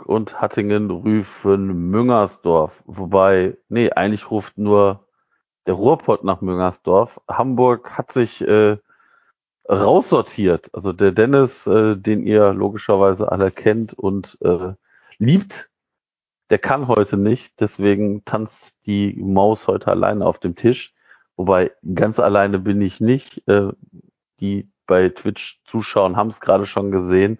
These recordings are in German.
Hamburg und Hattingen rufen Müngersdorf. Wobei, nee, eigentlich ruft nur der Ruhrpott nach Müngersdorf. Hamburg hat sich äh, raussortiert. Also der Dennis, äh, den ihr logischerweise alle kennt und äh, liebt, der kann heute nicht. Deswegen tanzt die Maus heute alleine auf dem Tisch. Wobei ganz alleine bin ich nicht. Äh, die bei Twitch zuschauen, haben es gerade schon gesehen.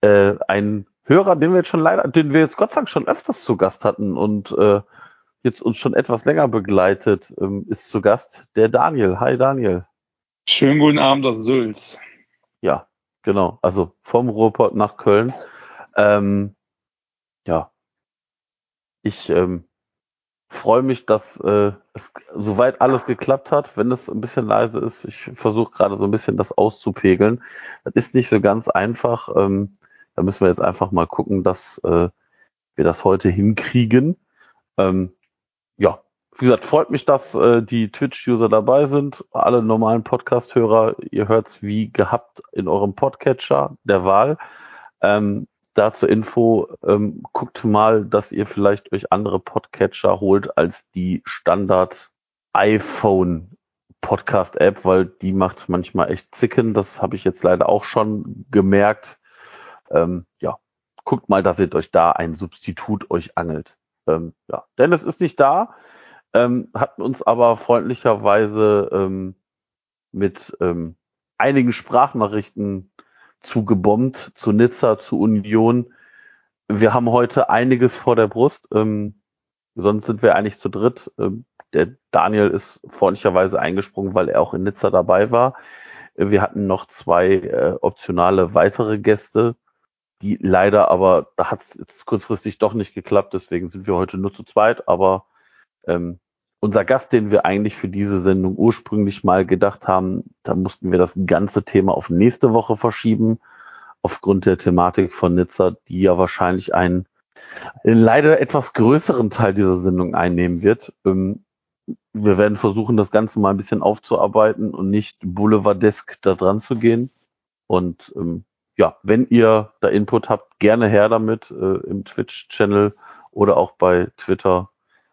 Äh, ein Hörer, den wir jetzt schon leider, den wir jetzt Gott sei Dank schon öfters zu Gast hatten und äh, jetzt uns schon etwas länger begleitet, ähm, ist zu Gast der Daniel. Hi Daniel. Schönen guten Abend aus Sylt. Ja, genau. Also vom Ruhrpott nach Köln. Ähm, ja. Ich ähm, freue mich, dass äh, es soweit alles geklappt hat. Wenn es ein bisschen leise ist, ich versuche gerade so ein bisschen das auszupegeln. Das ist nicht so ganz einfach. Ähm, da müssen wir jetzt einfach mal gucken, dass äh, wir das heute hinkriegen. Ähm, ja, wie gesagt, freut mich, dass äh, die Twitch-User dabei sind. Alle normalen Podcast-Hörer, ihr hört's wie gehabt in eurem Podcatcher der Wahl. Ähm, da zur Info, ähm, guckt mal, dass ihr vielleicht euch andere Podcatcher holt als die Standard iPhone Podcast App, weil die macht manchmal echt zicken. Das habe ich jetzt leider auch schon gemerkt. Ähm, ja, guckt mal, dass ihr euch da ein Substitut euch angelt. Ähm, ja, Dennis ist nicht da, ähm, hat uns aber freundlicherweise ähm, mit ähm, einigen Sprachnachrichten zugebombt zu Nizza, zu Union. Wir haben heute einiges vor der Brust. Ähm, sonst sind wir eigentlich zu dritt. Ähm, der Daniel ist freundlicherweise eingesprungen, weil er auch in Nizza dabei war. Wir hatten noch zwei äh, optionale weitere Gäste, die leider aber, da hat es jetzt kurzfristig doch nicht geklappt, deswegen sind wir heute nur zu zweit, aber ähm, unser Gast, den wir eigentlich für diese Sendung ursprünglich mal gedacht haben, da mussten wir das ganze Thema auf nächste Woche verschieben, aufgrund der Thematik von Nizza, die ja wahrscheinlich einen, leider etwas größeren Teil dieser Sendung einnehmen wird. Ähm, wir werden versuchen, das Ganze mal ein bisschen aufzuarbeiten und nicht boulevardesk da dran zu gehen. Und ähm, ja, wenn ihr da Input habt, gerne her damit äh, im Twitch-Channel oder auch bei Twitter.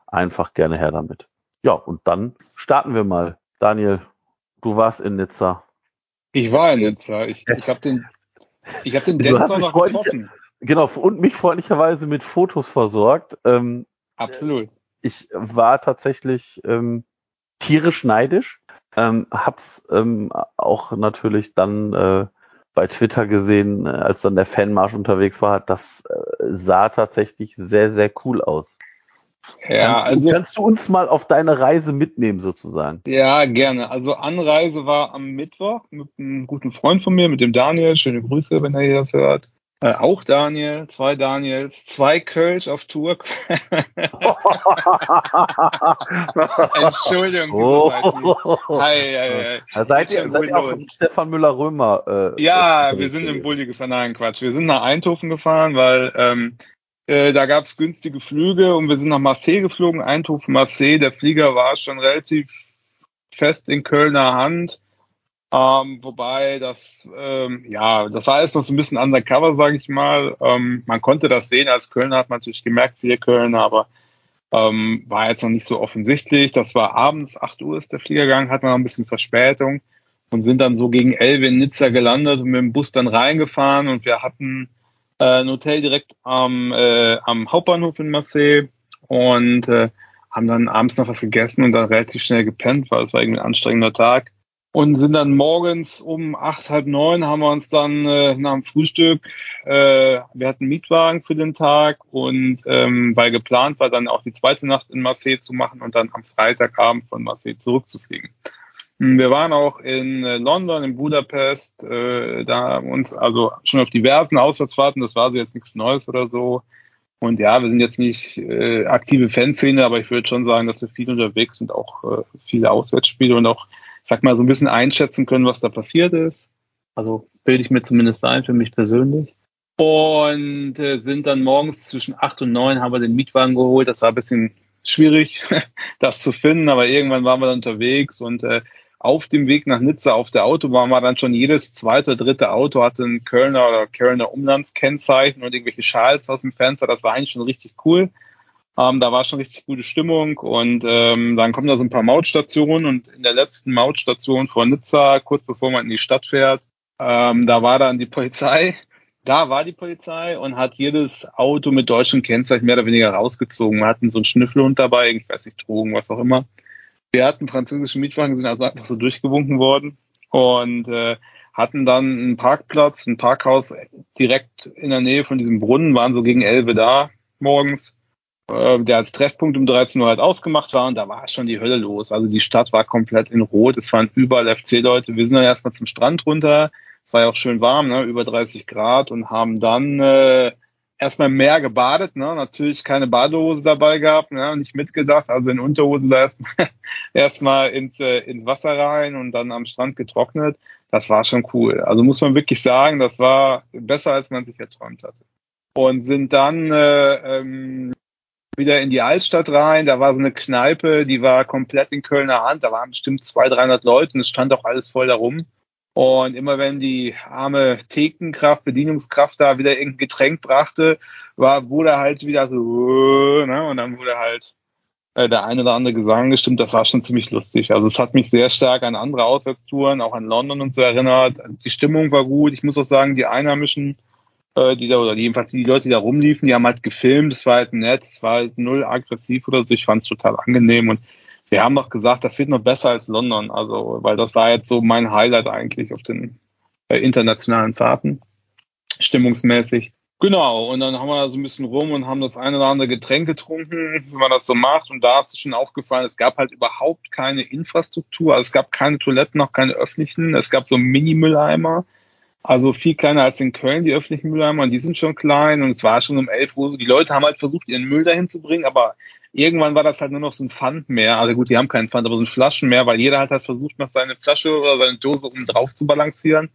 Einfach gerne her damit. Ja, und dann starten wir mal. Daniel, du warst in Nizza. Ich war in Nizza. Ich, ich habe den, ich hab den Denzer noch getroffen. Genau, und mich freundlicherweise mit Fotos versorgt. Ähm, Absolut. ich war tatsächlich ähm, tierisch neidisch. Ähm, hab's ähm, auch natürlich dann äh, bei Twitter gesehen, äh, als dann der Fanmarsch unterwegs war. Das äh, sah tatsächlich sehr, sehr cool aus. Ja, kannst, also du, kannst du uns mal auf deine Reise mitnehmen, sozusagen? Ja, gerne. Also Anreise war am Mittwoch mit einem guten Freund von mir, mit dem Daniel. Schöne Grüße, wenn er hier das hört. Äh, auch Daniel, zwei Daniels, zwei Kölsch auf Tour. Entschuldigung. oh. Hi, hi, hi. Da seid ihr, seid ihr auch Stefan Müller-Römer? Äh, Ja, wir sind im? Bulli gefahren. Nein, Quatsch. Wir sind nach Eindhoven gefahren, weil ähm, äh, da gab es günstige Flüge und wir sind nach Marseille geflogen. Eindhoven, Marseille. Der Flieger war schon relativ fest in Kölner Hand. Ähm, wobei das, ähm, ja, das war alles noch so ein bisschen undercover, sage ich mal. Ähm, man konnte das sehen. Als Kölner hat man natürlich gemerkt, viele Kölner, aber ähm, war jetzt noch nicht so offensichtlich. Das war abends, 8 Uhr ist der Flieger gegangen, hat man noch ein bisschen Verspätung und sind dann so gegen 11 in Nizza gelandet und mit dem Bus dann reingefahren und wir hatten äh, ein Hotel direkt am, äh, am Hauptbahnhof in Marseille und äh, haben dann abends noch was gegessen und dann relativ schnell gepennt, weil es war irgendwie ein anstrengender Tag. Und sind dann morgens um acht, halb neun haben wir uns dann äh, nach dem Frühstück, äh, wir hatten Mietwagen für den Tag und ähm, weil geplant war, dann auch die zweite Nacht in Marseille zu machen und dann am Freitagabend von Marseille zurückzufliegen. Hm, Wir waren auch in äh, London, in Budapest, äh, da haben uns also schon auf diversen Auswärtsfahrten, das war so jetzt nichts Neues oder so. Und ja, wir sind jetzt nicht äh, aktive Fanszene, aber ich würde schon sagen, dass wir viel unterwegs sind, auch äh, viele Auswärtsspiele und auch, sag mal, so ein bisschen einschätzen können, was da passiert ist. Also bilde ich mir zumindest ein, für mich persönlich. Und äh, sind dann morgens zwischen acht und neun haben wir den Mietwagen geholt. Das war ein bisschen schwierig, das zu finden, aber irgendwann waren wir dann unterwegs und äh, auf dem Weg nach Nizza auf der Autobahn war dann schon jedes zweite oder dritte Auto hatte ein Kölner oder Kölner Umlandskennzeichen und irgendwelche Schals aus dem Fenster. Das war eigentlich schon richtig cool. Ähm, da war schon richtig gute Stimmung und ähm, dann kommen da so ein paar Mautstationen und in der letzten Mautstation vor Nizza, kurz bevor man in die Stadt fährt, ähm, da war dann die Polizei. Da war die Polizei und hat jedes Auto mit deutschem Kennzeichen mehr oder weniger rausgezogen. Wir hatten so einen Schnüffelhund dabei, ich weiß nicht, Drogen, was auch immer. Wir hatten französische Mietwagen, sind also einfach so durchgewunken worden und äh, hatten dann einen Parkplatz, ein Parkhaus direkt in der Nähe von diesem Brunnen, waren so gegen Elbe da morgens, der als Treffpunkt um 13 Uhr halt ausgemacht war und da war schon die Hölle los. Also die Stadt war komplett in Rot, es waren überall FC-Leute. Wir sind dann erstmal zum Strand runter, es war ja auch schön warm, ne, über 30 Grad und haben dann äh, erstmal im Meer gebadet, ne? natürlich keine Badehose dabei gehabt, ne? nicht mitgedacht, also in Unterhose da erstmal erstmal ins, äh, ins Wasser rein und dann am Strand getrocknet. Das war schon cool. Also muss man wirklich sagen, das war besser, als man sich erträumt hatte. Und sind dann äh, ähm, wieder in die Altstadt rein. Da war so eine Kneipe, die war komplett in Kölner Hand. Da waren bestimmt 200, 300 Leute und es stand auch alles voll darum. Und immer wenn die arme Thekenkraft, Bedienungskraft da wieder irgendein Getränk brachte, war, wurde halt wieder so, ne? Und dann wurde halt äh, der eine oder andere Gesang gestimmt. Das war schon ziemlich lustig. Also es hat mich sehr stark an andere Auswärtstouren, auch an London und so erinnert. Die Stimmung war gut. Ich muss auch sagen, die Einheimischen, äh, die da, oder jedenfalls die Leute, die da rumliefen, die haben halt gefilmt. Es war halt nett, es war halt null aggressiv oder so. Ich fand es total angenehm und wir haben doch gesagt, das wird noch besser als London, also weil das war jetzt so mein Highlight eigentlich auf den äh, internationalen Fahrten, stimmungsmäßig. Genau, und dann haben wir da so ein bisschen rum und haben das eine oder andere Getränk getrunken, wie man das so macht. Und da ist es schon aufgefallen, es gab halt überhaupt keine Infrastruktur. Also es gab keine Toiletten, noch keine öffentlichen. Es gab so Mini-Mülleimer. Also viel kleiner als in Köln, die öffentlichen Mülleimer. Und die sind schon klein. Und es war schon um 11 Uhr. Die Leute haben halt versucht, ihren Müll dahin zu bringen. Aber irgendwann war das halt nur noch so ein Pfand mehr. Also gut, die haben keinen Pfand, aber so ein Flaschen mehr, weil jeder hat halt versucht, noch seine Flasche oder seine Dose oben drauf zu balancieren.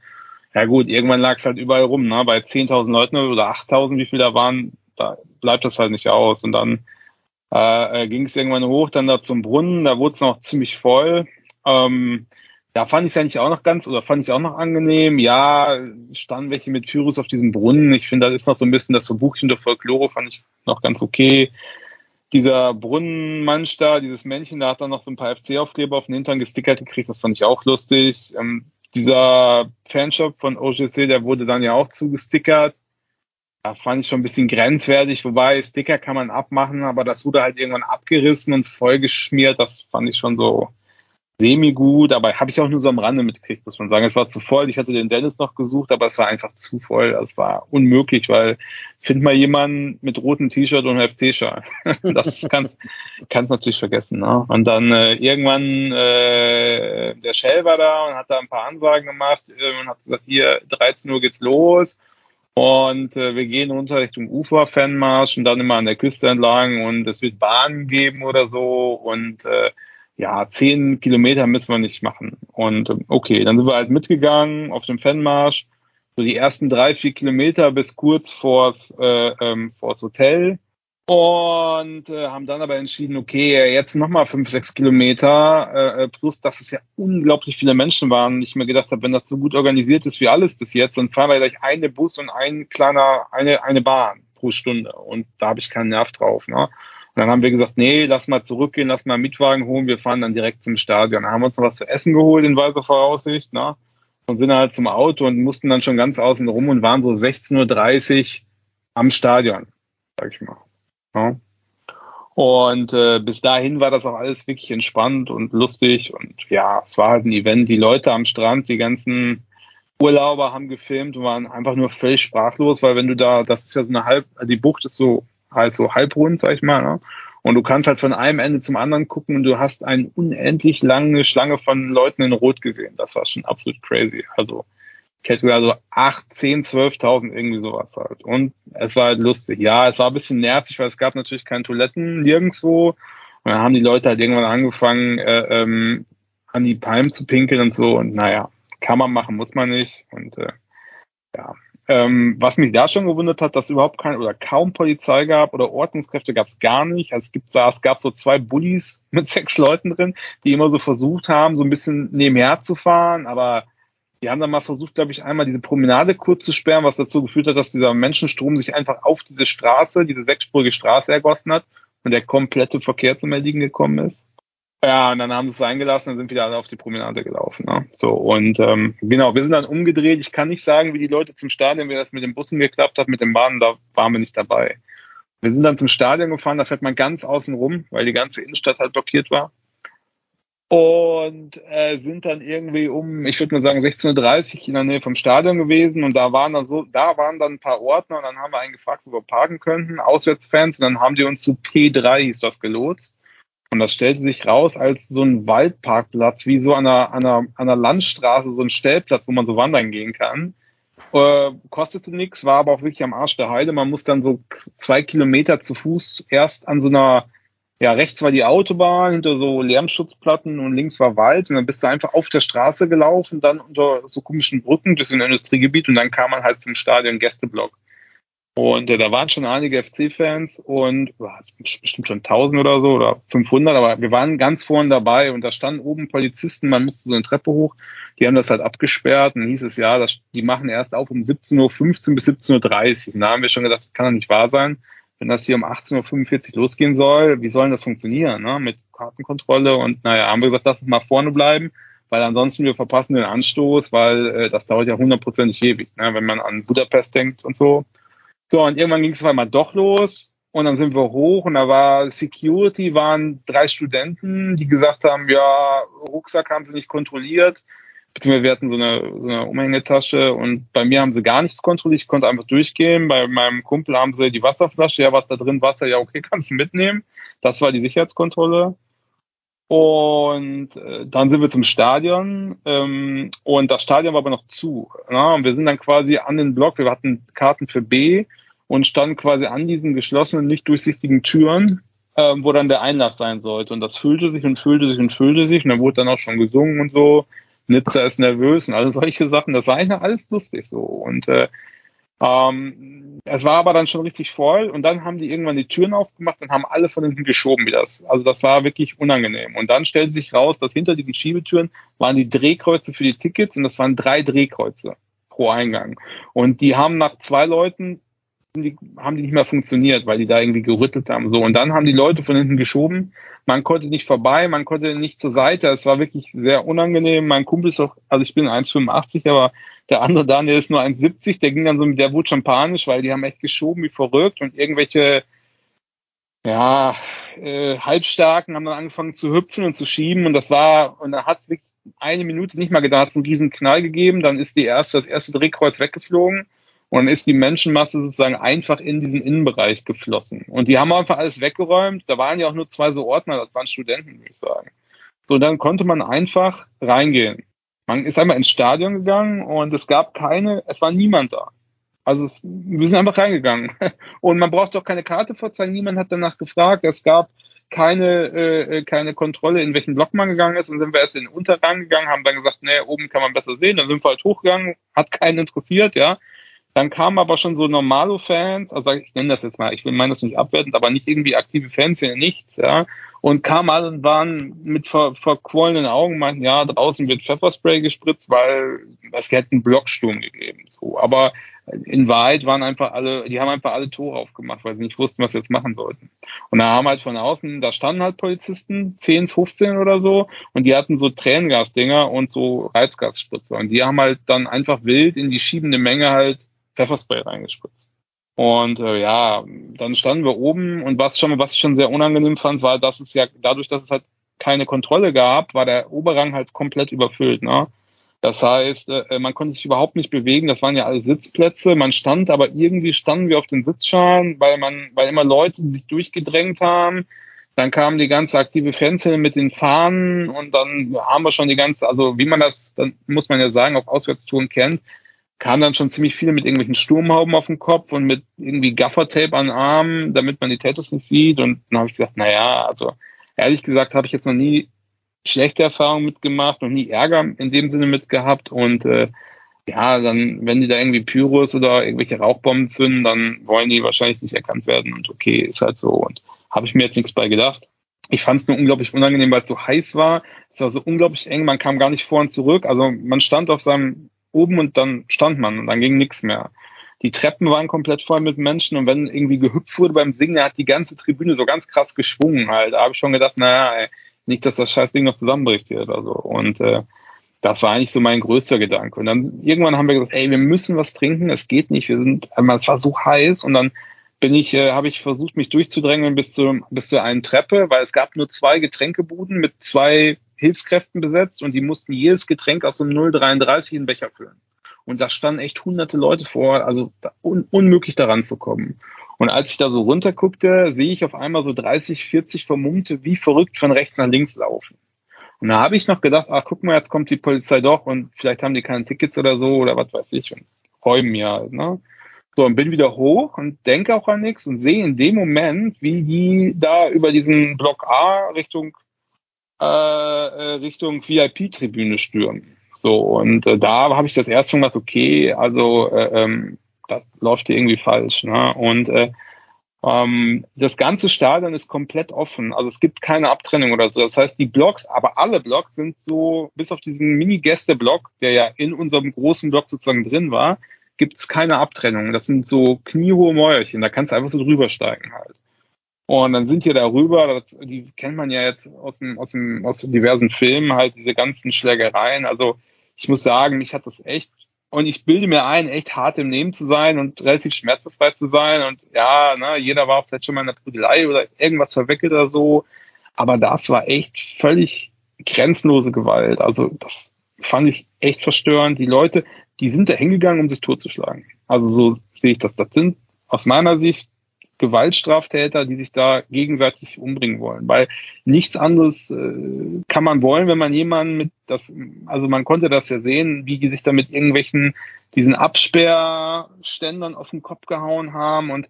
Ja gut, irgendwann lag es halt überall rum. Ne? Bei 10.000 Leuten oder 8.000, wie viel da waren, da bleibt das halt nicht aus. Und dann äh, ging es irgendwann hoch, dann da zum Brunnen, da wurde es noch ziemlich voll. Ähm, da fand ich es eigentlich auch noch ganz, oder fand ich es auch noch angenehm. Ja, standen welche mit Pyrus auf diesem Brunnen. Ich finde, das ist noch so ein bisschen das Verbuchchen der Folklore, fand ich noch ganz okay. Dieser Brunnenmensch da, dieses Männchen, da hat dann noch so ein paar FC-Aufkleber auf den Hintern gestickert gekriegt, das fand ich auch lustig. Ähm, dieser Fanshop von OGC, der wurde dann ja auch zugestickert. Da fand ich schon ein bisschen grenzwertig, wobei Sticker kann man abmachen, aber das wurde halt irgendwann abgerissen und vollgeschmiert. Das fand ich schon so semi-gut, aber habe ich auch nur so am Rande mitgekriegt, muss man sagen. Es war zu voll. Ich hatte den Dennis noch gesucht, aber es war einfach zu voll. Es war unmöglich, weil find mal jemanden mit rotem T-Shirt und FC-Schal. das kannst kannst natürlich vergessen. Ne? Und dann äh, irgendwann äh, der Shell war da und hat da ein paar Ansagen gemacht äh, und hat gesagt, hier 13 Uhr geht's los. Und äh, wir gehen runter Richtung Ufer, Fanmarsch und dann immer an der Küste entlang und es wird Bahnen geben oder so und äh, ja, zehn Kilometer müssen wir nicht machen. Und okay, dann sind wir halt mitgegangen auf dem Fanmarsch. So die ersten drei, vier Kilometer bis kurz vors, äh, ähm, vors Hotel. Und äh, haben dann aber entschieden, okay, jetzt nochmal fünf, sechs Kilometer, äh, plus dass es ja unglaublich viele Menschen waren. Ich mir gedacht habe, wenn das so gut organisiert ist wie alles bis jetzt, dann fahren wir gleich eine Bus und ein kleiner, eine, eine Bahn pro Stunde. Und da habe ich keinen Nerv drauf. Ne? Dann haben wir gesagt, nee, lass mal zurückgehen, lass mal einen Mietwagen holen, wir fahren dann direkt zum Stadion. Dann haben wir uns noch was zu essen geholt in weiser Voraussicht, ne? Und sind halt zum Auto und mussten dann schon ganz außen rum und waren so 16.30 Uhr am Stadion, sag ich mal. Ja. Und äh, bis dahin war das auch alles wirklich entspannt und lustig und ja, es war halt ein Event. Die Leute am Strand, die ganzen Urlauber haben gefilmt und waren einfach nur völlig sprachlos, weil wenn du da, das ist ja so eine halb, die Bucht ist so halt so halbrund, sag ich mal. Ne? Und du kannst halt von einem Ende zum anderen gucken und du hast eine unendlich lange Schlange von Leuten in Rot gesehen. Das war schon absolut crazy. Also ich hätte gesagt so 8, 10, 12.000 irgendwie sowas halt. Und es war halt lustig. Ja, es war ein bisschen nervig, weil es gab natürlich keine Toiletten nirgendwo. Und dann haben die Leute halt irgendwann angefangen, äh, ähm, an die Palmen zu pinkeln und so. Und naja, kann man machen, muss man nicht. Und äh, ja, ähm, was mich da schon gewundert hat, dass überhaupt keine oder kaum Polizei gab oder Ordnungskräfte gab es gar nicht. Also es gibt es gab so zwei Bullies mit sechs Leuten drin, die immer so versucht haben, so ein bisschen nebenher zu fahren, aber die haben dann mal versucht, glaube ich, einmal diese Promenade kurz zu sperren, was dazu geführt hat, dass dieser Menschenstrom sich einfach auf diese Straße, diese sechsspurige Straße ergossen hat und der komplette Verkehr zum Erliegen gekommen ist. Ja, und dann haben sie es eingelassen und sind wieder alle auf die Promenade gelaufen. Ne? So, und ähm, genau, wir sind dann umgedreht. Ich kann nicht sagen, wie die Leute zum Stadion, wie das mit den Bussen geklappt hat, mit den Bahnen, da waren wir nicht dabei. Wir sind dann zum Stadion gefahren, da fährt man ganz außen rum, weil die ganze Innenstadt halt blockiert war. Und äh, sind dann irgendwie um, ich würde mal sagen, 16.30 Uhr in der Nähe vom Stadion gewesen und da waren dann so, da waren dann ein paar Ordner und dann haben wir einen gefragt, wo wir parken könnten, Auswärtsfans, und dann haben die uns zu P3 hieß das gelotst. Und das stellte sich raus als so ein Waldparkplatz, wie so an einer, an einer, an einer Landstraße, so ein Stellplatz, wo man so wandern gehen kann. Äh, kostete nichts, war aber auch wirklich am Arsch der Heide. Man muss dann so zwei Kilometer zu Fuß erst an so einer, ja, rechts war die Autobahn, hinter so Lärmschutzplatten und links war Wald. Und dann bist du einfach auf der Straße gelaufen, dann unter so komischen Brücken durch so ein Industriegebiet und dann kam man halt zum Stadion Gästeblock. Und äh, da waren schon einige FC-Fans und oh, bestimmt schon 1000 oder so oder 500, aber wir waren ganz vorne dabei und da standen oben Polizisten, man musste so eine Treppe hoch, die haben das halt abgesperrt und hieß es ja, das, die machen erst auf um 17.15 Uhr bis 17.30 Uhr. Und da haben wir schon gedacht, das kann doch nicht wahr sein, wenn das hier um 18.45 Uhr losgehen soll, wie soll denn das funktionieren, ne? mit Kartenkontrolle und naja, haben wir gesagt, lass uns mal vorne bleiben, weil ansonsten wir verpassen den Anstoß, weil äh, das dauert ja hundertprozentig ewig, ne? wenn man an Budapest denkt und so so, und irgendwann ging es mal doch los. Und dann sind wir hoch und da war Security, waren drei Studenten, die gesagt haben, ja, Rucksack haben sie nicht kontrolliert, beziehungsweise wir hatten so eine, so eine Umhängetasche und bei mir haben sie gar nichts kontrolliert, ich konnte einfach durchgehen, bei meinem Kumpel haben sie die Wasserflasche, ja, was da drin, Wasser, ja, okay, kannst du mitnehmen. Das war die Sicherheitskontrolle. Und äh, dann sind wir zum Stadion. Ähm, und das Stadion war aber noch zu. Na? Und wir sind dann quasi an den Block, wir hatten Karten für B und standen quasi an diesen geschlossenen, nicht durchsichtigen Türen, ähm, wo dann der Einlass sein sollte. Und das füllte sich und füllte sich und füllte sich und dann wurde dann auch schon gesungen und so. Nizza ist nervös und alle solche Sachen. Das war eigentlich alles lustig so. Und äh, ähm, es war aber dann schon richtig voll und dann haben die irgendwann die Türen aufgemacht und haben alle von hinten geschoben, wie das. Also das war wirklich unangenehm. Und dann stellte sich raus, dass hinter diesen Schiebetüren waren die Drehkreuze für die Tickets und das waren drei Drehkreuze pro Eingang. Und die haben nach zwei Leuten die, haben die nicht mehr funktioniert, weil die da irgendwie gerüttelt haben. So, und dann haben die Leute von hinten geschoben. Man konnte nicht vorbei, man konnte nicht zur Seite. Es war wirklich sehr unangenehm. Mein Kumpel ist auch, also ich bin 1,85, aber der andere Daniel ist nur 1,70, der ging dann so, der wurde schon panisch, weil die haben echt geschoben wie verrückt und irgendwelche, ja, äh, Halbstarken haben dann angefangen zu hüpfen und zu schieben und das war, und da hat es wirklich eine Minute nicht mal gedacht, hat es einen riesen Knall gegeben, dann ist die erste, das erste Drehkreuz weggeflogen und dann ist die Menschenmasse sozusagen einfach in diesen Innenbereich geflossen. Und die haben einfach alles weggeräumt. Da waren ja auch nur zwei so Ordner, das waren Studenten, würde ich sagen. So, dann konnte man einfach reingehen. Man ist einmal ins Stadion gegangen und es gab keine, es war niemand da. Also es, wir sind einfach reingegangen. Und man braucht doch keine Karte vorzeigen, niemand hat danach gefragt. Es gab keine, äh, keine Kontrolle, in welchen Block man gegangen ist. Dann sind wir erst in den Unterrang gegangen, haben dann gesagt, nee, oben kann man besser sehen. Dann sind wir halt hochgegangen, hat keinen interessiert, ja. Dann kamen aber schon so normale Fans, also ich nenne das jetzt mal, ich will meine das nicht abwertend, aber nicht irgendwie aktive Fans, ja nichts, ja und kamen alle und waren mit ver verquollenen Augen, meinten, ja, draußen wird Pfefferspray gespritzt, weil es hätte einen Blocksturm gegeben. So. Aber in Wahrheit waren einfach alle, die haben einfach alle Tore aufgemacht, weil sie nicht wussten, was sie jetzt machen sollten. Und da haben halt von außen, da standen halt Polizisten, 10, 15 oder so, und die hatten so Tränengasdinger und so Reizgasspritzer. Und die haben halt dann einfach wild in die schiebende Menge halt Pfefferspray reingespritzt. Und äh, ja, dann standen wir oben und was schon, was ich schon sehr unangenehm fand, war, dass es ja dadurch, dass es halt keine Kontrolle gab, war der Oberrang halt komplett überfüllt. Ne? Das heißt, äh, man konnte sich überhaupt nicht bewegen. Das waren ja alle Sitzplätze. Man stand, aber irgendwie standen wir auf den Sitzschalen, weil man, weil immer Leute sich durchgedrängt haben. Dann kam die ganze aktive Fanszene mit den Fahnen und dann haben wir schon die ganze, also wie man das, dann muss man ja sagen, auf Auswärtstouren kennt, kam dann schon ziemlich viele mit irgendwelchen Sturmhauben auf dem Kopf und mit irgendwie Gaffertape an den Armen, damit man die Tattoos nicht sieht. Und dann habe ich gesagt, naja, also ehrlich gesagt habe ich jetzt noch nie schlechte Erfahrungen mitgemacht, noch nie Ärger in dem Sinne mitgehabt und äh, ja, dann, wenn die da irgendwie Pyros oder irgendwelche Rauchbomben zünden, dann wollen die wahrscheinlich nicht erkannt werden und okay, ist halt so. Und habe ich mir jetzt nichts bei gedacht. Ich fand es nur unglaublich unangenehm, weil es so heiß war. Es war so unglaublich eng, man kam gar nicht vor und zurück. Also man stand auf seinem oben und dann stand man und dann ging nichts mehr. Die Treppen waren komplett voll mit Menschen und wenn irgendwie gehüpft wurde beim Singen, hat die ganze Tribüne so ganz krass geschwungen halt. Da habe ich schon gedacht, naja, ey, nicht, dass das scheiß Ding noch zusammenbricht hier oder so. Und äh, das war eigentlich so mein größter Gedanke. Und dann irgendwann haben wir gesagt, ey, wir müssen was trinken, es geht nicht, wir sind, es war so heiß und dann bin ich, äh, habe ich versucht, mich durchzudrängen bis zu, bis zu einer Treppe, weil es gab nur zwei Getränkebuden mit zwei Hilfskräften besetzt und die mussten jedes Getränk aus einem 0,33 in den Becher füllen. Und da standen echt hunderte Leute vor, also un unmöglich daran zu kommen. Und als ich da so runterguckte, sehe ich auf einmal so 30, 40 Vermummte wie verrückt von rechts nach links laufen. Und da habe ich noch gedacht, ach guck mal, jetzt kommt die Polizei doch und vielleicht haben die keine Tickets oder so oder was weiß ich und räumen halt, ne? So, und bin wieder hoch und denke auch an nichts und sehe in dem Moment, wie die da über diesen Block A Richtung äh, äh Richtung VIP-Tribüne stürmen. So, und äh, da habe ich das erste Mal gedacht, okay, also äh, ähm, das läuft hier irgendwie falsch. Ne? Und äh, ähm, das ganze Stadion ist komplett offen. Also es gibt keine Abtrennung oder so. Das heißt, die Blocks, aber alle Blocks sind so, bis auf diesen Mini-Gäste-Block, der ja in unserem großen Block sozusagen drin war, gibt es keine Abtrennung. Das sind so kniehohe Mäuerchen. Da kannst du einfach so drüber steigen halt. Und dann sind hier darüber, das, die kennt man ja jetzt aus, dem, aus, dem, aus diversen Filmen, halt diese ganzen Schlägereien. Also ich muss sagen, mich hat das echt und ich bilde mir ein, echt hart im Nehmen zu sein und relativ schmerzbefreit zu sein. Und ja, ne, jeder war vielleicht schon mal in der Prügelei oder irgendwas verwickelt oder so. Aber das war echt völlig grenzenlose Gewalt. Also das fand ich echt verstörend. Die Leute, die sind da hingegangen, um sich totzuschlagen. Also so sehe ich das. Das sind aus meiner Sicht Gewaltstraftäter, die sich da gegenseitig umbringen wollen. Weil nichts anderes äh, kann man wollen, wenn man jemanden mit das, also man konnte das ja sehen, wie die sich da mit irgendwelchen diesen Absperrständern auf den Kopf gehauen haben und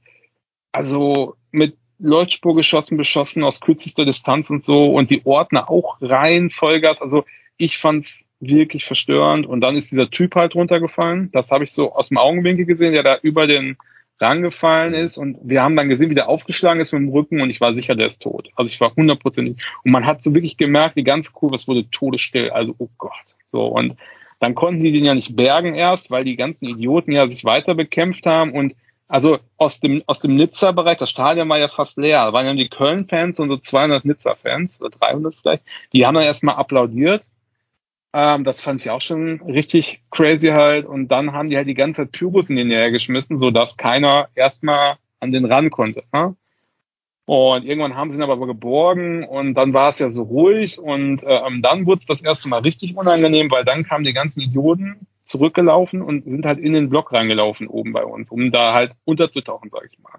also mit Leuchtspurgeschossen beschossen aus kürzester Distanz und so und die Ordner auch rein Vollgas. Also ich fand's wirklich verstörend und dann ist dieser Typ halt runtergefallen. Das habe ich so aus dem Augenwinkel gesehen, der da über den rangefallen ist und wir haben dann gesehen, wie der aufgeschlagen ist mit dem Rücken und ich war sicher, der ist tot. Also ich war hundertprozentig. Und man hat so wirklich gemerkt, die ganze Kurve, es wurde todesstill. Also, oh Gott. So, und dann konnten die den ja nicht bergen erst, weil die ganzen Idioten ja sich weiter bekämpft haben und also aus dem, aus dem Nizza-Bereich, das Stadion war ja fast leer, da waren ja die Köln-Fans und so 200 Nizza-Fans oder 300 vielleicht, die haben dann erstmal applaudiert ähm, das fand ich auch schon richtig crazy halt. Und dann haben die halt die ganze Zeit Pyros in den Nähe geschmissen, sodass keiner erstmal an den ran konnte. Ne? Und irgendwann haben sie ihn aber geborgen und dann war es ja so ruhig und ähm, dann wurde es das erste Mal richtig unangenehm, weil dann kamen die ganzen Idioten zurückgelaufen und sind halt in den Block reingelaufen oben bei uns, um da halt unterzutauchen, sag ich mal.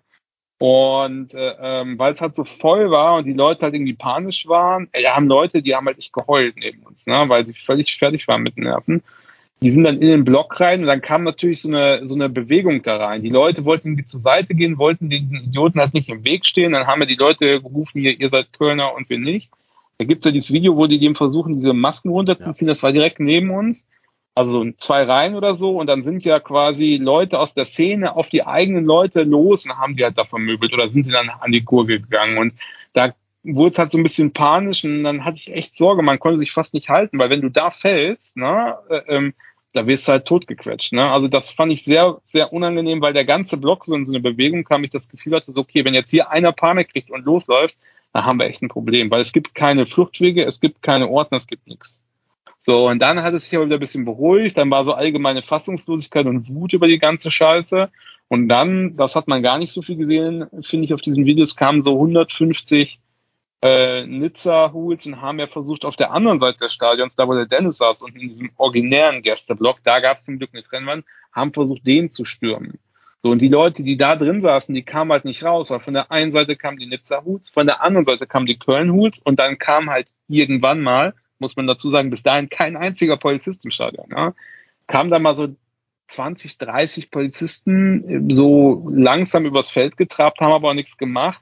Und äh, ähm, weil es halt so voll war und die Leute halt irgendwie panisch waren, äh, ja, haben Leute, die haben halt echt geheult neben uns, ne, weil sie völlig fertig waren mit Nerven. Die sind dann in den Block rein und dann kam natürlich so eine, so eine Bewegung da rein. Die Leute wollten irgendwie zur Seite gehen, wollten den Idioten halt nicht im Weg stehen. Dann haben wir die Leute gerufen, hier, ihr seid Kölner und wir nicht. Da gibt's ja dieses Video, wo die dem versuchen, diese Masken runterzuziehen. Ja. Das war direkt neben uns also zwei Reihen oder so, und dann sind ja quasi Leute aus der Szene auf die eigenen Leute los und haben die halt da vermöbelt oder sind die dann an die Gurke gegangen. Und da wurde es halt so ein bisschen panisch und dann hatte ich echt Sorge, man konnte sich fast nicht halten, weil wenn du da fällst, ne, äh, ähm, da wirst du halt totgequetscht. Ne? Also das fand ich sehr, sehr unangenehm, weil der ganze Block so in so eine Bewegung kam, ich das Gefühl hatte, so, okay, wenn jetzt hier einer Panik kriegt und losläuft, dann haben wir echt ein Problem, weil es gibt keine Fluchtwege, es gibt keine Ordner, es gibt nichts. So, und dann hat es sich aber wieder ein bisschen beruhigt, dann war so allgemeine Fassungslosigkeit und Wut über die ganze Scheiße. Und dann, das hat man gar nicht so viel gesehen, finde ich, auf diesen Videos kamen so 150 äh, Nizza-Hools und haben ja versucht, auf der anderen Seite des Stadions, da wo der Dennis saß und in diesem originären Gästeblock, da gab es zum Glück eine Trennwand, haben versucht, den zu stürmen. So, und die Leute, die da drin saßen, die kamen halt nicht raus, weil von der einen Seite kamen die Nizza Hoots, von der anderen Seite kamen die Köln Hoots und dann kam halt irgendwann mal, muss man dazu sagen, bis dahin kein einziger Polizist im Stadion. Ja, kam da mal so 20, 30 Polizisten so langsam übers Feld getrabt, haben aber auch nichts gemacht.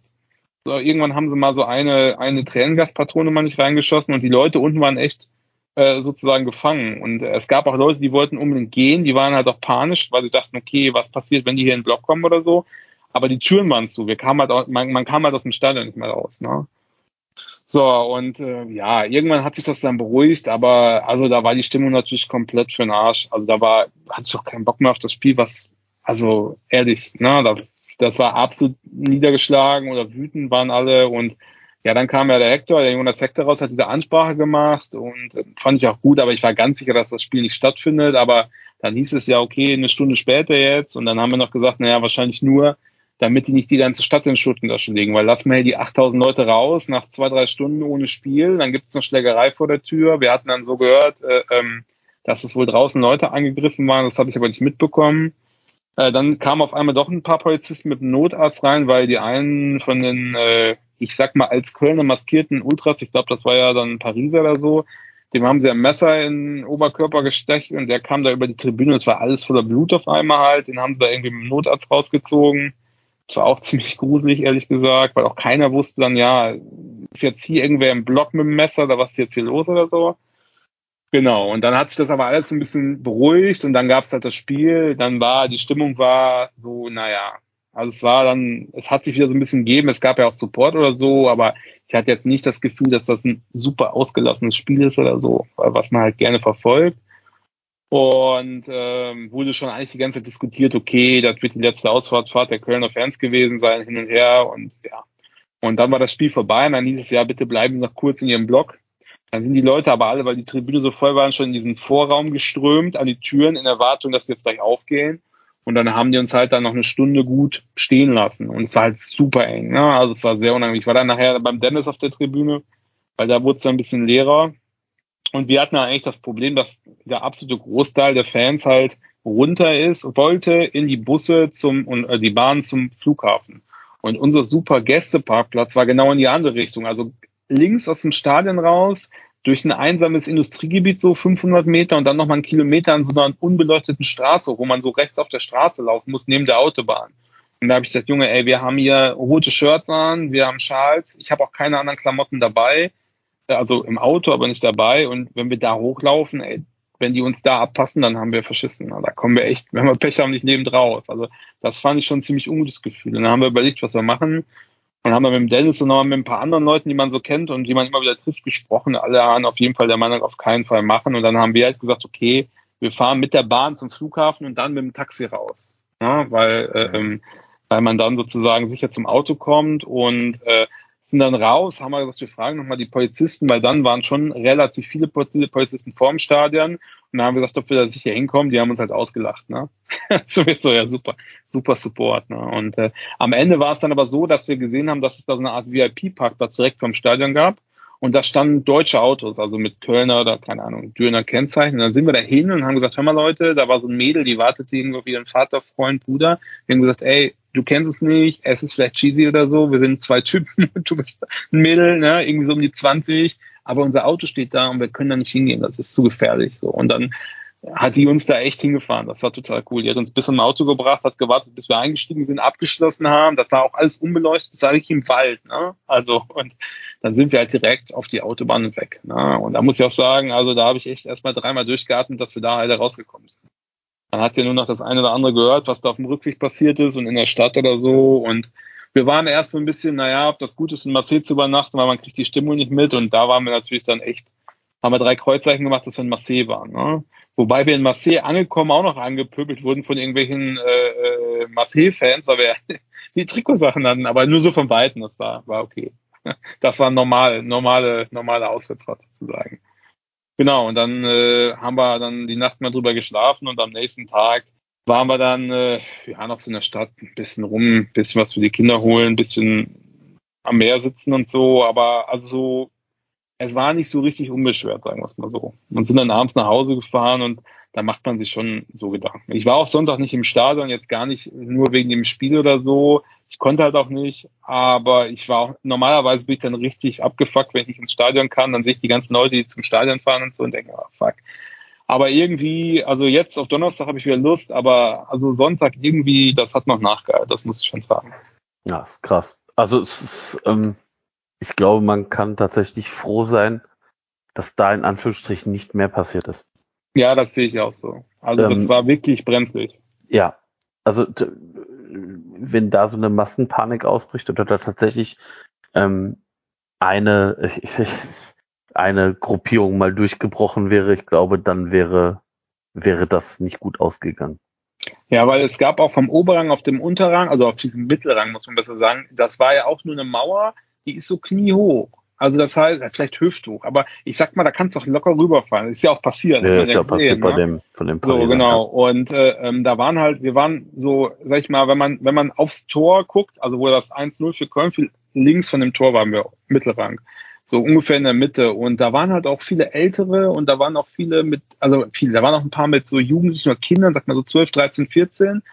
So, irgendwann haben sie mal so eine, eine Tränengaspatrone mal nicht reingeschossen und die Leute unten waren echt äh, sozusagen gefangen. Und äh, es gab auch Leute, die wollten unbedingt gehen, die waren halt auch panisch, weil sie dachten, okay, was passiert, wenn die hier in den Block kommen oder so. Aber die Türen waren zu. Wir kamen halt auch, man, man kam halt aus dem Stadion nicht mehr raus. Ne? So, und äh, ja, irgendwann hat sich das dann beruhigt, aber also da war die Stimmung natürlich komplett für den Arsch. Also da war, hatte ich auch keinen Bock mehr auf das Spiel, was, also ehrlich, ne, da, das war absolut niedergeschlagen oder wütend waren alle und ja, dann kam ja der Hector, der Jonas Hector raus, hat diese Ansprache gemacht und äh, fand ich auch gut, aber ich war ganz sicher, dass das Spiel nicht stattfindet, aber dann hieß es ja, okay, eine Stunde später jetzt und dann haben wir noch gesagt, naja, wahrscheinlich nur, damit die nicht die ganze Stadt in Schutt und Asche legen, weil lassen wir die 8000 Leute raus nach zwei, drei Stunden ohne Spiel, dann gibt es eine Schlägerei vor der Tür. Wir hatten dann so gehört, äh, ähm, dass es wohl draußen Leute angegriffen waren, das habe ich aber nicht mitbekommen. Äh, dann kamen auf einmal doch ein paar Polizisten mit einem Notarzt rein, weil die einen von den, äh, ich sag mal, als Kölner maskierten Ultras, ich glaube, das war ja dann Pariser oder so, dem haben sie ein Messer in den Oberkörper gestecht und der kam da über die Tribüne, es war alles voller Blut auf einmal halt, den haben sie da irgendwie mit dem Notarzt rausgezogen das war auch ziemlich gruselig, ehrlich gesagt, weil auch keiner wusste dann, ja, ist jetzt hier irgendwer im Block mit dem Messer oder was ist jetzt hier los oder so. Genau, und dann hat sich das aber alles ein bisschen beruhigt und dann gab es halt das Spiel, dann war, die Stimmung war so, naja, also es war dann, es hat sich wieder so ein bisschen gegeben, es gab ja auch Support oder so, aber ich hatte jetzt nicht das Gefühl, dass das ein super ausgelassenes Spiel ist oder so, was man halt gerne verfolgt. Und ähm, wurde schon eigentlich die ganze Zeit diskutiert, okay, das wird die letzte Ausfahrtfahrt der Kölner Fans gewesen sein, hin und her. Und ja. Und dann war das Spiel vorbei und dann hieß es, ja, bitte bleiben Sie noch kurz in Ihrem Block. Dann sind die Leute aber alle, weil die Tribüne so voll waren, schon in diesen Vorraum geströmt, an die Türen, in Erwartung, dass wir jetzt gleich aufgehen. Und dann haben die uns halt dann noch eine Stunde gut stehen lassen. Und es war halt super eng. Ne? Also es war sehr unangenehm. Ich war dann nachher beim Dennis auf der Tribüne, weil da wurde es dann ein bisschen leerer. Und wir hatten eigentlich das Problem, dass der absolute Großteil der Fans halt runter ist wollte in die Busse zum und äh, die Bahn zum Flughafen. Und unser super Gästeparkplatz war genau in die andere Richtung. Also links aus dem Stadion raus, durch ein einsames Industriegebiet so 500 Meter und dann nochmal einen Kilometer an so einer unbeleuchteten Straße, wo man so rechts auf der Straße laufen muss, neben der Autobahn. Und da habe ich gesagt, Junge, ey, wir haben hier rote Shirts an, wir haben Schals, ich habe auch keine anderen Klamotten dabei also im Auto, aber nicht dabei. Und wenn wir da hochlaufen, ey, wenn die uns da abpassen, dann haben wir verschissen. Da kommen wir echt, wenn wir Pech haben, nicht neben raus. Also das fand ich schon ein ziemlich ungutes Gefühl. Und dann haben wir überlegt, was wir machen. Und haben wir mit dem Dennis und noch mit ein paar anderen Leuten, die man so kennt und die man immer wieder trifft, gesprochen. Alle waren auf jeden Fall der Meinung, auf keinen Fall machen. Und dann haben wir halt gesagt, okay, wir fahren mit der Bahn zum Flughafen und dann mit dem Taxi raus. Ja, weil, äh, ähm, weil man dann sozusagen sicher zum Auto kommt und äh, sind dann raus, haben wir gesagt, wir fragen nochmal die Polizisten, weil dann waren schon relativ viele Polizisten vorm Stadion und dann haben wir gesagt, ob wir da sicher hinkommen, die haben uns halt ausgelacht, ne? Sowieso, ja, super, super Support, ne? Und äh, am Ende war es dann aber so, dass wir gesehen haben, dass es da so eine Art VIP-Parkplatz direkt vom Stadion gab und da standen deutsche Autos, also mit Kölner oder keine Ahnung, Dürner Kennzeichen. Und dann sind wir da hin und haben gesagt, hör mal Leute, da war so ein Mädel, die wartete irgendwo auf ihren Vater, Freund, Bruder. Wir haben gesagt, ey, du kennst es nicht, es ist vielleicht cheesy oder so, wir sind zwei Typen, du bist ein Mädel, ne, irgendwie so um die 20, aber unser Auto steht da und wir können da nicht hingehen, das ist zu gefährlich. So. Und dann hat die uns da echt hingefahren. Das war total cool. Die hat uns bis zum Auto gebracht, hat gewartet, bis wir eingestiegen sind, abgeschlossen haben. Das war auch alles unbeleuchtet, sage ich im Wald. Ne? Also und dann sind wir halt direkt auf die Autobahn weg. Ne? Und da muss ich auch sagen, also da habe ich echt erstmal dreimal durchgeatmet, dass wir da halt rausgekommen sind. Man hat ja nur noch das eine oder andere gehört, was da auf dem Rückweg passiert ist und in der Stadt oder so. Und wir waren erst so ein bisschen, naja, ob das gut ist, in Marseille zu übernachten, weil man kriegt die Stimmung nicht mit. Und da waren wir natürlich dann echt, haben wir drei Kreuzzeichen gemacht, dass wir in Marseille waren. Ne? Wobei wir in Marseille angekommen auch noch angepöbelt wurden von irgendwelchen äh, äh, Marseille-Fans, weil wir die Trikotsachen hatten, aber nur so von Weitem, das war, war okay. Das war normal, normale, normale Auswärtsfahrt sozusagen. Genau, und dann äh, haben wir dann die Nacht mal drüber geschlafen und am nächsten Tag waren wir dann äh, ja noch so in der Stadt, ein bisschen rum, ein bisschen was für die Kinder holen, ein bisschen am Meer sitzen und so, aber also so, es war nicht so richtig unbeschwert, sagen wir es mal so. Und sind dann abends nach Hause gefahren und da macht man sich schon so Gedanken. Ich war auch Sonntag nicht im Stadion, jetzt gar nicht nur wegen dem Spiel oder so. Ich konnte halt auch nicht, aber ich war auch, normalerweise bin ich dann richtig abgefuckt, wenn ich ins Stadion kann, dann sehe ich die ganzen Leute, die zum Stadion fahren und so und denke, oh, fuck. Aber irgendwie, also jetzt auf Donnerstag habe ich wieder Lust, aber also Sonntag irgendwie, das hat noch nachgehalten, das muss ich schon sagen. Ja, ist krass. Also es ist, ähm, ich glaube, man kann tatsächlich froh sein, dass da in Anführungsstrichen nicht mehr passiert ist. Ja, das sehe ich auch so. Also ähm, das war wirklich brenzlig. Ja, also wenn da so eine Massenpanik ausbricht oder da tatsächlich ähm, eine, ich, eine Gruppierung mal durchgebrochen wäre, ich glaube, dann wäre, wäre das nicht gut ausgegangen. Ja, weil es gab auch vom Oberrang auf dem Unterrang, also auf diesem Mittelrang, muss man besser sagen, das war ja auch nur eine Mauer, die ist so kniehoch. Also das heißt, vielleicht hüfthoch, aber ich sag mal, da kannst du auch locker rüberfallen. Das ist ja auch passiert. Ja, ist ja passiert bei ne? dem, von dem Pariser, So, genau. Und äh, ähm, da waren halt, wir waren so, sag ich mal, wenn man, wenn man aufs Tor guckt, also wo das 1-0 für Köln fiel, links von dem Tor waren wir Mittelrang so ungefähr in der Mitte. Und da waren halt auch viele Ältere und da waren auch viele mit, also viele, da waren auch ein paar mit so Jugendlichen oder Kindern, sag mal so 12, 13, 14.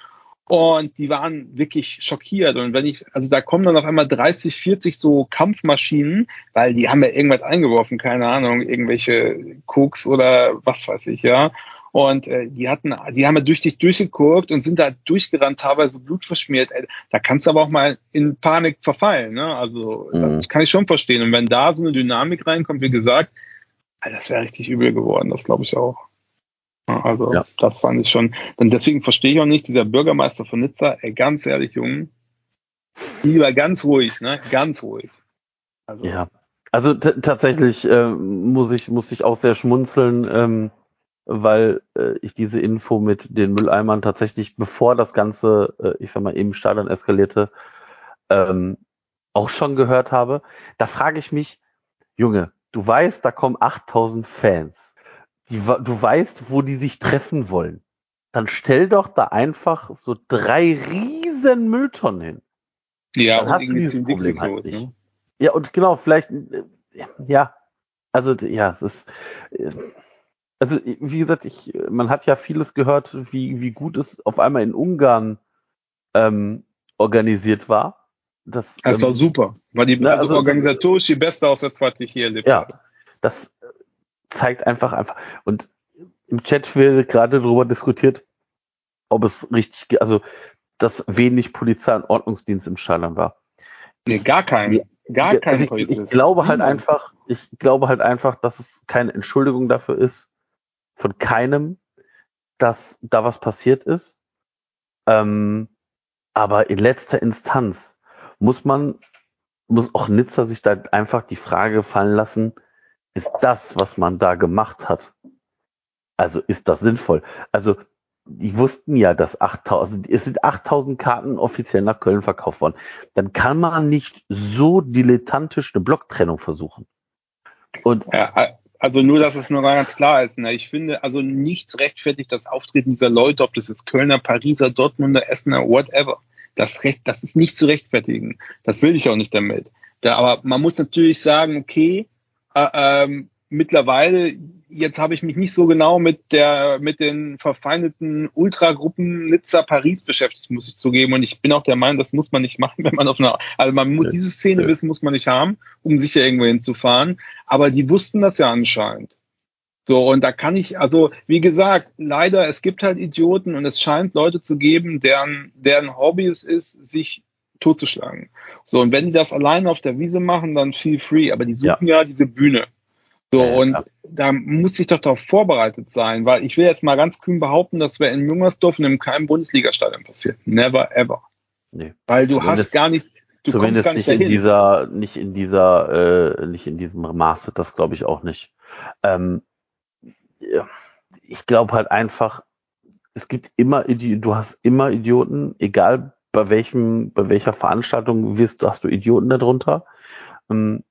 Und die waren wirklich schockiert. Und wenn ich, also da kommen dann auf einmal 30, 40 so Kampfmaschinen, weil die haben ja irgendwas eingeworfen, keine Ahnung, irgendwelche Koks oder was weiß ich, ja. Und äh, die hatten, die haben ja durch dich durchgeguckt und sind da durchgerannt, teilweise blutverschmiert. Ey, da kannst du aber auch mal in Panik verfallen. Ne? Also mhm. das kann ich schon verstehen. Und wenn da so eine Dynamik reinkommt, wie gesagt, das wäre richtig übel geworden, das glaube ich auch. Also ja. das fand ich schon. Und deswegen verstehe ich auch nicht, dieser Bürgermeister von Nizza, ey, ganz ehrlich, Jungen, lieber ganz ruhig, ne? Ganz ruhig. Also. Ja. Also tatsächlich äh, muss ich muss ich auch sehr schmunzeln. Ähm, weil äh, ich diese Info mit den Mülleimern tatsächlich, bevor das Ganze, äh, ich sag mal, im Stadion eskalierte, ähm, auch schon gehört habe. Da frage ich mich, Junge, du weißt, da kommen 8000 Fans. Die, du weißt, wo die sich treffen wollen. Dann stell doch da einfach so drei riesen Mülltonnen hin. Ja, Dann hast du dieses Problem halt nicht. Ne? Ja, und genau, vielleicht, äh, ja, also ja, es ist, äh, also wie gesagt, ich, man hat ja vieles gehört, wie, wie gut es auf einmal in Ungarn ähm, organisiert war. Das, das war ähm, super. War die ne, also, organisatorisch die beste Auswärtsfahrt, die ich hier erlebt ja, habe. Das zeigt einfach einfach. Und im Chat wird gerade darüber diskutiert, ob es richtig, also dass wenig Polizei und Ordnungsdienst im Stadion war. Nee, gar kein. Gar kein also ich, ich glaube halt einfach, ich glaube halt einfach, dass es keine Entschuldigung dafür ist, von keinem, dass da was passiert ist. Ähm, aber in letzter Instanz muss man, muss auch Nizza sich da einfach die Frage fallen lassen, ist das, was man da gemacht hat, also ist das sinnvoll? Also die wussten ja, dass 8000, es sind 8000 Karten offiziell nach Köln verkauft worden. Dann kann man nicht so dilettantisch eine Blocktrennung versuchen. Und ja, also nur, dass es nur ganz klar ist. Ne? Ich finde, also nichts rechtfertigt das Auftreten dieser Leute, ob das jetzt Kölner, Pariser, Dortmunder, Essener, whatever. Das Recht, das ist nicht zu rechtfertigen. Das will ich auch nicht damit. Da, aber man muss natürlich sagen, okay, ähm, mittlerweile, jetzt habe ich mich nicht so genau mit der, mit den verfeindeten Ultragruppen Nizza Paris beschäftigt, muss ich zugeben. Und ich bin auch der Meinung, das muss man nicht machen, wenn man auf einer, also man muss diese Szene wissen, muss man nicht haben, um sicher irgendwo hinzufahren. Aber die wussten das ja anscheinend. So, und da kann ich, also, wie gesagt, leider, es gibt halt Idioten und es scheint Leute zu geben, deren, deren Hobby es ist, sich totzuschlagen. So, und wenn die das alleine auf der Wiese machen, dann feel free. Aber die suchen ja, ja diese Bühne. So, ja, und klar. da muss ich doch darauf vorbereitet sein, weil ich will jetzt mal ganz kühn behaupten, das wäre in Jungersdorf in einem keinem Bundesliga-Stadion passiert. Never ever. Nee. Weil du zumindest, hast gar nicht, du kommst gar nicht, nicht in dieser, nicht in dieser, äh, nicht in diesem Maße, das glaube ich auch nicht. Ähm, ja, ich glaube halt einfach, es gibt immer, du hast immer Idioten, egal bei welchem, bei welcher Veranstaltung wirst, hast du Idioten darunter. Ähm,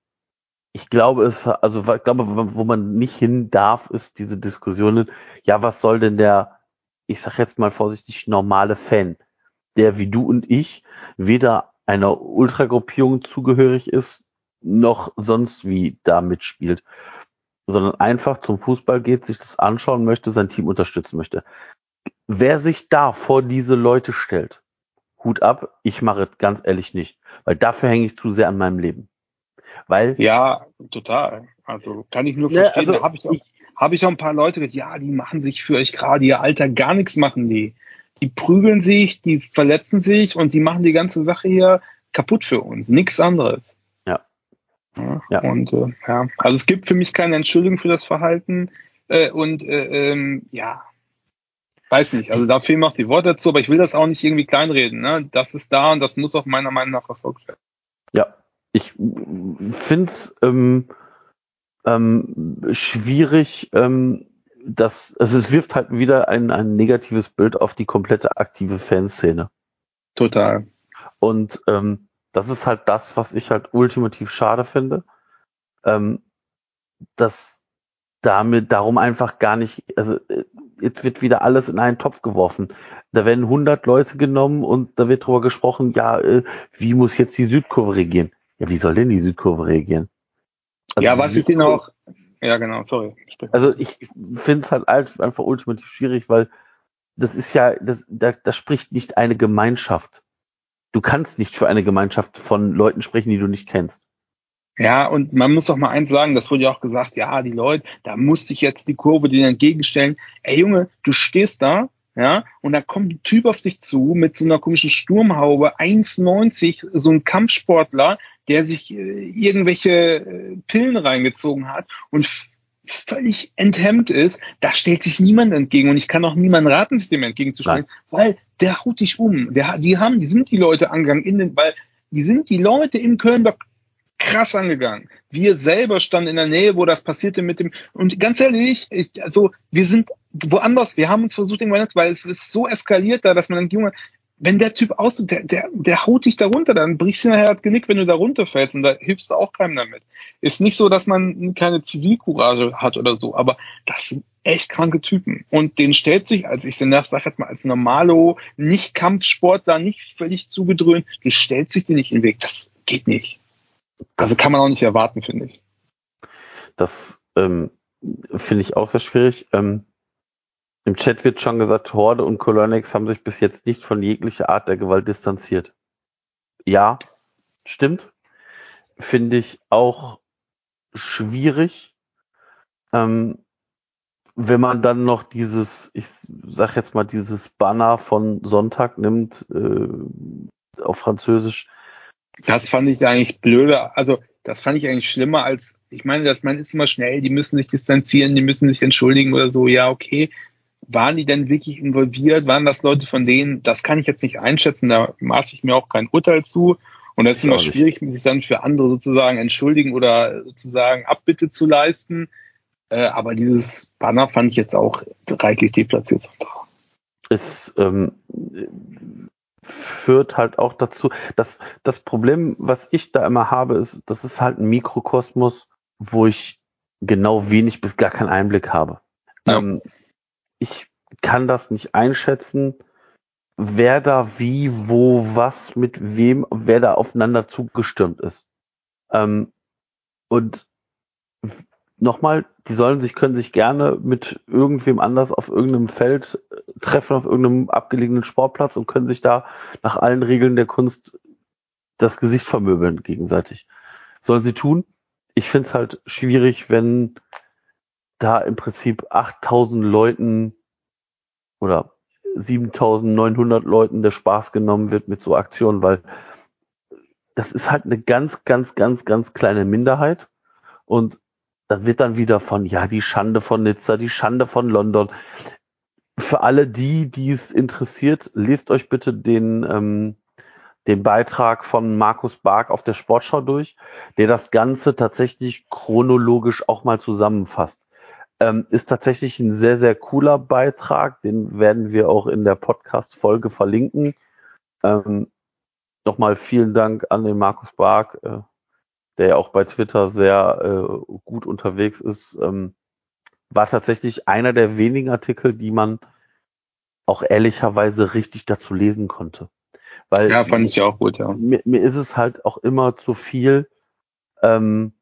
ich glaube es, also ich glaube, wo man nicht hin darf, ist diese Diskussionen, ja, was soll denn der, ich sag jetzt mal vorsichtig, normale Fan, der wie du und ich weder einer Ultragruppierung zugehörig ist, noch sonst wie da mitspielt. sondern einfach zum Fußball geht, sich das anschauen möchte, sein Team unterstützen möchte. Wer sich da vor diese Leute stellt, Hut ab, ich mache es ganz ehrlich nicht, weil dafür hänge ich zu sehr an meinem Leben. Weil Ja, total. Also kann ich nur Ne, verstehen. also da habe ich, auch- hab ich auch ein paar Leute gehört, ja, die machen sich für euch gerade ihr Alter gar nichts machen die. Die prügeln sich, die verletzen sich und die machen die ganze Sache hier kaputt für uns. Nichts anderes. Ja. Ja, Ja. Und äh, ja, also es gibt für mich keine Entschuldigung für das Verhalten. Äh, und äh, ähm, ja, weiß nicht. Also da fehlen mir auch die Worte dazu, aber ich will das auch nicht irgendwie kleinreden. Ne? Das ist da und das muss auch meiner Meinung nach verfolgt werden. Ja, ich finde es ähm, ähm, schwierig, ähm, dass, also es wirft halt wieder ein, ein negatives Bild auf die komplette aktive Fanszene. Total. Und ähm, das ist halt das, was ich halt ultimativ schade finde, ähm, dass damit darum einfach gar nicht, also äh, jetzt wird wieder alles in einen Topf geworfen. Da werden 100 Leute genommen und da wird drüber gesprochen, ja, äh, wie muss jetzt die Südkurve reagieren? Ja, wie soll denn die Südkurve reagieren? Also ja, was ich den Südkurve- auch. Ja, genau, sorry. Also ich finde es halt alt- einfach ultimativ schwierig, weil das ist ja, das, da, da spricht nicht eine Gemeinschaft. Du kannst nicht für eine Gemeinschaft von Leuten sprechen, die du nicht kennst. Ja, und man muss doch mal eins sagen, das wurde ja auch gesagt, ja, die Leute, da muss sich jetzt die Kurve denen entgegenstellen. Ey Junge, du stehst da, ja, und da kommt ein Typ auf dich zu mit so einer komischen Sturmhaube, 1,90, so ein Kampfsportler, der sich äh, irgendwelche äh, Pillen reingezogen hat und völlig enthemmt ist, da stellt sich niemand entgegen und ich kann auch niemanden raten, sich dem entgegenzustellen, weil der haut dich um. Der, die haben, die sind die Leute angegangen in den, weil die sind die Leute in Kölnberg krass angegangen. Wir selber standen in der Nähe, wo das passierte mit dem, und ganz ehrlich, ich, also wir sind woanders, wir haben uns versucht, irgendwann, weil es ist so eskaliert da, dass man denkt, Junge, wenn der Typ aus, der, der, der haut dich da runter, dann brichst du nachher das Genick, wenn du da runterfällst und da hilfst du auch keinem damit. Ist nicht so, dass man keine Zivilcourage hat oder so, aber das sind echt kranke Typen. Und den stellt sich, als ich sag jetzt mal, als Normalo, nicht Kampfsportler, nicht völlig zugedröhnt, du stellst sich dir nicht in den Weg. Das geht nicht. Also kann man auch nicht erwarten, finde ich. Das ähm, finde ich auch sehr schwierig. Ähm, Im Chat wird schon gesagt, Horde und Colonix haben sich bis jetzt nicht von jeglicher Art der Gewalt distanziert. Ja, stimmt. Finde ich auch schwierig. Ähm, wenn man dann noch dieses, ich sag jetzt mal, dieses Banner von Sonntag nimmt, äh, auf Französisch, Das fand ich eigentlich blöder. Also, das fand ich eigentlich schlimmer als, ich meine, dass man ist immer schnell, die müssen sich distanzieren, die müssen sich entschuldigen oder so. Ja, okay. Waren die denn wirklich involviert? Waren das Leute von denen? Das kann ich jetzt nicht einschätzen. Da maße ich mir auch kein Urteil zu. Und das ist immer schwierig, sich dann für andere sozusagen entschuldigen oder sozusagen Abbitte zu leisten. Äh, aber dieses Banner fand ich jetzt auch reichlich deplatziert. es ähm, führt halt auch dazu, dass das Problem, was ich da immer habe, ist, das ist halt ein Mikrokosmos, wo ich genau wenig bis gar keinen Einblick habe. Ja. Ähm, ich kann das nicht einschätzen, wer da wie, wo, was, mit wem, wer da aufeinander zugestürmt ist. Ähm, und nochmal, die sollen sich, können sich gerne mit irgendwem anders auf irgendeinem Feld äh, treffen, auf irgendeinem abgelegenen Sportplatz und können sich da nach allen Regeln der Kunst das Gesicht vermöbeln gegenseitig. Sollen sie tun. Ich finde es halt schwierig, wenn da im Prinzip 8000 Leuten oder 7900 Leuten der Spaß genommen wird mit so Aktionen, weil das ist halt eine ganz, ganz, ganz, ganz kleine Minderheit und da wird dann wieder von, ja, die Schande von Nizza, die Schande von London. Für alle die, die es interessiert, lest euch bitte den, ähm, den Beitrag von Markus Bark auf der Sportschau durch, der das Ganze tatsächlich chronologisch auch mal zusammenfasst. Ähm, ist tatsächlich ein sehr, sehr cooler Beitrag, den werden wir auch in der Podcast-Folge verlinken. Ähm, Nochmal vielen Dank an den Markus Bark, äh, der ja auch bei Twitter sehr äh, gut unterwegs ist, ähm, war tatsächlich einer der wenigen Artikel, die man auch ehrlicherweise richtig dazu lesen konnte. Weil Ja, fand ich auch gut, ja. mir, mir ist es halt auch immer zu viel, ähm,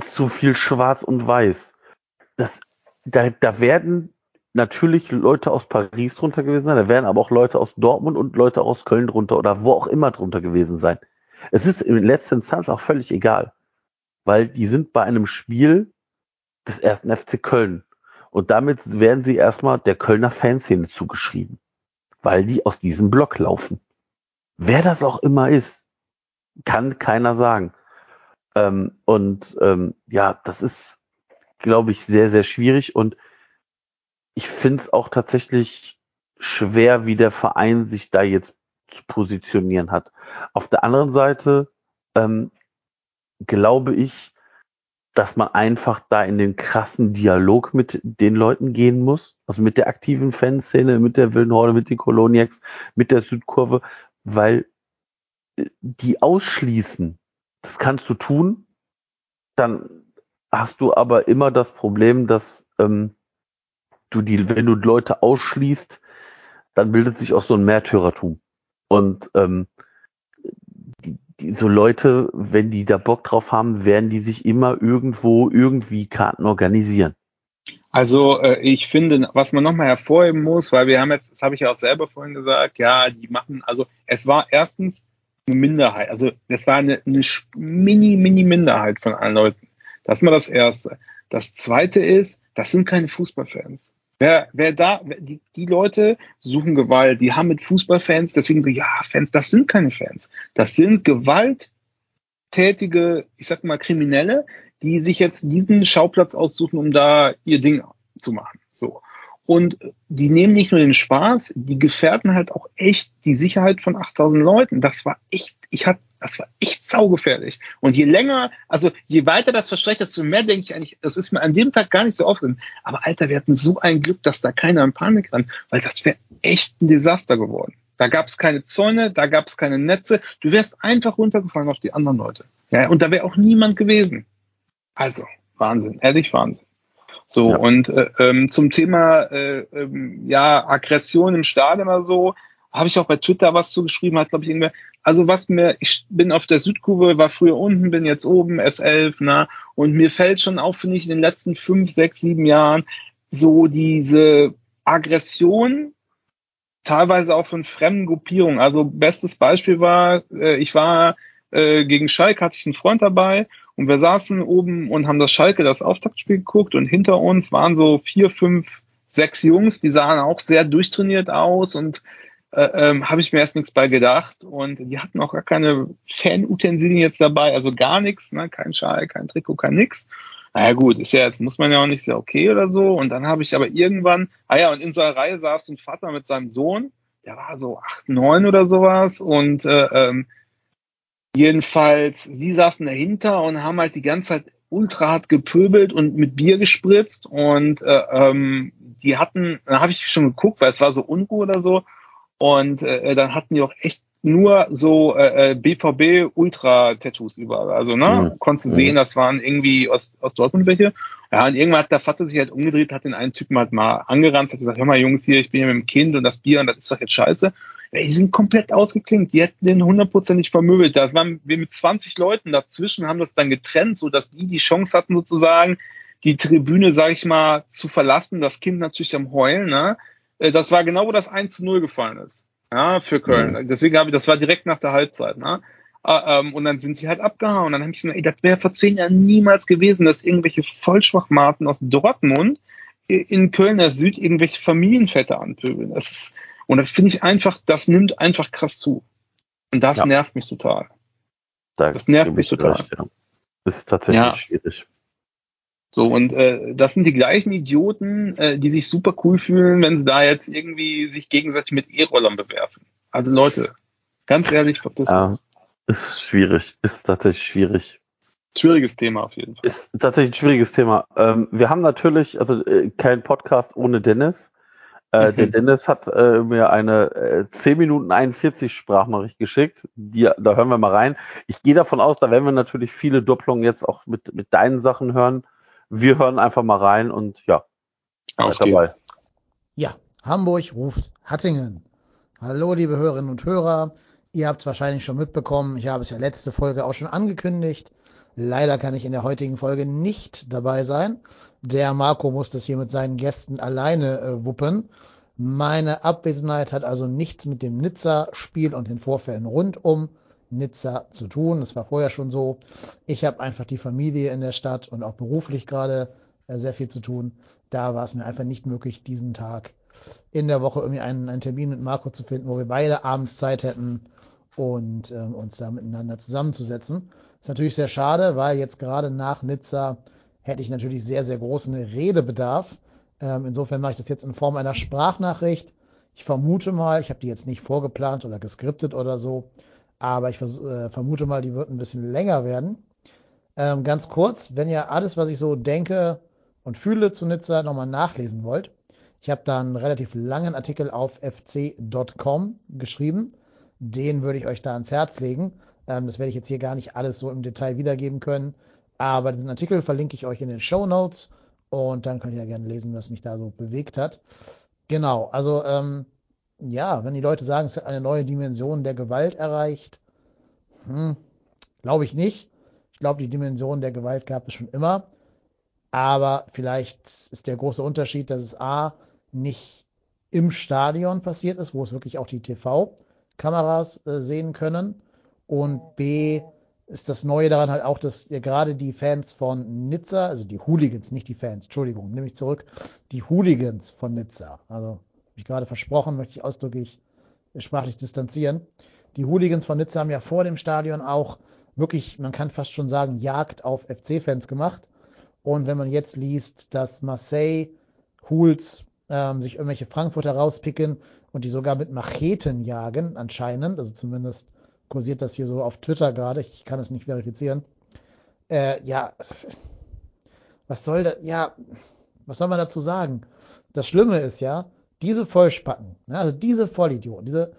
zu viel Schwarz und Weiß. das, da, da werden natürlich Leute aus Paris drunter gewesen sein, da werden aber auch Leute aus Dortmund und Leute aus Köln drunter oder wo auch immer drunter gewesen sein. Es ist in letzter Instanz auch völlig egal, weil die sind bei einem Spiel des ersten FC Köln und damit werden sie erstmal der Kölner Fanszene zugeschrieben, weil die aus diesem Block laufen. Wer das auch immer ist, kann keiner sagen. Ähm, und ähm, ja, das ist, glaube ich, sehr, sehr schwierig und ich finde es auch tatsächlich schwer, wie der Verein sich da jetzt zu positionieren hat. Auf der anderen Seite ähm, glaube ich, dass man einfach da in den krassen Dialog mit den Leuten gehen muss, also mit der aktiven Fanszene, mit der Wildenhorde, mit den Koloniacs, mit der Südkurve, weil äh, die ausschließen, das kannst du tun, dann hast du aber immer das Problem, dass ähm, du die, wenn du Leute ausschließt, dann bildet sich auch so ein Märtyrertum. Und ähm, die, die, so Leute, wenn die da Bock drauf haben, werden die sich immer irgendwo irgendwie Karten organisieren. Also äh, ich finde, was man nochmal hervorheben muss, weil wir haben jetzt, das habe ich ja auch selber vorhin gesagt, ja, die machen, also es war erstens eine Minderheit, also es war eine, eine mini, mini Minderheit von allen Leuten. Das ist mal das Erste. Das Zweite ist, das sind keine Fußballfans. Wer, wer da, die, die Leute suchen Gewalt, die haben mit Fußballfans, deswegen so, ja, Fans, das sind keine Fans. Das sind gewalttätige, ich sag mal, Kriminelle, die sich jetzt diesen Schauplatz aussuchen, um da ihr Ding zu machen. So. Und die nehmen nicht nur den Spaß, die gefährden halt auch echt die Sicherheit von 8000 Leuten. Das war echt, ich hatte das war echt saugefährlich. Und je länger, also je weiter das verstreicht, desto mehr denke ich eigentlich, das ist mir an dem Tag gar nicht so aufgeregt. Aber Alter, wir hatten so ein Glück, dass da keiner in Panik ran, weil das wäre echt ein Desaster geworden. Da gab es keine Zäune, da gab es keine Netze. Du wärst einfach runtergefallen auf die anderen Leute. Ja, und da wäre auch niemand gewesen. Also, Wahnsinn, ehrlich Wahnsinn. So, ja. und äh, ähm, zum Thema äh, ähm, ja, Aggression im Stadion oder so, habe ich auch bei Twitter was zugeschrieben, hat, glaube ich, irgendwer, also was mir, ich bin auf der Südkurve, war früher unten, bin jetzt oben, S11, na, und mir fällt schon auf, finde ich, in den letzten fünf, sechs, sieben Jahren so diese Aggression, teilweise auch von fremden Gruppierungen. Also bestes Beispiel war, äh, ich war äh, gegen Schalke, hatte ich einen Freund dabei und wir saßen oben und haben das Schalke, das Auftaktspiel geguckt und hinter uns waren so vier, fünf, sechs Jungs, die sahen auch sehr durchtrainiert aus und äh, ähm, habe ich mir erst nichts bei gedacht. Und die hatten auch gar keine Fan-Utensilien jetzt dabei, also gar nichts, ne? kein Schal, kein Trikot, kein nix. Naja gut, ist ja jetzt, muss man ja auch nicht sehr okay oder so. Und dann habe ich aber irgendwann, ah ja, und in so einer Reihe saß ein Vater mit seinem Sohn, der war so acht, neun oder sowas. Und äh, ähm, jedenfalls, sie saßen dahinter und haben halt die ganze Zeit ultra hart gepöbelt und mit Bier gespritzt und äh, ähm, die hatten, da habe ich schon geguckt, weil es war so Unruhe oder so und äh, dann hatten die auch echt nur so äh, BVB Ultra Tattoos überall. Also ne, mhm. konntest du sehen, das waren irgendwie aus, aus Dortmund welche. Ja, und irgendwann hat der Vater sich halt umgedreht, hat den einen Typen halt mal angerannt, hat gesagt, hör mal Jungs hier, ich bin hier mit dem Kind und das Bier und das ist doch jetzt scheiße. Ja, die sind komplett ausgeklingt, die hätten den hundertprozentig vermöbelt. Da waren wir mit 20 Leuten dazwischen, haben das dann getrennt, so dass die die Chance hatten sozusagen, die Tribüne, sag ich mal, zu verlassen. Das Kind natürlich am Heulen, ne? Äh, das war genau, wo das 1 zu 0 gefallen ist. Ja, für Köln. Mhm. Deswegen habe ich, das war direkt nach der Halbzeit, ne? Ah, ähm, und dann sind die halt abgehauen. Dann habe ich so, ey, das wäre vor zehn Jahren niemals gewesen, dass irgendwelche Vollschwachmaten aus Dortmund in Kölner Süd irgendwelche Familienväter anpöbeln. Das ist, und das finde ich einfach, das nimmt einfach krass zu. Und das ja. nervt mich total. Da das nervt mich total. Recht, ja. Das ist tatsächlich ja. schwierig. So, und äh, das sind die gleichen Idioten, äh, die sich super cool fühlen, wenn sie da jetzt irgendwie sich gegenseitig mit E-Rollern bewerfen. Also Leute, ganz ehrlich, verpiss ja, Ist schwierig, ist tatsächlich schwierig. Schwieriges Thema auf jeden Fall. Ist tatsächlich ein schwieriges Thema. Ähm, wir haben natürlich, also äh, kein Podcast ohne Dennis. Äh, mhm. Der Dennis hat äh, mir eine äh, 10 Minuten 41 Sprachnachricht geschickt. Die, da hören wir mal rein. Ich gehe davon aus, da werden wir natürlich viele Doppelungen jetzt auch mit, mit deinen Sachen hören. Wir hören einfach mal rein und ja, Auf dabei. Ja, Hamburg ruft Hattingen. Hallo, liebe Hörerinnen und Hörer. Ihr habt es wahrscheinlich schon mitbekommen. Ich habe es ja letzte Folge auch schon angekündigt. Leider kann ich in der heutigen Folge nicht dabei sein. Der Marco muss das hier mit seinen Gästen alleine äh, wuppen. Meine Abwesenheit hat also nichts mit dem Nizza-Spiel und den Vorfällen rund um Nizza zu tun. Das war vorher schon so. Ich habe einfach die Familie in der Stadt und auch beruflich gerade äh, sehr viel zu tun. Da war es mir einfach nicht möglich, diesen Tag in der Woche irgendwie einen, einen Termin mit Marco zu finden, wo wir beide abends Zeit hätten und ähm, uns da miteinander zusammenzusetzen. Ist natürlich sehr schade, weil jetzt gerade nach Nizza hätte ich natürlich sehr, sehr großen Redebedarf. Ähm, insofern mache ich das jetzt in Form einer Sprachnachricht. Ich vermute mal, ich habe die jetzt nicht vorgeplant oder geskriptet oder so, aber ich äh, vermute mal, die wird ein bisschen länger werden. Ähm, ganz kurz, wenn ihr alles, was ich so denke und fühle zu Nizza nochmal nachlesen wollt, ich habe da einen relativ langen Artikel auf fc.com geschrieben. Den würde ich euch da ans Herz legen. Ähm, das werde ich jetzt hier gar nicht alles so im Detail wiedergeben können. Aber diesen Artikel verlinke ich euch in den Show Notes und dann könnt ihr ja gerne lesen, was mich da so bewegt hat. Genau, also ähm, ja, wenn die Leute sagen, es hat eine neue Dimension der Gewalt erreicht, hm, glaube ich nicht. Ich glaube, die Dimension der Gewalt gab es schon immer. Aber vielleicht ist der große Unterschied, dass es A, nicht im Stadion passiert ist, wo es wirklich auch die TV-Kameras äh, sehen können. Und B, ist das Neue daran halt auch, dass gerade die Fans von Nizza, also die Hooligans, nicht die Fans, Entschuldigung, nehme ich zurück, die Hooligans von Nizza, also habe ich gerade versprochen, möchte ich ausdrücklich sprachlich distanzieren. Die Hooligans von Nizza haben ja vor dem Stadion auch wirklich, man kann fast schon sagen, Jagd auf FC-Fans gemacht. Und wenn man jetzt liest, dass Marseille Hools ähm, sich irgendwelche Frankfurter rauspicken und die sogar mit Macheten jagen, anscheinend, also zumindest kursiert das hier so auf Twitter gerade, ich kann es nicht verifizieren. Äh, ja, was soll da, ja, was soll man dazu sagen? Das Schlimme ist ja, diese Vollspacken, ne, also diese Vollidioten, diese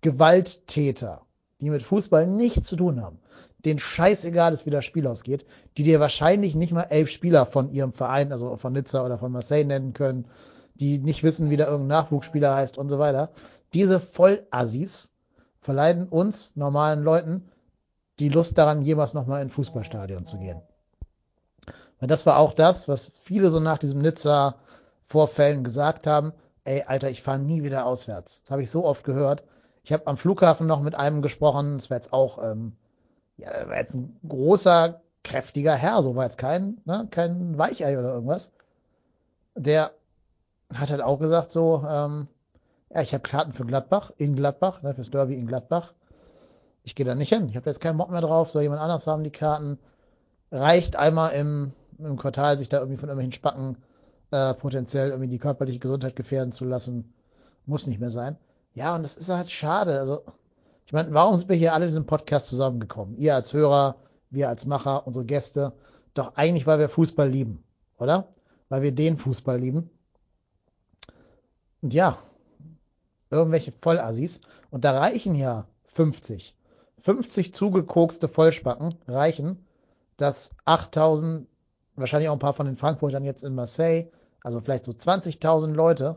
Gewalttäter, die mit Fußball nichts zu tun haben, denen scheißegal ist, wie das Spiel ausgeht, die dir wahrscheinlich nicht mal elf Spieler von ihrem Verein, also von Nizza oder von Marseille nennen können, die nicht wissen, wie da irgendein Nachwuchsspieler heißt und so weiter. Diese Vollassis verleihen uns normalen Leuten die Lust daran, jemals nochmal in ein Fußballstadion zu gehen. Und das war auch das, was viele so nach diesem Nizza-Vorfällen gesagt haben. Ey, Alter, ich fahre nie wieder auswärts. Das habe ich so oft gehört. Ich habe am Flughafen noch mit einem gesprochen. Das war jetzt auch, ähm, ja, war jetzt ein großer, kräftiger Herr. So war jetzt kein, ne, kein Weichei oder irgendwas. Der hat halt auch gesagt so, ähm, ja, ich habe Karten für Gladbach, in Gladbach, ne, fürs Derby in Gladbach. Ich gehe da nicht hin. Ich habe jetzt keinen Bock mehr drauf. Soll jemand anders haben die Karten? Reicht einmal im, im Quartal, sich da irgendwie von irgendwelchen Spacken äh, potenziell irgendwie die körperliche Gesundheit gefährden zu lassen. Muss nicht mehr sein. Ja, und das ist halt schade. Also, ich meine, warum sind wir hier alle in diesem Podcast zusammengekommen? Ihr als Hörer, wir als Macher, unsere Gäste. Doch eigentlich, weil wir Fußball lieben, oder? Weil wir den Fußball lieben. Und ja, irgendwelche Vollassis. Und da reichen ja 50. 50 zugekokste Vollspacken reichen, dass 8000, wahrscheinlich auch ein paar von den Frankfurtern jetzt in Marseille, also vielleicht so 20.000 Leute,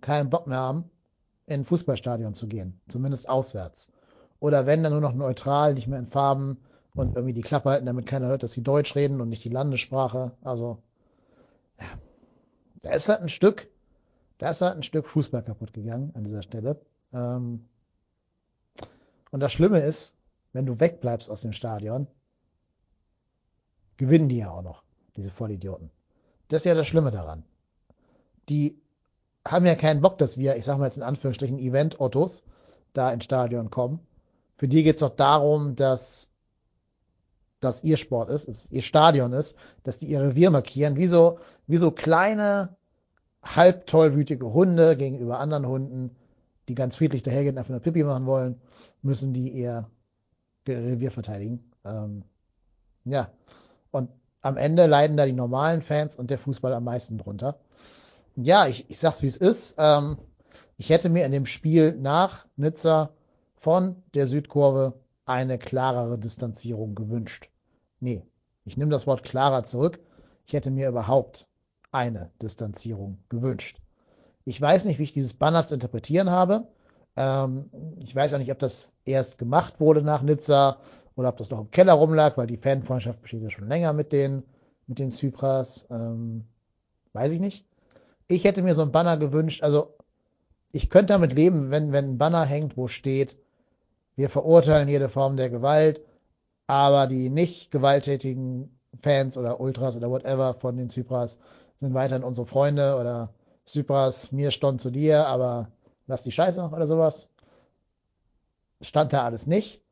keinen Bock mehr haben, in ein Fußballstadion zu gehen. Zumindest auswärts. Oder wenn dann nur noch neutral, nicht mehr in Farben und irgendwie die Klappe halten, damit keiner hört, dass sie Deutsch reden und nicht die Landessprache. Also, ja. da ist halt ein Stück da ist halt ein Stück Fußball kaputt gegangen an dieser Stelle. Ähm, und das Schlimme ist, wenn du wegbleibst aus dem Stadion, gewinnen die ja auch noch, diese Vollidioten. Das ist ja das Schlimme daran. Die haben ja keinen Bock, dass wir, ich sag mal jetzt in Anführungsstrichen, Event-Ottos da ins Stadion kommen. Für die geht es doch darum, dass das ihr Sport ist, dass ihr Stadion ist, dass die ihr Revier markieren, wie so, wie so kleine halb tollwütige Hunde gegenüber anderen Hunden, die ganz friedlich dahergehen, einfach nur Pipi machen wollen, müssen die ihr Revier verteidigen. Ähm, ja. Und am Ende leiden da die normalen Fans und der Fußball am meisten drunter. Ja, ich, ich sag's wie es ist. Ähm, ich hätte mir in dem Spiel nach Nizza von der Südkurve eine klarere Distanzierung gewünscht. Nee, ich nehme das Wort klarer zurück. Ich hätte mir überhaupt eine Distanzierung gewünscht. Ich weiß nicht, wie ich dieses Banner zu interpretieren habe. Ähm, ich weiß auch nicht, ob das erst gemacht wurde nach Nizza oder ob das noch im Keller rumlag, weil die Fanfreundschaft besteht ja schon länger mit den, mit den Zypras. Ähm, weiß ich nicht. Ich hätte mir so ein Banner gewünscht, also ich könnte damit leben, wenn, wenn ein Banner hängt, wo steht, wir verurteilen jede Form der Gewalt, aber die nicht gewalttätigen Fans oder Ultras oder whatever von den Zypras sind weiterhin unsere Freunde oder Zypras, mir stond zu dir, aber lass die Scheiße oder sowas. Stand da alles nicht.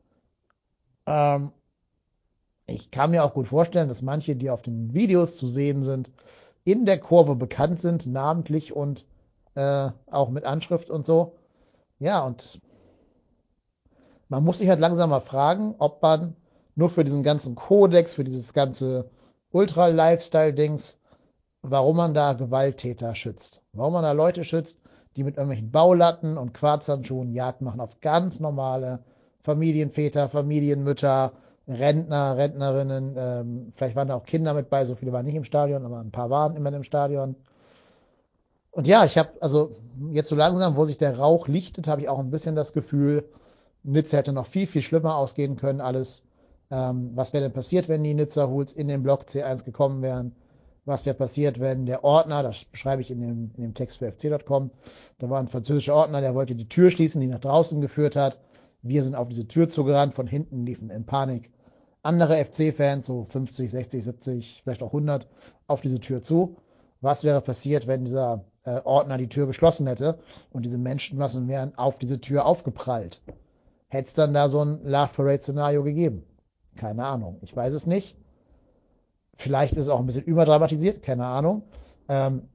Ähm, ich kann mir auch gut vorstellen, dass manche, die auf den Videos zu sehen sind, in der Kurve bekannt sind, namentlich und äh, auch mit Anschrift und so. Ja, und man muss sich halt langsam mal fragen, ob man nur für diesen ganzen Kodex, für dieses ganze Ultra-Lifestyle-Dings, warum man da Gewalttäter schützt. Warum man da Leute schützt, die mit irgendwelchen Baulatten und Quarzhandschuhen Jagd machen auf ganz normale Familienväter, Familienmütter, Rentner, Rentnerinnen. Ähm, vielleicht waren da auch Kinder mit bei, so viele waren nicht im Stadion, aber ein paar waren immer im Stadion. Und ja, ich habe, also jetzt so langsam, wo sich der Rauch lichtet, habe ich auch ein bisschen das Gefühl, Nizza hätte noch viel, viel schlimmer ausgehen können, alles. Ähm, was wäre denn passiert, wenn die Nizza Hools in den Block C1 gekommen wären? Was wäre passiert, wenn der Ordner, das beschreibe ich in dem, in dem Text für fc.com, da war ein französischer Ordner, der wollte die Tür schließen, die nach draußen geführt hat. Wir sind auf diese Tür zugerannt, von hinten liefen in Panik andere FC-Fans, so 50, 60, 70, vielleicht auch 100, auf diese Tür zu. Was wäre passiert, wenn dieser äh, Ordner die Tür geschlossen hätte und diese Menschenmassen wären auf diese Tür aufgeprallt? Hätte es dann da so ein Love Parade-Szenario gegeben? Keine Ahnung. Ich weiß es nicht. Vielleicht ist es auch ein bisschen überdramatisiert, keine Ahnung. Ähm,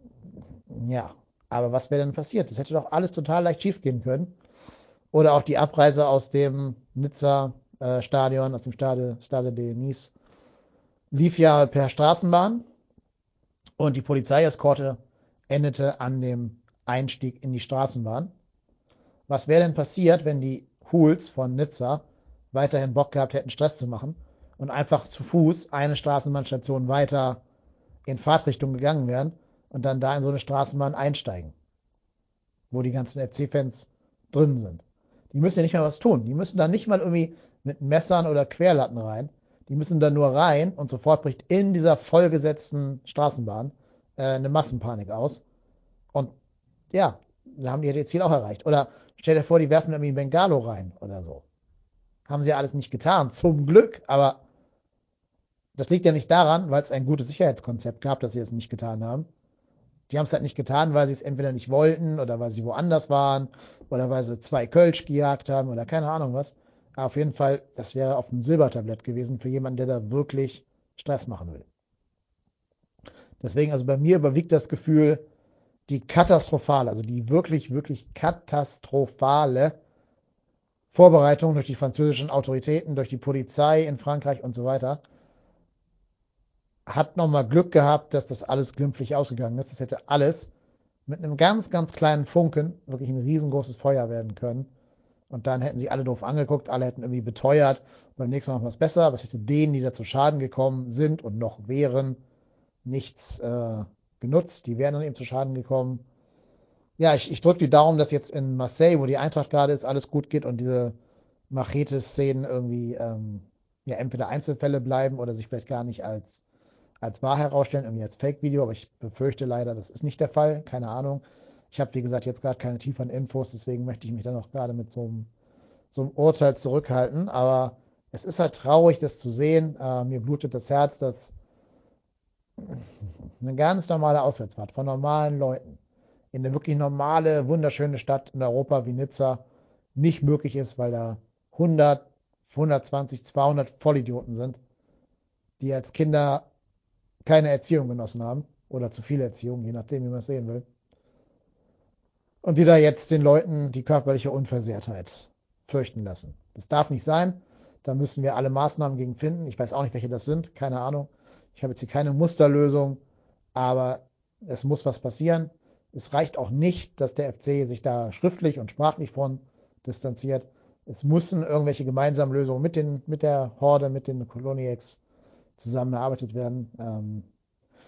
ja, aber was wäre denn passiert? Das hätte doch alles total leicht schief gehen können. Oder auch die Abreise aus dem Nizza äh, aus dem Stade, Stade de Nice, lief ja per Straßenbahn und die Polizeieskorte endete an dem Einstieg in die Straßenbahn. Was wäre denn passiert, wenn die Hools von Nizza weiterhin Bock gehabt hätten, Stress zu machen und einfach zu Fuß eine Straßenbahnstation weiter in Fahrtrichtung gegangen wären und dann da in so eine Straßenbahn einsteigen, wo die ganzen FC-Fans drin sind. Die müssen ja nicht mal was tun. Die müssen da nicht mal irgendwie mit Messern oder Querlatten rein. Die müssen da nur rein und sofort bricht in dieser vollgesetzten Straßenbahn äh, eine Massenpanik aus. Und ja, da haben die ihr Ziel auch erreicht. Oder stell dir vor, die werfen irgendwie ein Bengalo rein oder so. Haben sie ja alles nicht getan, zum Glück, aber das liegt ja nicht daran, weil es ein gutes Sicherheitskonzept gab, dass sie es nicht getan haben. Die haben es halt nicht getan, weil sie es entweder nicht wollten oder weil sie woanders waren oder weil sie zwei Kölsch gejagt haben oder keine Ahnung was. Aber auf jeden Fall, das wäre auf dem Silbertablett gewesen für jemanden, der da wirklich Stress machen will. Deswegen, also bei mir überwiegt das Gefühl, die katastrophale, also die wirklich, wirklich katastrophale Vorbereitung durch die französischen Autoritäten, durch die Polizei in Frankreich und so weiter, hat nochmal Glück gehabt, dass das alles glimpflich ausgegangen ist. Das hätte alles mit einem ganz, ganz kleinen Funken wirklich ein riesengroßes Feuer werden können. Und dann hätten sie alle doof angeguckt, alle hätten irgendwie beteuert, beim nächsten Mal noch was besser, aber es hätte denen, die da zu Schaden gekommen sind und noch wären, nichts äh, genutzt. Die wären dann eben zu Schaden gekommen. Ja, ich, ich drücke die Daumen, dass jetzt in Marseille, wo die Eintracht gerade ist, alles gut geht und diese Machete-Szenen irgendwie ähm, ja entweder Einzelfälle bleiben oder sich vielleicht gar nicht als, als wahr herausstellen, irgendwie als Fake-Video, aber ich befürchte leider, das ist nicht der Fall, keine Ahnung. Ich habe, wie gesagt, jetzt gerade keine tieferen Infos, deswegen möchte ich mich dann auch gerade mit so einem, so einem Urteil zurückhalten. Aber es ist halt traurig, das zu sehen. Äh, mir blutet das Herz, dass eine ganz normale Auswärtsfahrt von normalen Leuten in eine wirklich normale, wunderschöne Stadt in Europa wie Nizza nicht möglich ist, weil da 100, 120, 200 Vollidioten sind, die als Kinder keine Erziehung genossen haben oder zu viel Erziehung, je nachdem, wie man es sehen will und die da jetzt den Leuten die körperliche Unversehrtheit fürchten lassen. Das darf nicht sein. Da müssen wir alle Maßnahmen gegen finden. Ich weiß auch nicht, welche das sind. Keine Ahnung. Ich habe jetzt hier keine Musterlösung, aber es muss was passieren. Es reicht auch nicht, dass der FC sich da schriftlich und sprachlich von distanziert. Es müssen irgendwelche gemeinsamen Lösungen mit, den, mit der Horde, mit den Kolonieks zusammengearbeitet werden. Ähm,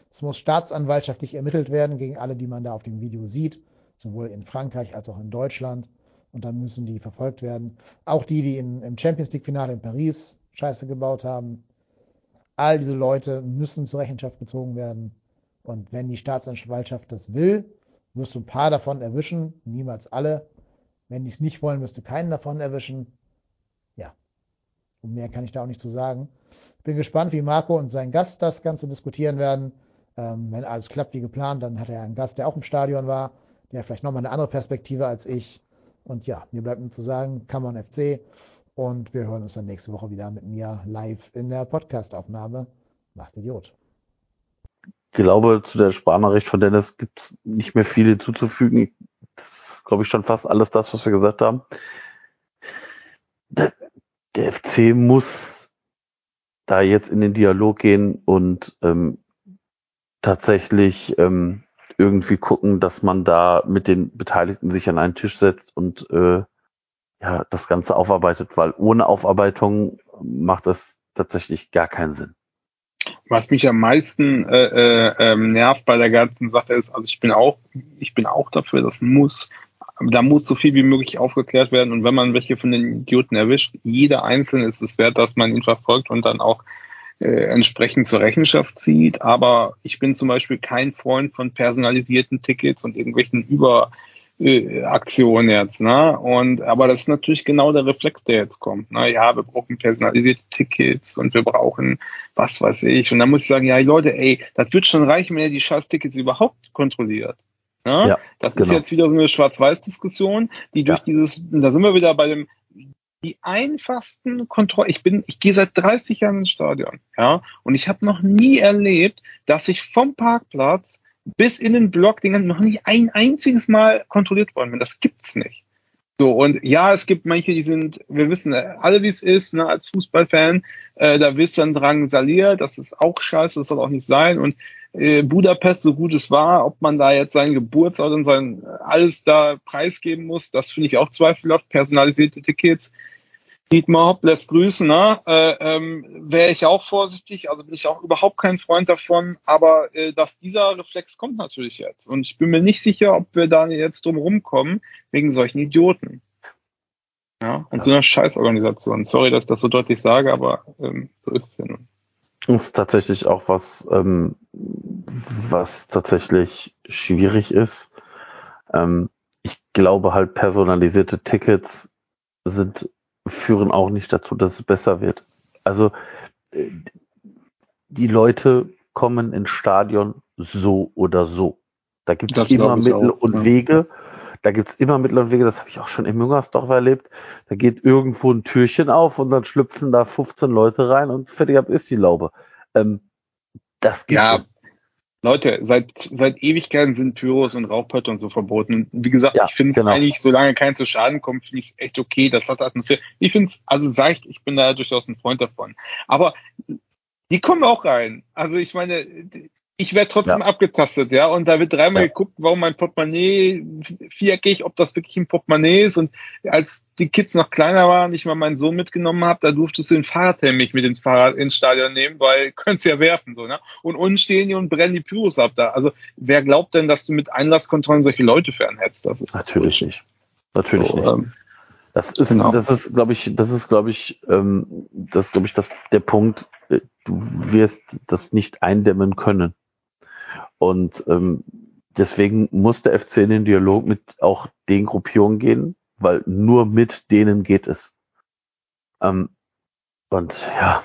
es muss staatsanwaltschaftlich ermittelt werden gegen alle, die man da auf dem Video sieht sowohl in Frankreich als auch in Deutschland. Und dann müssen die verfolgt werden. Auch die, die in, im Champions League-Finale in Paris Scheiße gebaut haben. All diese Leute müssen zur Rechenschaft gezogen werden. Und wenn die Staatsanwaltschaft das will, wirst du ein paar davon erwischen, niemals alle. Wenn die es nicht wollen, wirst du keinen davon erwischen. Ja. Und mehr kann ich da auch nicht zu sagen. Bin gespannt, wie Marco und sein Gast das Ganze diskutieren werden. Ähm, wenn alles klappt wie geplant, dann hat er einen Gast, der auch im Stadion war, der vielleicht nochmal eine andere Perspektive als ich. Und ja, mir bleibt nur zu sagen, on FC. Und wir hören uns dann nächste Woche wieder mit mir live in der Podcastaufnahme. Macht Idiot. Ich glaube, zu der Sprachnachricht von Dennis gibt es nicht mehr viel hinzuzufügen. Das ist, glaube ich, schon fast alles das, was wir gesagt haben. Der, der FC muss da jetzt in den Dialog gehen und ähm, tatsächlich ähm, irgendwie gucken, dass man da mit den Beteiligten sich an einen Tisch setzt und äh, ja, das Ganze aufarbeitet, weil ohne Aufarbeitung macht das tatsächlich gar keinen Sinn. Was mich am meisten äh, äh, ähm, nervt bei der ganzen Sache ist, also ich bin auch, ich bin auch dafür, das muss, da muss so viel wie möglich aufgeklärt werden und wenn man welche von den Idioten erwischt, jeder Einzelne ist es wert, dass man ihn verfolgt und dann auch äh, entsprechend zur Rechenschaft zieht. Aber ich bin zum Beispiel kein Freund von personalisierten Tickets und irgendwelchen Über äh, jetzt, ne? Und aber das ist natürlich genau der Reflex, der jetzt kommt. Ne? Ja, wir brauchen personalisierte Tickets und wir brauchen was weiß ich. Und dann muss ich sagen, ja Leute, ey, das wird schon reichen, wenn ihr die Scheiß-Tickets überhaupt kontrolliert. Ne? Ja, das genau. ist jetzt wieder so eine Schwarz-Weiß-Diskussion, die durch ja. dieses, da sind wir wieder bei dem die einfachsten Kontrollen. Ich bin, ich gehe seit 30 Jahren ins Stadion, ja, und ich habe noch nie erlebt, dass ich vom Parkplatz bis in den Block den ganzen noch nicht ein einziges Mal kontrolliert worden bin. Das gibt's nicht. So, und ja, es gibt manche, die sind, wir wissen alle, wie es ist, ne, als Fußballfan, äh, da wirst du dann drangsaliert, das ist auch scheiße, das soll auch nicht sein. Und Budapest, so gut es war, ob man da jetzt seinen Geburtsort und sein alles da preisgeben muss, das finde ich auch zweifelhaft. Personalisierte Tickets, Dietmar Hopp lässt grüßen, ne? Äh, ähm, wäre ich auch vorsichtig, also bin ich auch überhaupt kein Freund davon, aber äh, dass dieser Reflex kommt natürlich jetzt. Und ich bin mir nicht sicher, ob wir da jetzt drum rumkommen, wegen solchen Idioten. Ja, und ja. so einer Scheißorganisation. Sorry, dass ich das so deutlich sage, aber ähm, so ist es ja nun. Das ist tatsächlich auch was, ähm, was tatsächlich schwierig ist. Ähm, ich glaube halt, personalisierte Tickets sind führen auch nicht dazu, dass es besser wird. Also äh, die Leute kommen ins Stadion so oder so. Da gibt es immer Mittel auch, und ja. Wege. Da gibt es immer Mittel und Wege, das habe ich auch schon im Müngersdorf erlebt. Da geht irgendwo ein Türchen auf und dann schlüpfen da 15 Leute rein und fertig ab ist die Laube. Ähm, das gibt ja, es. Leute, seit, seit Ewigkeiten sind Pyros und Rauchpötte und so verboten. Und wie gesagt, ja, ich finde es genau. eigentlich, solange kein zu Schaden kommt, finde ich es echt okay. Das hat Atmosphäre. Ich finde es, also seicht, ich bin da durchaus ein Freund davon. Aber die kommen auch rein. Also ich meine, ich werde trotzdem ja. abgetastet, ja. Und da wird dreimal ja. geguckt, warum mein Portemonnaie viereckig, ob das wirklich ein Portemonnaie ist. Und als die Kids noch kleiner waren, ich mal meinen Sohn mitgenommen habe, da durftest du den Fahrradhelm nicht mit ins Fahrrad ins Stadion nehmen, weil könntest ja werfen, so, ne? Und unten stehen die und brennen die Pyros ab da. Also wer glaubt denn, dass du mit Einlasskontrollen solche Leute fernhetzt? Das ist natürlich nicht. Natürlich so, nicht. Ähm, das ist, genau. das ist, glaube ich, das ist, glaube ich, ähm, das glaube ich, das, der Punkt. Äh, du wirst das nicht eindämmen können. Und ähm, deswegen muss der FC in den Dialog mit auch den Gruppierungen gehen, weil nur mit denen geht es. Ähm, und ja.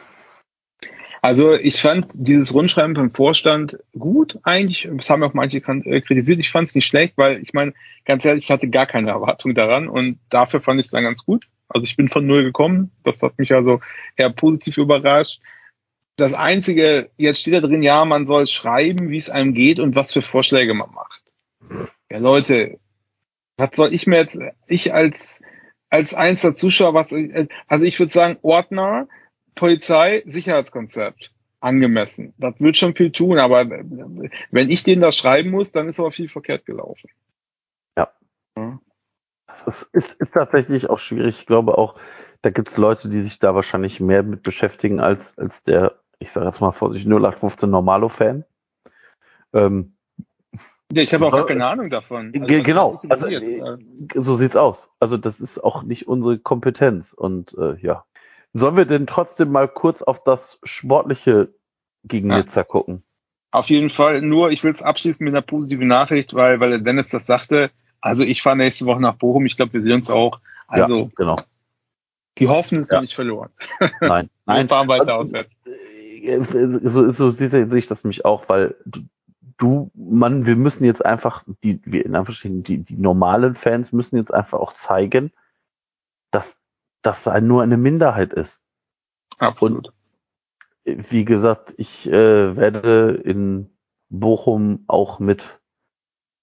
Also ich fand dieses Rundschreiben vom Vorstand gut eigentlich. Das haben auch manche äh, kritisiert. Ich fand es nicht schlecht, weil ich meine, ganz ehrlich, ich hatte gar keine Erwartung daran und dafür fand ich es dann ganz gut. Also ich bin von null gekommen. Das hat mich also eher positiv überrascht. Das Einzige, jetzt steht da drin, ja, man soll schreiben, wie es einem geht und was für Vorschläge man macht. Ja, Leute, was soll ich mir jetzt, ich als, als einzelner Zuschauer, was, also ich würde sagen, Ordner, Polizei, Sicherheitskonzept. Angemessen. Das wird schon viel tun, aber wenn ich denen das schreiben muss, dann ist aber viel verkehrt gelaufen. Ja. ja. Das ist, ist tatsächlich auch schwierig. Ich glaube auch, da gibt es Leute, die sich da wahrscheinlich mehr mit beschäftigen als, als der, ich sage jetzt mal vorsichtig, 0815 Normalo-Fan. Ähm, ja, ich habe auch gar keine Ahnung davon. Also, genau, also äh, so sieht's aus. Also das ist auch nicht unsere Kompetenz und äh, ja, Sollen wir denn trotzdem mal kurz auf das Sportliche gegen Ja. Nizza gucken? Auf jeden Fall. Nur, ich will es abschließen mit einer positiven Nachricht, weil, weil Dennis das sagte. Also ich fahre nächste Woche nach Bochum. Ich glaube, wir sehen uns auch. Also ja, genau. die Hoffnung ist Ja. noch nicht verloren. Nein, Wir nein. fahren weiter Also, auswärts. So, so sehe sehe ich das nämlich auch, weil du, du, Mann, wir müssen jetzt einfach, die, wir in Anführungsstrichen, die, die normalen Fans müssen jetzt einfach auch zeigen, dass das nur eine Minderheit ist. Absolut. Wie gesagt, ich äh, werde in Bochum auch mit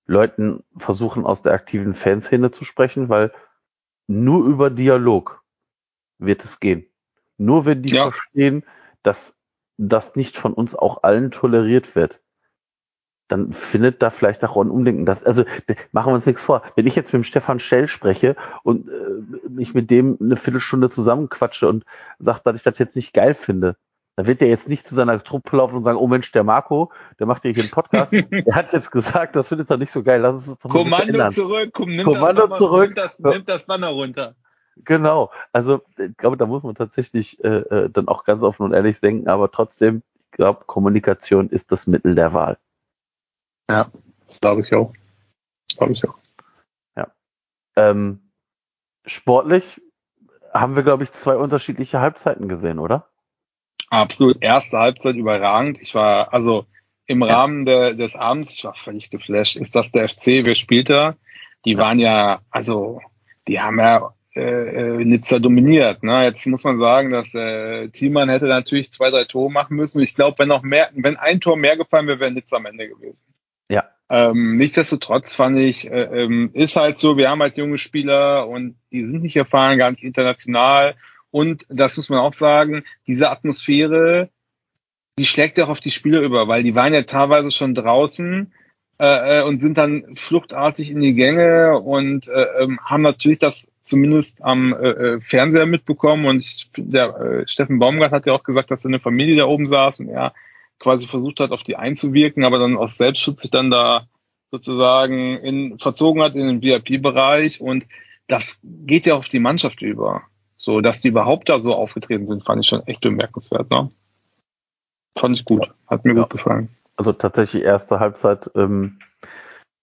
Leuten versuchen, aus der aktiven Fanszene zu sprechen, weil nur über Dialog wird es gehen. Nur wenn die Ja. verstehen, dass das nicht von uns auch allen toleriert wird, dann findet da vielleicht auch ein Umdenken. Das, also machen wir uns nichts vor. Wenn ich jetzt mit dem Stefan Schell spreche und äh, mich mit dem eine Viertelstunde zusammenquatsche und sage, dass ich das jetzt nicht geil finde, dann wird der jetzt nicht zu seiner Truppe laufen und sagen, oh Mensch, der Marco, der macht hier einen Podcast. der hat jetzt gesagt, das findet er nicht so geil. Lass uns das doch mal bitte Kommando zurück, komm, nimm Kommando das Banner, zurück. Nimm das, nimm das Banner runter. Genau. Also ich glaube, da muss man tatsächlich äh, äh, dann auch ganz offen und ehrlich denken, aber trotzdem, ich glaube, Kommunikation ist das Mittel der Wahl. Ja, das glaube ich auch. Glaube ich auch. Ähm, sportlich haben wir, glaube ich, zwei unterschiedliche Halbzeiten gesehen, oder? Absolut. Erste Halbzeit überragend. Ich war, also im Ja. Rahmen der, des Abends, ich war völlig geflasht. Ist das der FC? Wer spielt da? Die Ja. waren ja, also, die haben ja äh, äh, Nizza dominiert. Ne? Jetzt muss man sagen, dass äh, Thielmann hätte natürlich zwei, drei Tore machen müssen. Ich glaube, wenn noch mehr, wenn ein Tor mehr gefallen wäre, wäre Nizza am Ende gewesen. Ja. Ähm, nichtsdestotrotz fand ich, äh, ähm, ist halt so, wir haben halt junge Spieler und die sind nicht erfahren, gar nicht international. Und das muss man auch sagen, diese Atmosphäre, die schlägt ja auch auf die Spieler über, weil die waren ja teilweise schon draußen äh, äh, und sind dann fluchtartig in die Gänge und äh, ähm, haben natürlich das zumindest am äh, äh, Fernseher mitbekommen. Und ich, der äh, Steffen Baumgart hat ja auch gesagt, dass seine Familie da oben saß und er quasi versucht hat, auf die einzuwirken, aber dann aus Selbstschutz sich dann da sozusagen in, verzogen hat in den VIP-Bereich und das geht ja auf die Mannschaft über. So, dass die überhaupt da so aufgetreten sind, fand ich schon echt bemerkenswert, ne? Fand ich gut. Hat mir Ja. gut gefallen. Also tatsächlich erste Halbzeit. Ähm,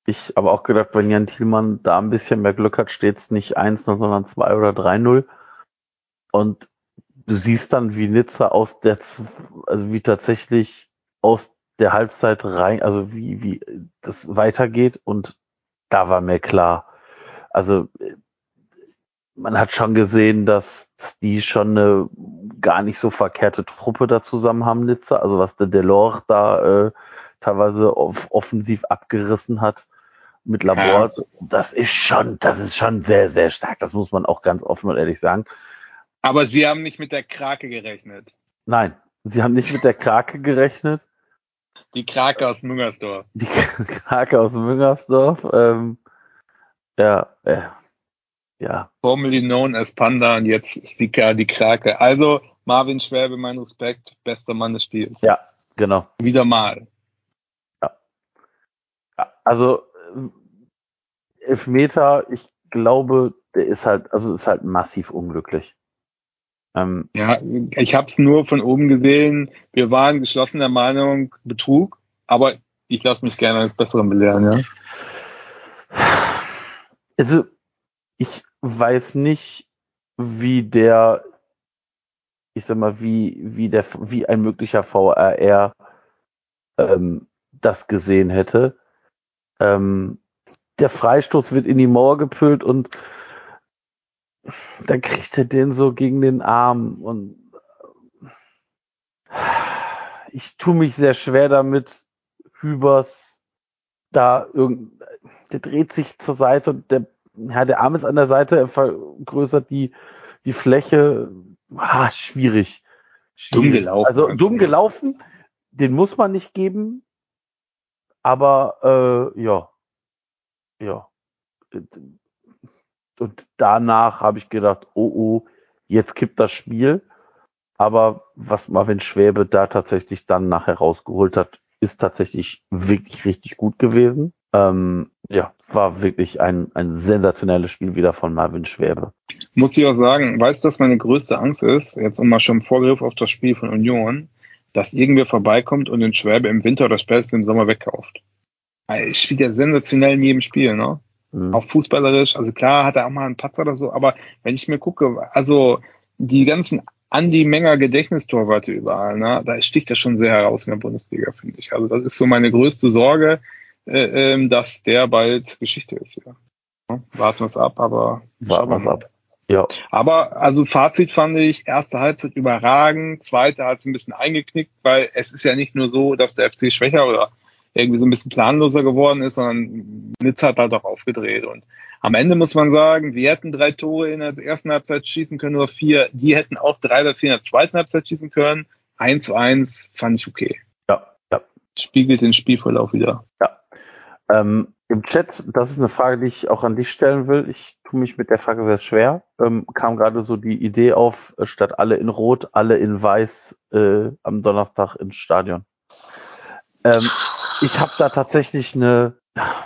ich aber auch gedacht, wenn Jan Thielmann da ein bisschen mehr Glück hat, steht es nicht 1-0, sondern 2 oder 3-0. Und du siehst dann, wie Nizza aus der, also wie tatsächlich aus der Halbzeit rein, also wie, wie das weitergeht. Und da war mir klar, also man hat schon gesehen, dass die schon eine gar nicht so verkehrte Truppe da zusammen haben, Nizza. Also was der Delors da äh, teilweise off offensiv abgerissen hat mit Laborde, das ist schon, das ist schon sehr, sehr stark. Das muss man auch ganz offen und ehrlich sagen. Aber sie haben nicht mit der Krake gerechnet. Nein, sie haben nicht mit der Krake gerechnet. Die Krake aus Müngersdorf. Die Krake aus Müngersdorf. Ähm, ja, äh, ja, Formerly known as Panda und jetzt ist die, die Krake. Also Marvin Schwäbe, mein Respekt, bester Mann des Spiels. ja, genau. Wieder mal. Ja, Also Elfmeter, ich glaube, der ist halt, also ist halt massiv unglücklich. Ähm, Ja, ich habe es nur von oben gesehen. Wir waren geschlossen der Meinung Betrug, aber ich lasse mich gerne als Besseren belehren, ja. also ich weiß nicht, wie der, ich sag mal, wie, wie der, wie ein möglicher VRR ähm, das gesehen hätte. Ähm, der Freistoß wird in die Mauer gepült und dann kriegt er den so gegen den Arm und ich tue mich sehr schwer damit, Hübers da irgend, der dreht sich zur Seite und der, ja, der Arm ist an der Seite, er vergrößert die, die Fläche. Ah, schwierig. Dumm Schwierig. gelaufen Also dumm gelaufen, den muss man nicht geben, aber äh, ja, ja. Und danach habe ich gedacht, oh oh, jetzt kippt das Spiel. Aber was Marvin Schwäbe da tatsächlich dann nachher rausgeholt hat, ist tatsächlich wirklich richtig gut gewesen. Ähm, ja, war wirklich ein, ein sensationelles Spiel wieder von Marvin Schwäbe. Muss ich auch sagen, weißt du, was meine größte Angst ist? Jetzt um mal schon im Vorgriff auf das Spiel von Union, dass irgendwer vorbeikommt und den Schwäbe im Winter oder spätestens im Sommer wegkauft. Er spielt ja sensationell in jedem Spiel, ne? Mhm. Auch fußballerisch. Also klar hat er auch mal einen Patzer oder so, aber wenn ich mir gucke, also die ganzen Andi Menger Gedächtnistorwarte überall, ne? Da sticht er schon sehr heraus in der Bundesliga, finde ich. Also das ist so meine größte Sorge, äh, ähm, dass der bald Geschichte ist. Ja, Warten wir es ab, aber Warten wir es ab. Ja, aber also Fazit fand ich, erste Halbzeit überragend, zweite hat es ein bisschen eingeknickt, weil es ist ja nicht nur so, dass der FC schwächer oder irgendwie so ein bisschen planloser geworden ist, sondern Nizza hat halt auch aufgedreht. Und am Ende muss man sagen, wir hätten drei Tore in der ersten Halbzeit schießen können oder vier. Die hätten auch drei oder vier in der zweiten Halbzeit schießen können. Eins zu eins fand ich okay. ja, ja. Spiegelt den Spielverlauf wieder. Ähm, Im Chat, das ist eine Frage, die ich auch an dich stellen will. Ich tue mich mit der Frage sehr schwer. Ähm, kam gerade so die Idee auf, äh, statt alle in Rot, alle in Weiß äh, am Donnerstag ins Stadion. Ähm, ich habe da tatsächlich eine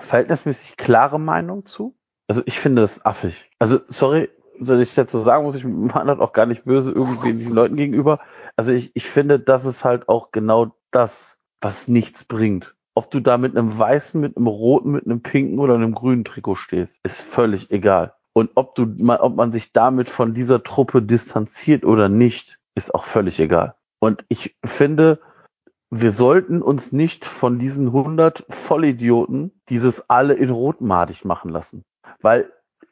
verhältnismäßig klare Meinung zu. Also ich finde das affig. Also sorry, soll ich jetzt so sagen, muss ich hat auch gar nicht böse irgendwie den Leuten gegenüber. Also ich, ich finde, das ist halt auch genau das, was nichts bringt. Ob du da mit einem weißen, mit einem roten, mit einem pinken oder einem grünen Trikot stehst, ist völlig egal. Und ob du, ob man sich damit von dieser Truppe distanziert oder nicht, ist auch völlig egal. Und ich finde, wir sollten uns nicht von diesen 100 Vollidioten dieses alle in Rot madig machen lassen. Weil,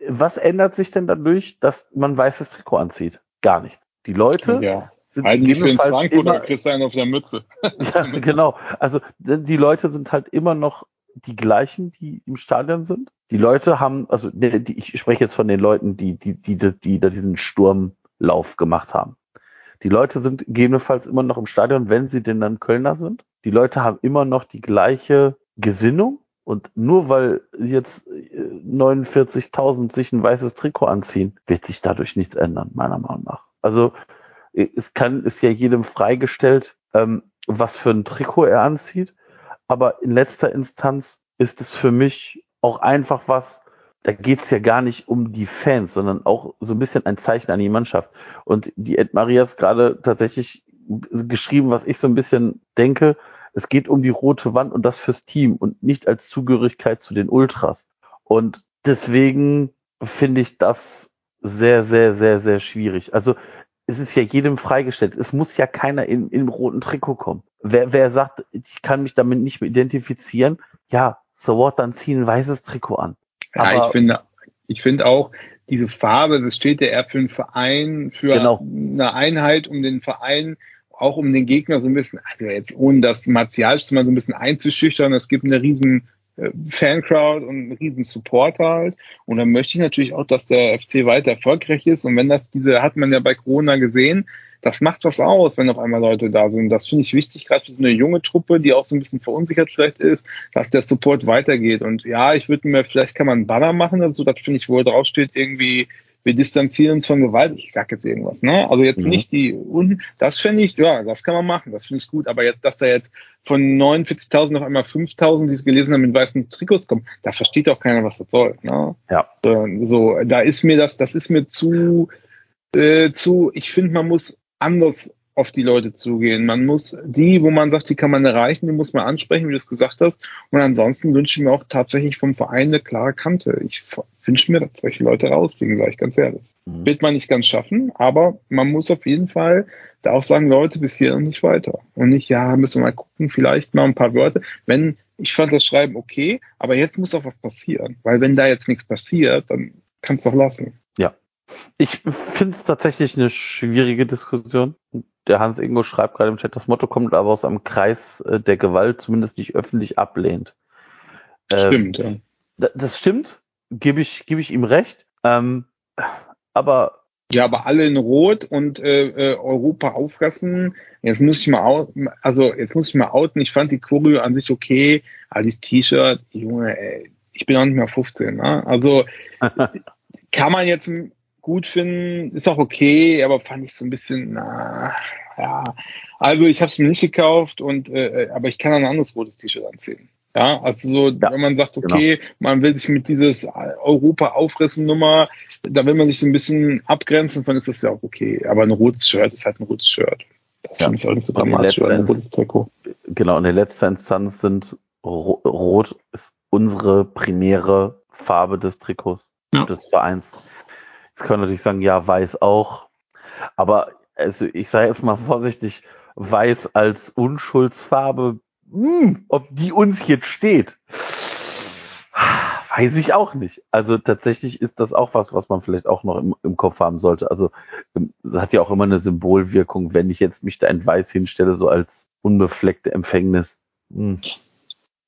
was ändert sich denn dadurch, dass man weißes Trikot anzieht? Gar nicht. Die Leute Ja. Sind nicht für in gegebenenfalls Frankfurt, da immer, kriegst du einen auf der Mütze. ja, genau. Also die Leute sind halt immer noch die gleichen, die im Stadion sind. Die Leute haben, also die, die, ich spreche jetzt von den Leuten, die, die, die, die, die da diesen Sturmlauf gemacht haben. Die Leute sind gegebenenfalls immer noch im Stadion, wenn sie denn dann Kölner sind. Die Leute haben immer noch die gleiche Gesinnung. Und nur weil jetzt äh, 49.000 sich ein weißes Trikot anziehen, wird sich dadurch nichts ändern, meiner Meinung nach. Also äh, es kann, ist ja jedem freigestellt, ähm, was für ein Trikot er anzieht. Aber in letzter Instanz ist es für mich auch einfach was, da geht es ja gar nicht um die Fans, sondern auch so ein bisschen ein Zeichen an die Mannschaft. Und die Ed Maria hat gerade tatsächlich geschrieben, was ich so ein bisschen denke. Es geht um die rote Wand und das fürs Team und nicht als Zugehörigkeit zu den Ultras. Und deswegen finde ich das sehr, sehr, sehr, sehr schwierig. Also es ist ja jedem freigestellt. Es muss ja keiner in, im roten Trikot kommen. Wer, wer sagt, ich kann mich damit nicht mehr identifizieren, ja, so what, dann zieh ein weißes Trikot an. Ja, Aber- ich finde, ich finde auch, diese Farbe, das steht ja eher für einen Verein, für Genau. eine Einheit, um den Verein, auch um den Gegner so ein bisschen, also jetzt ohne das martialisch mal so ein bisschen einzuschüchtern, es gibt eine riesen Fancrowd und einen riesen Support halt. Und dann möchte ich natürlich auch, dass der FC weiter erfolgreich ist. Und wenn das diese, hat man ja bei Corona gesehen, das macht was aus, wenn auf einmal Leute da sind. Das finde ich wichtig, gerade für so eine junge Truppe, die auch so ein bisschen verunsichert vielleicht ist, dass der Support weitergeht. Und ja, ich würde mir, vielleicht kann man einen Banner machen, also das finde ich, wo draufsteht, irgendwie, wir distanzieren uns von Gewalt. Ich sag jetzt irgendwas, ne? Also jetzt Mhm. nicht die, und das finde ich, ja, das kann man machen, das finde ich gut. Aber jetzt, dass da jetzt von 49.000 auf einmal 5.000, die es gelesen haben, mit weißen Trikots kommen, da versteht auch keiner, was das soll. Ne? Ja. So, so, da ist mir das, das ist mir zu, äh, zu, ich finde, man muss anders auf die Leute zugehen. Man muss die, wo man sagt, die kann man erreichen, die muss man ansprechen, wie du es gesagt hast. Und ansonsten wünsche ich mir auch tatsächlich vom Verein eine klare Kante. Ich wünsche mir, dass solche Leute rausfliegen, sage ich ganz ehrlich. Mhm. Wird man nicht ganz schaffen, aber man muss auf jeden Fall da auch sagen, Leute, bis hier und nicht weiter. Und nicht, ja, müssen wir mal gucken, vielleicht mal ein paar Wörter. Wenn, ich fand das Schreiben okay, aber jetzt muss auch was passieren. Weil wenn da jetzt nichts passiert, dann kannst du doch lassen. Ich finde es tatsächlich eine schwierige Diskussion. Der Hans Ingo schreibt gerade im Chat, das Motto kommt aber aus einem Kreis, äh, der Gewalt zumindest nicht öffentlich ablehnt. Ähm, Stimmt, ja. da- Das stimmt, gebe ich, gebe ich ihm recht. Ähm, aber Ja, aber alle in Rot und äh, äh, Europa auffressen. Jetzt muss ich mal out, also jetzt muss ich mal outen. Ich fand die Choreo an sich okay, aber dieses T-Shirt, Junge, ey, ich bin auch nicht mehr 15. Ne? Also kann man jetzt gut finden, ist auch okay, aber fand ich so ein bisschen, na, ja. Also ich habe es mir nicht gekauft und äh, aber ich kann ein anderes rotes T-Shirt anziehen. Ja, also so, Ja, wenn man sagt, okay, man will sich mit dieses Europa-Aufrissen-Nummer, da will man sich so ein bisschen abgrenzen, dann ist das ja auch okay. Aber ein rotes Shirt ist halt ein rotes Shirt. Das Ja. finde ich auch nicht so dramatisch, oder ein rotes Trikot. Genau, und in letzter Instanz sind Ro Rot ist unsere primäre Farbe des Trikots Ja. des Vereins. Jetzt können wir natürlich sagen, ja, weiß auch. Aber also ich sage jetzt mal vorsichtig, weiß als Unschuldsfarbe, hm, ob die uns jetzt steht, weiß ich auch nicht. Also tatsächlich ist das auch was, was man vielleicht auch noch im, im Kopf haben sollte. Also ähm, es hat ja auch immer eine Symbolwirkung, wenn ich jetzt mich da in weiß hinstelle, so als unbefleckte Empfängnis. Hm.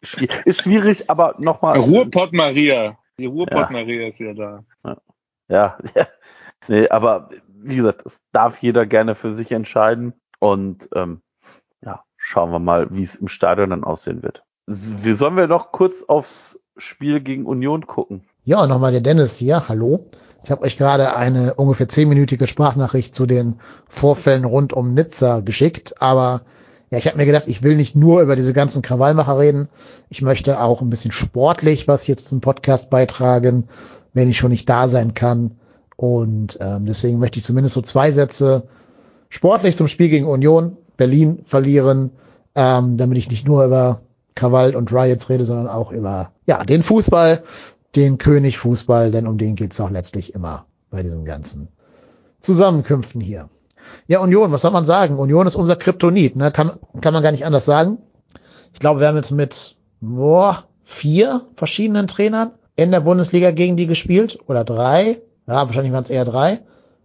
Schwi- Ist schwierig, aber nochmal. Ruhrpott Maria. Die Ruhrpott Ja. Maria ist wieder da. Ja, ja. Nee, aber wie gesagt, das darf jeder gerne für sich entscheiden. Und ähm, ja, schauen wir mal, wie es im Stadion dann aussehen wird. Wie sollen wir noch kurz aufs Spiel gegen Union gucken? Ja, nochmal der Dennis hier. Hallo. Ich habe euch gerade eine ungefähr zehnminütige Sprachnachricht zu den Vorfällen rund um Nizza geschickt. Aber ja, ich habe mir gedacht, ich will nicht nur über diese ganzen Krawallmacher reden. Ich möchte auch ein bisschen sportlich was hier zum Podcast beitragen, wenn ich schon nicht da sein kann. Und ähm, deswegen möchte ich zumindest so zwei Sätze sportlich zum Spiel gegen Union Berlin verlieren, ähm, damit ich nicht nur über Krawall und Riots rede, sondern auch über ja den Fußball, den König Fußball, denn um den geht's auch letztlich immer bei diesen ganzen Zusammenkünften hier. Ja, Union, was soll man sagen? Union ist unser Kryptonit, ne? kann, kann man gar nicht anders sagen. Ich glaube, wir haben jetzt mit boah, vier verschiedenen Trainern in der Bundesliga gegen die gespielt oder drei. Ja, wahrscheinlich waren es eher drei.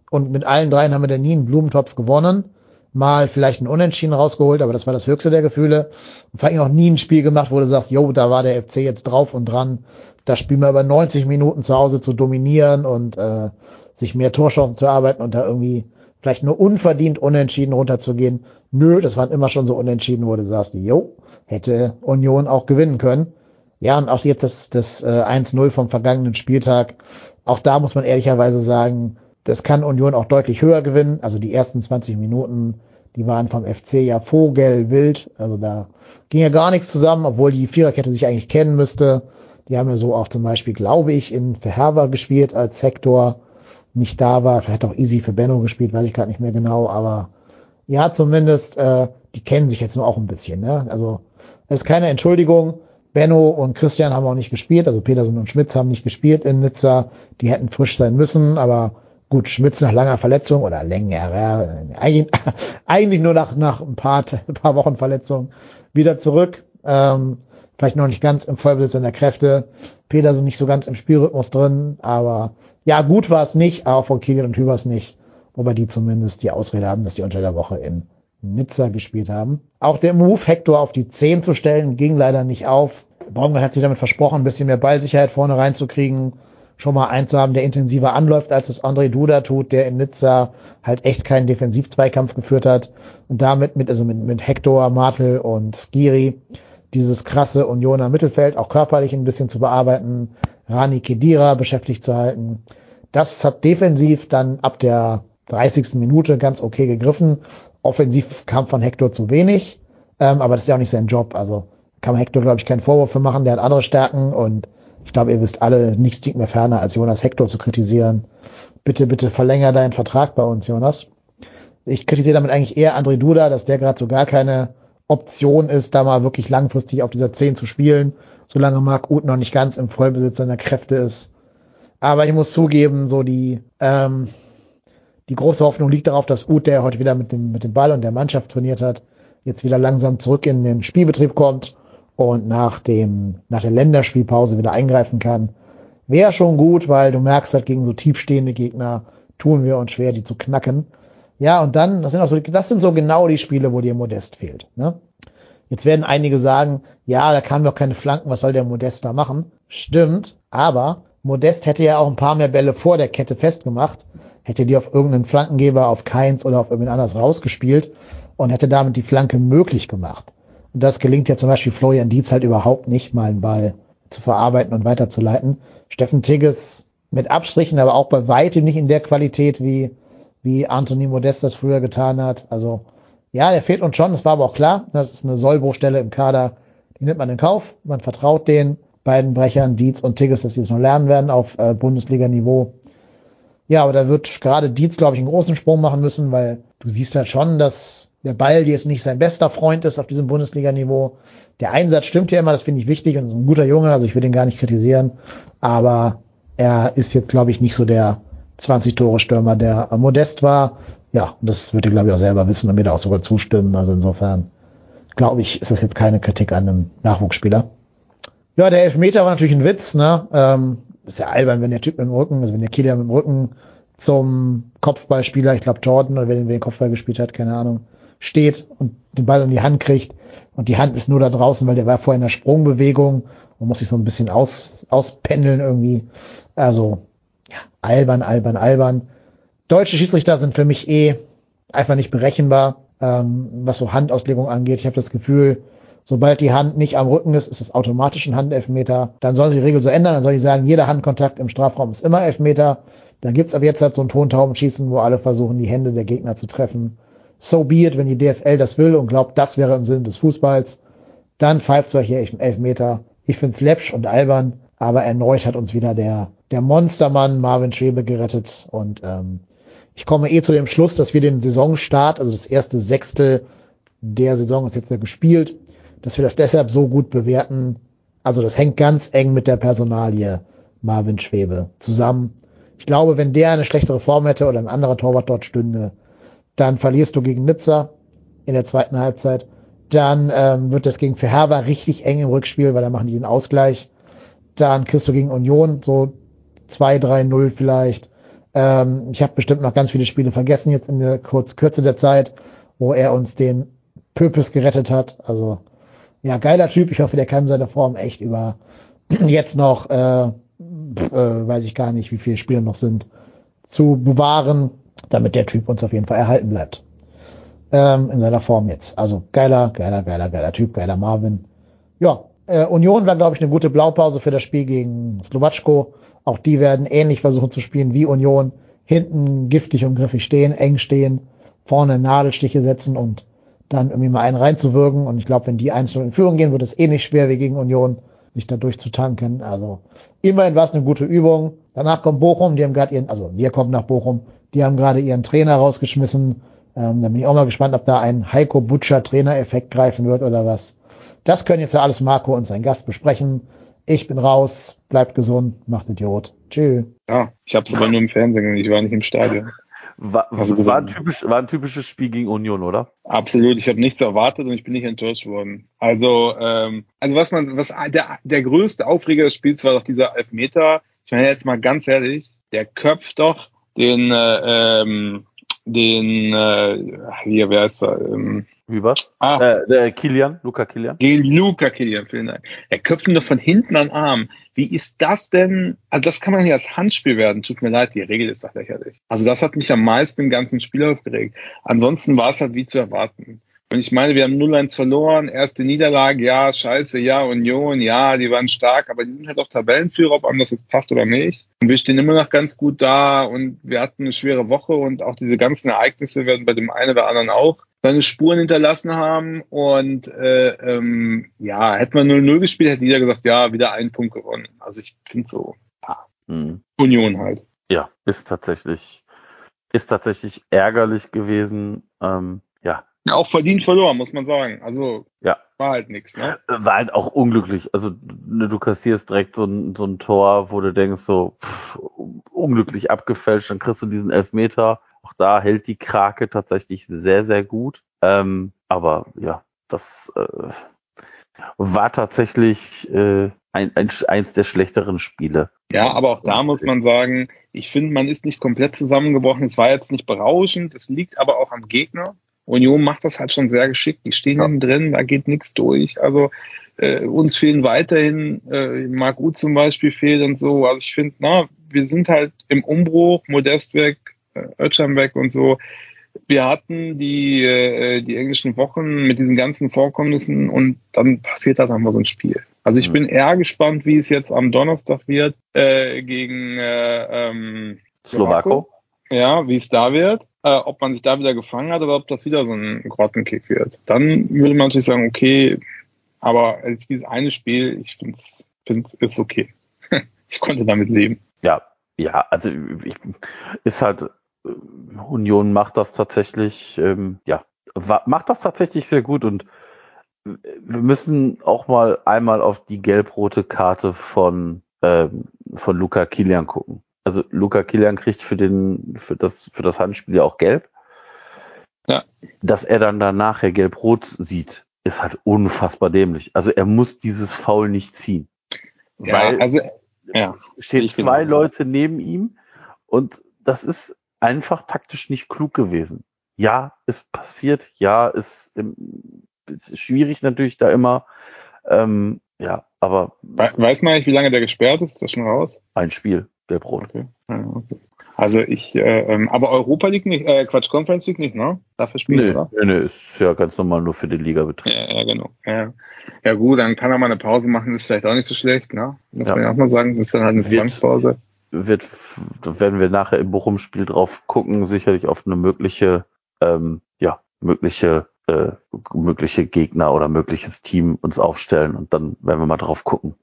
Und mit allen dreien haben wir dann nie einen Blumentopf gewonnen. Mal vielleicht einen Unentschieden rausgeholt, aber das war das höchste der Gefühle. Und vor allem auch nie ein Spiel gemacht, wo du sagst, jo, da war der FC jetzt drauf und dran. Da spielen wir über 90 Minuten zu Hause zu dominieren und äh, sich mehr Torchancen zu erarbeiten und da irgendwie vielleicht nur unverdient unentschieden runterzugehen. Nö, das waren immer schon so unentschieden, wo du sagst, jo, hätte Union auch gewinnen können. Ja, und auch jetzt das, das äh, 1-0 vom vergangenen Spieltag. Auch da muss man ehrlicherweise sagen, das kann Union auch deutlich höher gewinnen. Also die ersten 20 Minuten, die waren vom FC ja vogelwild. Also da ging ja gar nichts zusammen, obwohl die Viererkette sich eigentlich kennen müsste. Die haben ja so auch zum Beispiel, glaube ich, in Verherber gespielt, als Hector nicht da war. Vielleicht auch Easy für Benno gespielt, weiß ich gerade nicht mehr genau. Aber ja, zumindest, äh, die kennen sich jetzt nur auch ein bisschen. Ne? Also es ist keine Entschuldigung. Benno und Christian haben auch nicht gespielt, also Petersen und Schmitz haben nicht gespielt in Nizza. Die hätten frisch sein müssen, aber gut, Schmitz nach langer Verletzung oder längerer, eigentlich, nur nach, nach ein paar, ein paar Wochen Verletzung wieder zurück. Ähm, vielleicht noch nicht ganz im Vollbesitz seiner Kräfte. Petersen nicht so ganz im Spielrhythmus drin, aber ja, gut war es nicht, auch von Kegel und Hübers nicht, wobei die zumindest die Ausrede haben, dass die unter der Woche in Nizza gespielt haben. Auch der Move, Hector auf die 10 zu stellen, ging leider nicht auf. Baumgart hat sich damit versprochen, ein bisschen mehr Ballsicherheit vorne reinzukriegen, schon mal einen zu haben, der intensiver anläuft, als es André Duda tut, der in Nizza halt echt keinen Defensivzweikampf geführt hat und damit mit, also mit, mit Hector, Martel und Skiri dieses krasse Unioner Mittelfeld auch körperlich ein bisschen zu bearbeiten, Rani Kedira beschäftigt zu halten. Das hat defensiv dann ab der 30. Minute ganz okay gegriffen. Offensiv kam von Hector zu wenig, ähm, aber das ist ja auch nicht sein Job. Also kann man Hector, glaube ich, keinen Vorwurf für machen. Der hat andere Stärken und ich glaube, ihr wisst alle, nichts liegt mir ferner, als Jonas Hector zu kritisieren. Bitte, bitte verlänger deinen Vertrag bei uns, Jonas. Ich kritisiere damit eigentlich eher André Duda, dass der gerade so gar keine Option ist, da mal wirklich langfristig auf dieser 10 zu spielen, solange Marc Uth noch nicht ganz im Vollbesitz seiner Kräfte ist. Aber ich muss zugeben, so die, ähm, die große Hoffnung liegt darauf, dass Uth, der heute wieder mit dem, mit dem Ball und der Mannschaft trainiert hat, jetzt wieder langsam zurück in den Spielbetrieb kommt und nach dem, nach der Länderspielpause wieder eingreifen kann. Wäre schon gut, weil du merkst halt gegen so tiefstehende Gegner tun wir uns schwer, die zu knacken. Ja, und dann, das sind auch so, das sind so genau die Spiele, wo dir Modest fehlt. Ne? Jetzt werden einige sagen, ja, da kamen doch keine Flanken, was soll der Modest da machen? Stimmt, aber Modest hätte ja auch ein paar mehr Bälle vor der Kette festgemacht, hätte die auf irgendeinen Flankengeber, auf Keins oder auf irgendwen anders rausgespielt und hätte damit die Flanke möglich gemacht. Und das gelingt ja zum Beispiel Florian Dietz halt überhaupt nicht, mal einen Ball zu verarbeiten und weiterzuleiten. Steffen Tigges mit Abstrichen, aber auch bei weitem nicht in der Qualität, wie, wie Anthony Modest das früher getan hat. Also, ja, der fehlt uns schon, das war aber auch klar. Das ist eine Sollbruchstelle im Kader, Die nimmt man in Kauf, man vertraut den beiden Brechern, Dietz und Tigges, dass sie es noch lernen werden auf äh, Bundesliga-Niveau. Ja, aber da wird gerade Dietz, glaube ich, einen großen Sprung machen müssen, weil du siehst halt schon, dass der Ball jetzt nicht sein bester Freund ist auf diesem Bundesliga-Niveau. Der Einsatz stimmt ja immer, das finde ich wichtig und ist ein guter Junge, also ich will ihn gar nicht kritisieren, aber er ist jetzt, glaube ich, nicht so der 20-Tore-Stürmer, der modest war. Ja, das wird er, glaube ich, auch selber wissen und mir da auch sogar zustimmen. Also insofern, glaube ich, ist das jetzt keine Kritik an einem Nachwuchsspieler. Ja, der Elfmeter war natürlich ein Witz, ne? Ähm, ist ja albern, wenn der Typ mit dem Rücken, also wenn der Killer mit dem Rücken zum Kopfballspieler, ich glaube Jordan oder wer den Kopfball gespielt hat, keine Ahnung, steht und den Ball in die Hand kriegt und die Hand ist nur da draußen, weil der war vorher in der Sprungbewegung und muss sich so ein bisschen aus, auspendeln irgendwie. Also, ja, albern, albern, albern. Deutsche Schiedsrichter sind für mich eh einfach nicht berechenbar, ähm, was so Handauslegung angeht. Ich habe das Gefühl, sobald die Hand nicht am Rücken ist, ist es automatisch ein Handelfmeter. Dann soll sich die Regel so ändern, dann soll ich sagen, jeder Handkontakt im Strafraum ist immer Elfmeter. Dann gibt's ab jetzt halt so ein Tontaubenschießen, wo alle versuchen, die Hände der Gegner zu treffen. So be it, wenn die DFL das will und glaubt, das wäre im Sinne des Fußballs, dann pfeift solche Elfmeter. Ich find's läppsch und albern, aber erneut hat uns wieder der, der Monstermann Marvin Schwebe gerettet und ähm, ich komme eh zu dem Schluss, dass wir den Saisonstart, also das erste Sechstel der Saison ist jetzt ja gespielt, dass wir das deshalb so gut bewerten. Also das hängt ganz eng mit der Personalie Marvin Schwebe zusammen. Ich glaube, wenn der eine schlechtere Form hätte oder ein anderer Torwart dort stünde, dann verlierst du gegen Nizza in der zweiten Halbzeit. Dann ähm, wird das gegen Verherber richtig eng im Rückspiel, weil da machen die den Ausgleich. Dann kriegst du gegen Union so 2-3-0 vielleicht. Ähm, ich habe bestimmt noch ganz viele Spiele vergessen jetzt in der Kurz Kürze der Zeit, wo er uns den Pöpes gerettet hat. Also ja, geiler Typ. Ich hoffe, der kann seine Form echt über jetzt noch, äh, äh, weiß ich gar nicht, wie viele Spiele noch sind, zu bewahren, damit der Typ uns auf jeden Fall erhalten bleibt. Ähm, in seiner Form jetzt. Also geiler, geiler, geiler, geiler Typ, geiler Marvin. Ja, äh, Union war, glaube ich, eine gute Blaupause für das Spiel gegen Slowatschko. Auch die werden ähnlich versuchen zu spielen wie Union. Hinten giftig und griffig stehen, eng stehen, vorne Nadelstiche setzen und dann irgendwie mal einen reinzuwirken. Und ich glaube, wenn die einzeln in Führung gehen, wird es eh nicht schwer wie gegen Union, sich da durchzutanken. Also immerhin war es eine gute Übung. Danach kommt Bochum, die haben gerade ihren, also wir kommen nach Bochum, die haben gerade ihren Trainer rausgeschmissen. Ähm, da bin ich auch mal gespannt, ob da ein Heiko Butcher Trainereffekt greifen wird oder was. Das können jetzt ja alles Marco und sein Gast besprechen. Ich bin raus, bleibt gesund, macht Idiot. Tschüss. Ja, ich habe es aber nur im Fernsehen, ich war nicht im Stadion. War, Also war, ein typisch, war ein typisches Spiel gegen Union, oder? Absolut, ich habe nichts erwartet und ich bin nicht enttäuscht worden. Also, ähm, also was man, was der, der größte Aufreger des Spiels war doch dieser Elfmeter. Ich meine jetzt mal ganz ehrlich, der köpft doch den, äh, ähm, den, äh, hier, wer ist er? Ähm, Wie was? ah, Äh, der Kilian, Luca Kilian. gegen Luca Kilian, vielen Dank. Er köpft ihn doch von hinten an den Arm. Wie ist das denn? Also das kann man ja als Handspiel werden. Tut mir leid, die Regel ist doch lächerlich. Also das hat mich am meisten im ganzen Spiel aufgeregt. Ansonsten war es halt wie zu erwarten. Und ich meine, wir haben 0-1 verloren, erste Niederlage, ja, scheiße, ja, Union, ja, die waren stark, aber die sind halt auch Tabellenführer, ob das jetzt passt oder nicht. Und wir stehen immer noch ganz gut da und wir hatten eine schwere Woche und auch diese ganzen Ereignisse werden bei dem einen oder anderen auch seine Spuren hinterlassen haben. Und äh, ähm, ja, hätte man 0-0 gespielt, hätte jeder gesagt, ja, wieder einen Punkt gewonnen. Also ich finde so, ja, Hm. Union halt. Ja, ist tatsächlich, ist tatsächlich ärgerlich gewesen. Ähm, ja, Ja, auch verdient verloren, muss man sagen. Also Ja. war halt nichts, ne? war halt auch unglücklich. Also ne, du kassierst direkt so ein, so ein Tor, wo du denkst so pff, unglücklich abgefälscht, dann kriegst du diesen Elfmeter. Auch da hält die Krake tatsächlich sehr, sehr gut. Ähm, aber ja, das äh, war tatsächlich äh, ein, ein, eins der schlechteren Spiele. Ja, aber auch da muss man sagen, ich finde, man ist nicht komplett zusammengebrochen. Es war jetzt nicht berauschend. Es liegt aber auch am Gegner. Union macht das halt schon sehr geschickt. Die stehen Ja. drin, da geht nichts durch. Also äh, uns fehlen weiterhin, äh, Marc U zum Beispiel fehlt und so. Also ich finde, na, wir sind halt im Umbruch, Modest weg, Özcan weg und so. Wir hatten die, äh, die englischen Wochen mit diesen ganzen Vorkommnissen und dann passiert halt einmal so ein Spiel. Also ich Mhm. bin eher gespannt, wie es jetzt am Donnerstag wird äh, gegen äh, ähm, Slowako? ja, wie es da wird, äh, ob man sich da wieder gefangen hat oder ob das wieder so ein Grottenkick wird. Dann würde man natürlich sagen, okay, Aber dieses eine Spiel, ich finde es find, ist okay. ich konnte damit leben. Ja, ja, also ich, ist halt, Union macht das tatsächlich, ähm, ja, macht das tatsächlich sehr gut und wir müssen auch mal einmal auf die gelb-rote Karte von, ähm, von Luca Kilian gucken. Also Luca Kilian kriegt für den, für das, für das Handspiel ja auch gelb. Ja. Dass er dann danach ja gelb-rot sieht, ist halt unfassbar dämlich. Also er muss dieses Foul nicht ziehen. Ja, weil also, ja. stehen zwei. Leute neben ihm und das ist einfach taktisch nicht klug gewesen. Ja, ist passiert, ja, ist, im, ist schwierig natürlich da immer. Ähm, ja, aber We weiß man nicht, wie lange der gesperrt ist? Ist das schon raus? ein Spiel, gelb-rot. Okay. Ja, okay. Also ich, äh, ähm, aber Europa League nicht, äh, Quatsch, Conference League nicht, ne? Dafür spielen, Nö, oder? nö, nö, ist ja ganz normal nur für den Ligabetrieb. Ja, ja, genau. Ja. ja gut, dann kann er mal eine Pause machen, ist vielleicht auch nicht so schlecht, ne? Muss Ja. man ja auch mal sagen. Das ist dann halt eine Zwangspause. Wird, werden wir nachher im Bochum-Spiel drauf gucken, sicherlich auf eine mögliche, ähm, ja, mögliche, äh, mögliche Gegner oder mögliches Team uns aufstellen und dann werden wir mal drauf gucken.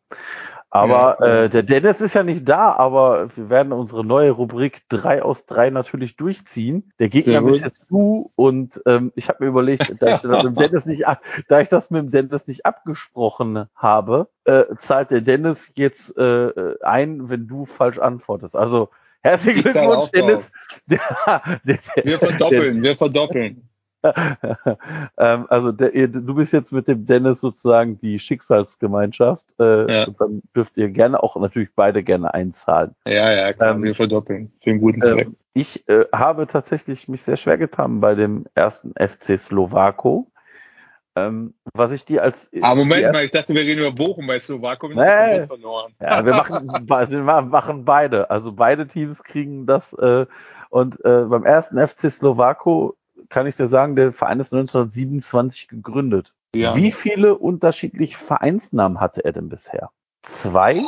Aber Ja. äh, der Dennis ist ja nicht da, aber wir werden unsere neue Rubrik 3 aus 3 natürlich durchziehen. Der Gegner bist jetzt du und ähm, ich habe mir überlegt, da ich, das mit dem Dennis nicht, da ich das mit dem Dennis nicht abgesprochen habe, äh, zahlt der Dennis jetzt äh, ein, wenn du falsch antwortest. Also herzlichen Glückwunsch, Dennis. Der, der, der, Wir verdoppeln, wir verdoppeln. ähm, also der, du bist jetzt mit dem Dennis sozusagen die Schicksalsgemeinschaft. Äh, Ja. und dann dürft ihr gerne auch natürlich beide gerne einzahlen. Ja, ja, klar, Ähm, wir verdoppeln. Für einen guten Zweck. Ähm, ich äh, habe tatsächlich mich sehr schwer getan bei dem ersten FC Slowako. Ähm, was ich dir als Aber Moment die mal, ich dachte, wir reden über Bochum bei Slowakum. Nee. verloren. Ja, wir machen, also wir machen beide. Also beide Teams kriegen das. Äh, und äh, beim ersten FC Slowako kann ich dir sagen, der Verein ist 1927 gegründet. Ja. Wie viele unterschiedliche Vereinsnamen hatte er denn bisher? Zwei,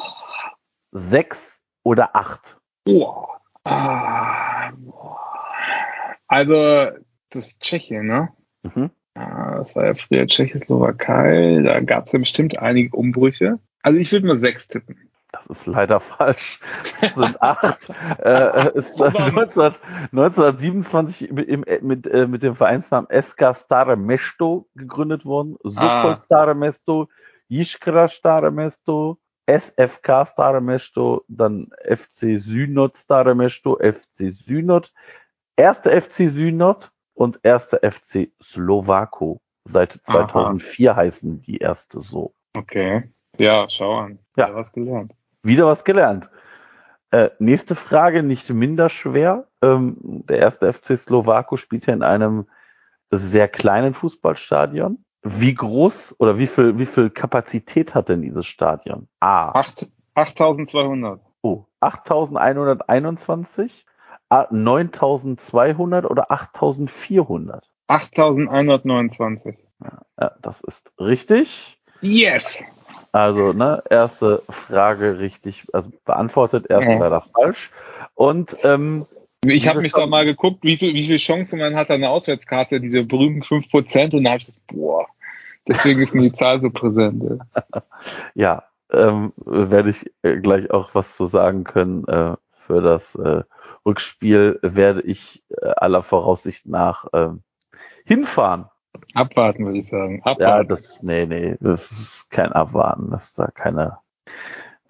sechs oder acht? Boah. Also, das ist Tschechien, ne? Mhm. Ah, Das war ja früher Tschechoslowakei. Da gab es ja bestimmt einige Umbrüche. Also ich würde mal sechs tippen. Das ist leider falsch. Es sind acht. äh, es ist 19, 1927 mit, mit, äh, mit dem Vereinsnamen SK Stare Mesto gegründet worden. Sokol Ah. Stare Mesto, Iskra Stare Mesto, SFK Stare Mesto, dann FC Synod Stare Mesto, FC Synod, erster FC Synod und erster FC Slowako. Seit Aha. 2004 heißen die erste so. Okay. Ja, schau an. Ja. Was gelernt. Wieder was gelernt. Äh, nächste Frage, nicht minder schwer. Ähm, der erste FC Slowako spielt ja in einem sehr kleinen Fußballstadion. Wie groß oder wie viel, wie viel Kapazität hat denn dieses Stadion? A. Acht- 8200. Oh, 8121, A. 9200 oder 8400? 8129. Ja, das ist richtig. Yes! Also, ne, erste Frage richtig, also beantwortet, erste Ja. leider falsch. Und ähm, Ich habe mich da mal geguckt, wie viel, wie viel Chancen man hat an der Auswärtskarte, diese berühmten 5%, und da habe ich gesagt, boah, deswegen ist mir die Zahl so präsent. ja, ähm, werde ich äh, gleich auch was zu sagen können. Äh, für das äh, Rückspiel werde ich äh, aller Voraussicht nach ähm, hinfahren. Abwarten, würde ich sagen. Ja, Abwarten. das, nee, nee, das ist kein Abwarten, das ist da keine.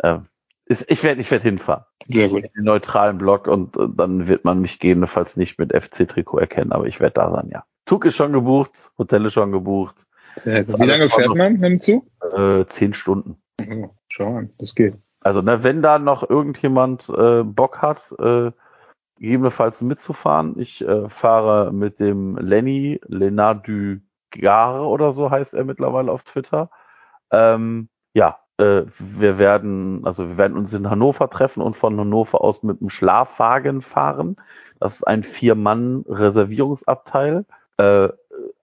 ähm, ist, ich werde ich werd hinfahren. Sehr gut. Den neutralen Block und äh, dann wird man mich gegebenenfalls nicht mit FC-Trikot erkennen, aber ich werde da sein, ja. Zug ist schon gebucht, Hotel ist schon gebucht. Ist Wie lange fährt voll. man mit dem Zug? äh, zehn Stunden. Oh, schau an, das geht. Also, ne, wenn da noch irgendjemand äh, Bock hat, äh, gegebenenfalls mitzufahren, ich äh, fahre mit dem Lenny, Lenard du Gare oder so heißt er mittlerweile auf Twitter. Ähm, ja, äh, wir werden, also wir werden uns in Hannover treffen und von Hannover aus mit dem Schlafwagen fahren. Das ist ein Vier-Mann-Reservierungsabteil. Äh,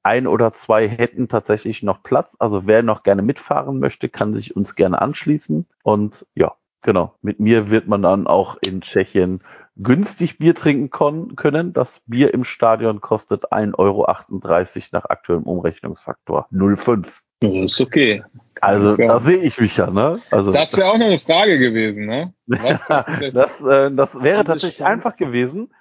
ein oder zwei hätten tatsächlich noch Platz. Also wer noch gerne mitfahren möchte, kann sich uns gerne anschließen. Und ja, genau. Mit mir wird man dann auch in Tschechien günstig Bier trinken können. Das Bier im Stadion kostet 1,38 Euro nach aktuellem Umrechnungsfaktor 0,5. Das ist okay. Also Ja. da sehe ich mich ja, ne? Also Das wäre auch noch eine Frage gewesen, ne? Das, äh, das wäre tatsächlich einfach gewesen.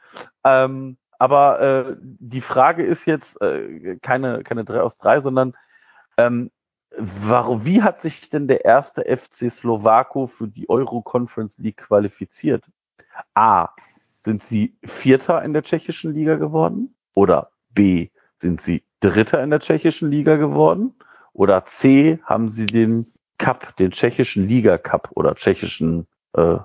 Ähm, aber äh, die Frage ist jetzt äh, keine, keine 3 aus 3, sondern ähm, warum, wie hat sich denn der erste FC Slowako für die Euro Conference League qualifiziert? A. Sind sie Vierter in der tschechischen Liga geworden? Oder B. Sind sie Dritter in der tschechischen Liga geworden? Oder C. Haben sie den Cup, den tschechischen Liga Cup oder tschechischen äh,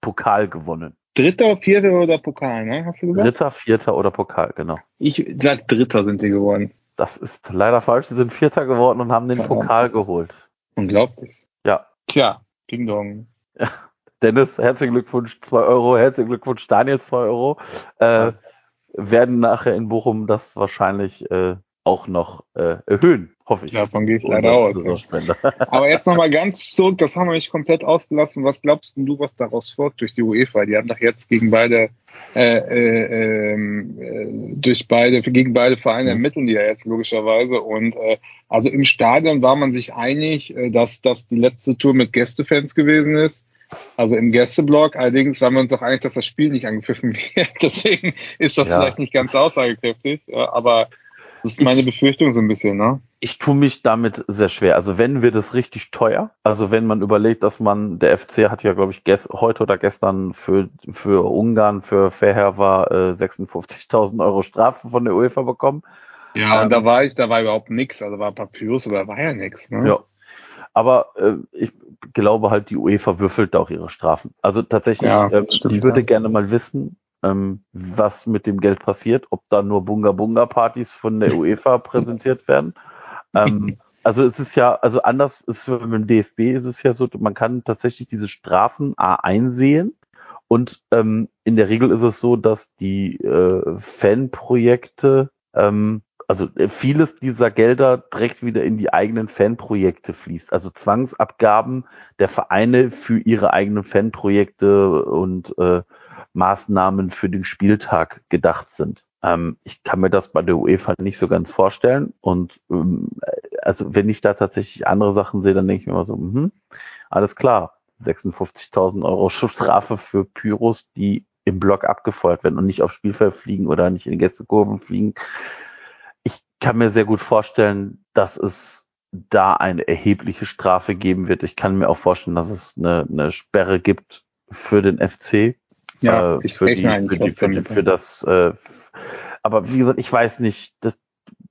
Pokal gewonnen? Dritter, Vierter oder Pokal, ne? Hast du gesagt? Dritter, Vierter oder Pokal, genau. Ich sag Dritter sind die geworden. Das ist leider falsch. Sie sind Vierter geworden und haben den. Pokal geholt. Unglaublich. Ja. Tja, Ding Dong. Dennis, herzlichen Glückwunsch, 2 Euro. Herzlichen Glückwunsch, Daniel, 2 Euro. Äh, werden nachher in Bochum das wahrscheinlich äh, auch noch äh, erhöhen, hoffe ich. Davon gehe ich leider aus. Aber jetzt nochmal ganz zurück, das haben wir nicht komplett ausgelassen. Was glaubst denn du, was daraus folgt durch die UEFA? Die haben doch jetzt gegen beide, äh, äh, ähm, äh, durch beide, gegen beide Vereine Mhm. ermitteln die ja jetzt logischerweise. Und äh, also im Stadion war man sich einig, äh, dass das die letzte Tour mit Gästefans gewesen ist. Also im Gästeblock. Allerdings waren wir uns auch einig, dass das Spiel nicht angepfiffen wird. Deswegen ist das Ja. vielleicht nicht ganz aussagekräftig. Ja, aber das ist meine Befürchtung so ein bisschen, ne? Ich tue mich damit sehr schwer. Also wenn wird es richtig teuer. Also wenn man überlegt, dass man, der FC hat ja, glaube ich, heute oder gestern für, für Ungarn, für Fairhair äh, 56.000 Euro Strafe von der UEFA bekommen. Ja, Ähm, und da war ich, da war überhaupt nichts. Also war Papyrus, aber da war ja nichts. Ne? Ja. Aber äh, ich glaube halt, die UEFA würfelt auch ihre Strafen. Also tatsächlich, Ja, ähm, stimmt, ich würde ja. gerne mal wissen, ähm, was mit dem Geld passiert, ob da nur Bunga-Bunga-Partys von der UEFA präsentiert werden. Ähm, also es ist ja, also anders ist mit dem DFB ist es ja so, man kann tatsächlich diese Strafen A einsehen und ähm, in der Regel ist es so, dass die äh, Fanprojekte, ähm, also äh, vieles dieser Gelder direkt wieder in die eigenen Fanprojekte fließt. Also Zwangsabgaben der Vereine für ihre eigenen Fanprojekte und äh, Maßnahmen für den Spieltag gedacht sind. Ähm, ich kann mir das bei der UEFA nicht so ganz vorstellen. Und ähm, also wenn ich da tatsächlich andere Sachen sehe, dann denke ich mir immer so, mhm, alles klar, 56.000 Euro Strafe für Pyros, die im Block abgefeuert werden und nicht aufs Spielfeld fliegen oder nicht in Gästekurven fliegen. Ich kann mir sehr gut vorstellen, dass es da eine erhebliche Strafe geben wird. Ich kann mir auch vorstellen, dass es eine, eine Sperre gibt für den FC. Ja, äh, für, die, für, die, für, die, für das. Äh, aber wie gesagt, ich weiß nicht. Das,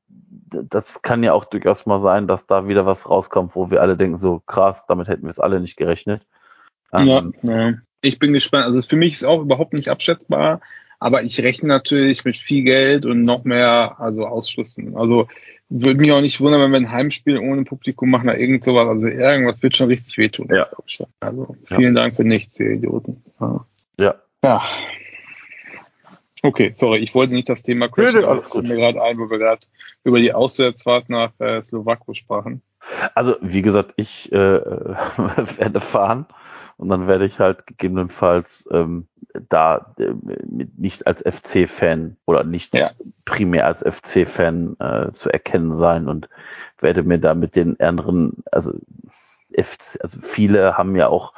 das kann ja auch durchaus mal sein, dass da wieder was rauskommt, wo wir alle denken, so krass, damit hätten wir es alle nicht gerechnet. Ja, Ähm, ja. Ich bin gespannt. Also für mich ist auch überhaupt nicht abschätzbar, aber ich rechne natürlich mit viel Geld und noch mehr, also Ausschlüssen. Also würde mich auch nicht wundern, wenn wir ein Heimspiel ohne Publikum machen oder irgend sowas. Also irgendwas wird schon richtig wehtun. Ja. glaub ich schon. Also Ja. vielen Dank für nichts, ihr Idioten. Ja. ja. ja. Okay, sorry, ich wollte nicht das Thema crashen, aber es gut. mir gerade ein, wo wir gerade über die Auswärtsfahrt nach äh, Slowako sprachen. Also, wie gesagt, ich äh, werde fahren und dann werde ich halt gegebenenfalls ähm, da äh, nicht als FC-Fan oder nicht Ja. primär als FC-Fan äh, zu erkennen sein und werde mir da mit den anderen, also FC, also viele haben ja auch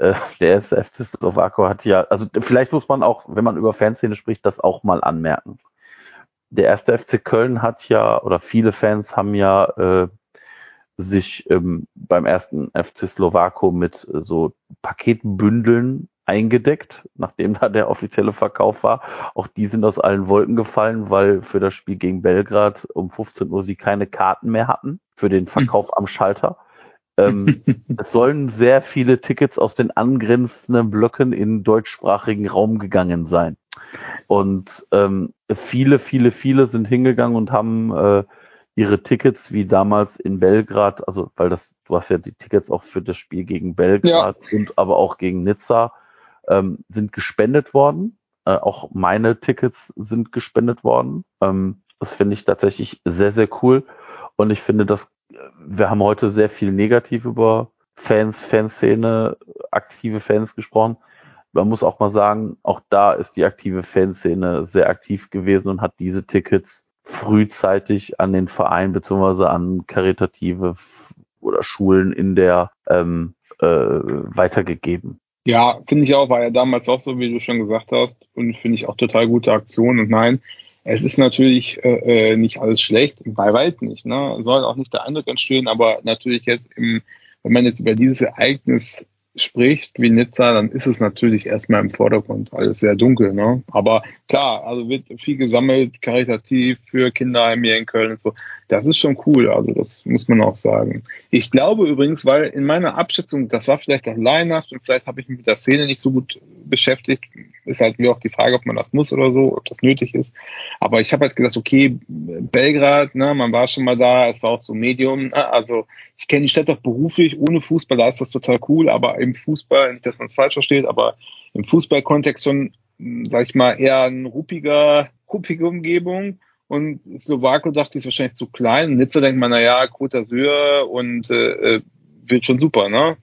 äh, der erste FC Slowako hat ja, also vielleicht muss man auch, wenn man über Fanszene spricht, das auch mal anmerken. Der erste FC Köln hat ja, oder viele Fans haben ja äh, sich ähm, beim ersten FC Slowako mit äh, so Paketbündeln eingedeckt, nachdem da der offizielle Verkauf war. Auch die sind aus allen Wolken gefallen, weil für das Spiel gegen Belgrad um 15 Uhr sie keine Karten mehr hatten für den Verkauf am Schalter. Ähm, es sollen sehr viele Tickets aus den angrenzenden Blöcken in deutschsprachigen Raum gegangen sein. Und ähm, viele, viele, viele sind hingegangen und haben äh, ihre Tickets wie damals in Belgrad, also weil das, du hast ja die Tickets auch für das Spiel gegen Belgrad und aber auch gegen Nizza, ähm, sind gespendet worden. Äh, auch meine Tickets sind gespendet worden. Ähm, das finde ich tatsächlich sehr, sehr cool. Und ich finde, dass äh, wir haben heute sehr viel negativ über Fans, Fanszene, aktive Fans gesprochen. Man muss auch mal sagen, auch da ist die aktive Fanszene sehr aktiv gewesen und hat diese Tickets frühzeitig an den Verein beziehungsweise an karitative oder Schulen in der ähm, äh, weitergegeben. Ja, finde ich auch, war ja damals auch so, wie du schon gesagt hast, und finde ich auch total gute Aktion. Und nein, es ist natürlich äh, äh nicht alles schlecht, bei weit nicht. Ne? Soll auch nicht der Eindruck entstehen, aber natürlich jetzt, im, wenn man jetzt über dieses Ereignis spricht wie Nizza, dann ist es natürlich erstmal im Vordergrund alles sehr dunkel. Ne? Aber klar, also wird viel gesammelt, karitativ für Kinderheime hier in Köln und so. Das ist schon cool, also das muss man auch sagen. Ich glaube übrigens, weil in meiner Abschätzung, das war vielleicht auch laienhaft und vielleicht habe ich mich mit der Szene nicht so gut beschäftigt, ist halt mir auch die Frage, ob man das muss oder so, ob das nötig ist. Aber ich habe halt gesagt, okay, Belgrad, ne, man war schon mal da, es war auch so Medium, ne, also ich kenne die Stadt auch beruflich, ohne Fußball, da ist das total cool, aber im Fußball, nicht, dass man es falsch versteht, aber im Fußballkontext schon, sag ich mal, eher ein ruppiger, ruppige Umgebung. Und Slowako dachte ist wahrscheinlich zu klein. Nizza denkt man, na ja, Côte d'Azur und äh, äh, wird schon super, ne?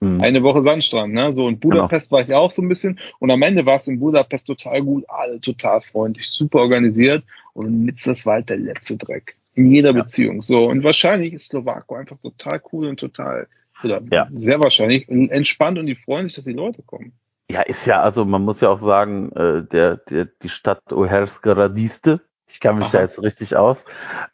Mhm. Eine Woche Sandstrand, ne? So, und Budapest genau. war ich auch so ein bisschen. Und am Ende war es in Budapest total gut, alle total freundlich, super organisiert. Und Nizza das war halt der letzte Dreck. In jeder ja. Beziehung. So. Und wahrscheinlich ist Slowako einfach total cool und total, oder ja. sehr wahrscheinlich, entspannt und die freuen sich, dass die Leute kommen. Ja, ist ja, also man muss ja auch sagen, äh, der, der, die Stadt Uherska Radiste, ich kann mich Aha. da jetzt richtig aus,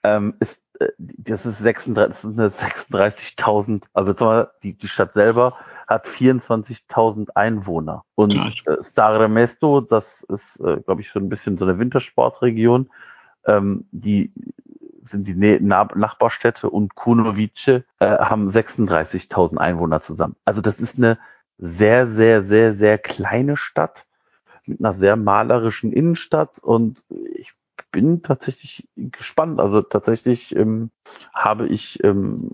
ähm, ist, äh, das ist 36, 36.000, also die, die Stadt selber hat 24.000 Einwohner. Und äh, Stare Mesto, das ist, äh, glaube ich, so ein bisschen so eine Wintersportregion, ähm, die sind die Nachbarstädte und Kunovice äh, haben 36.000 Einwohner zusammen. Also das ist eine sehr, sehr, sehr, sehr kleine Stadt mit einer sehr malerischen Innenstadt und ich bin tatsächlich gespannt. Also tatsächlich ähm, habe ich ähm,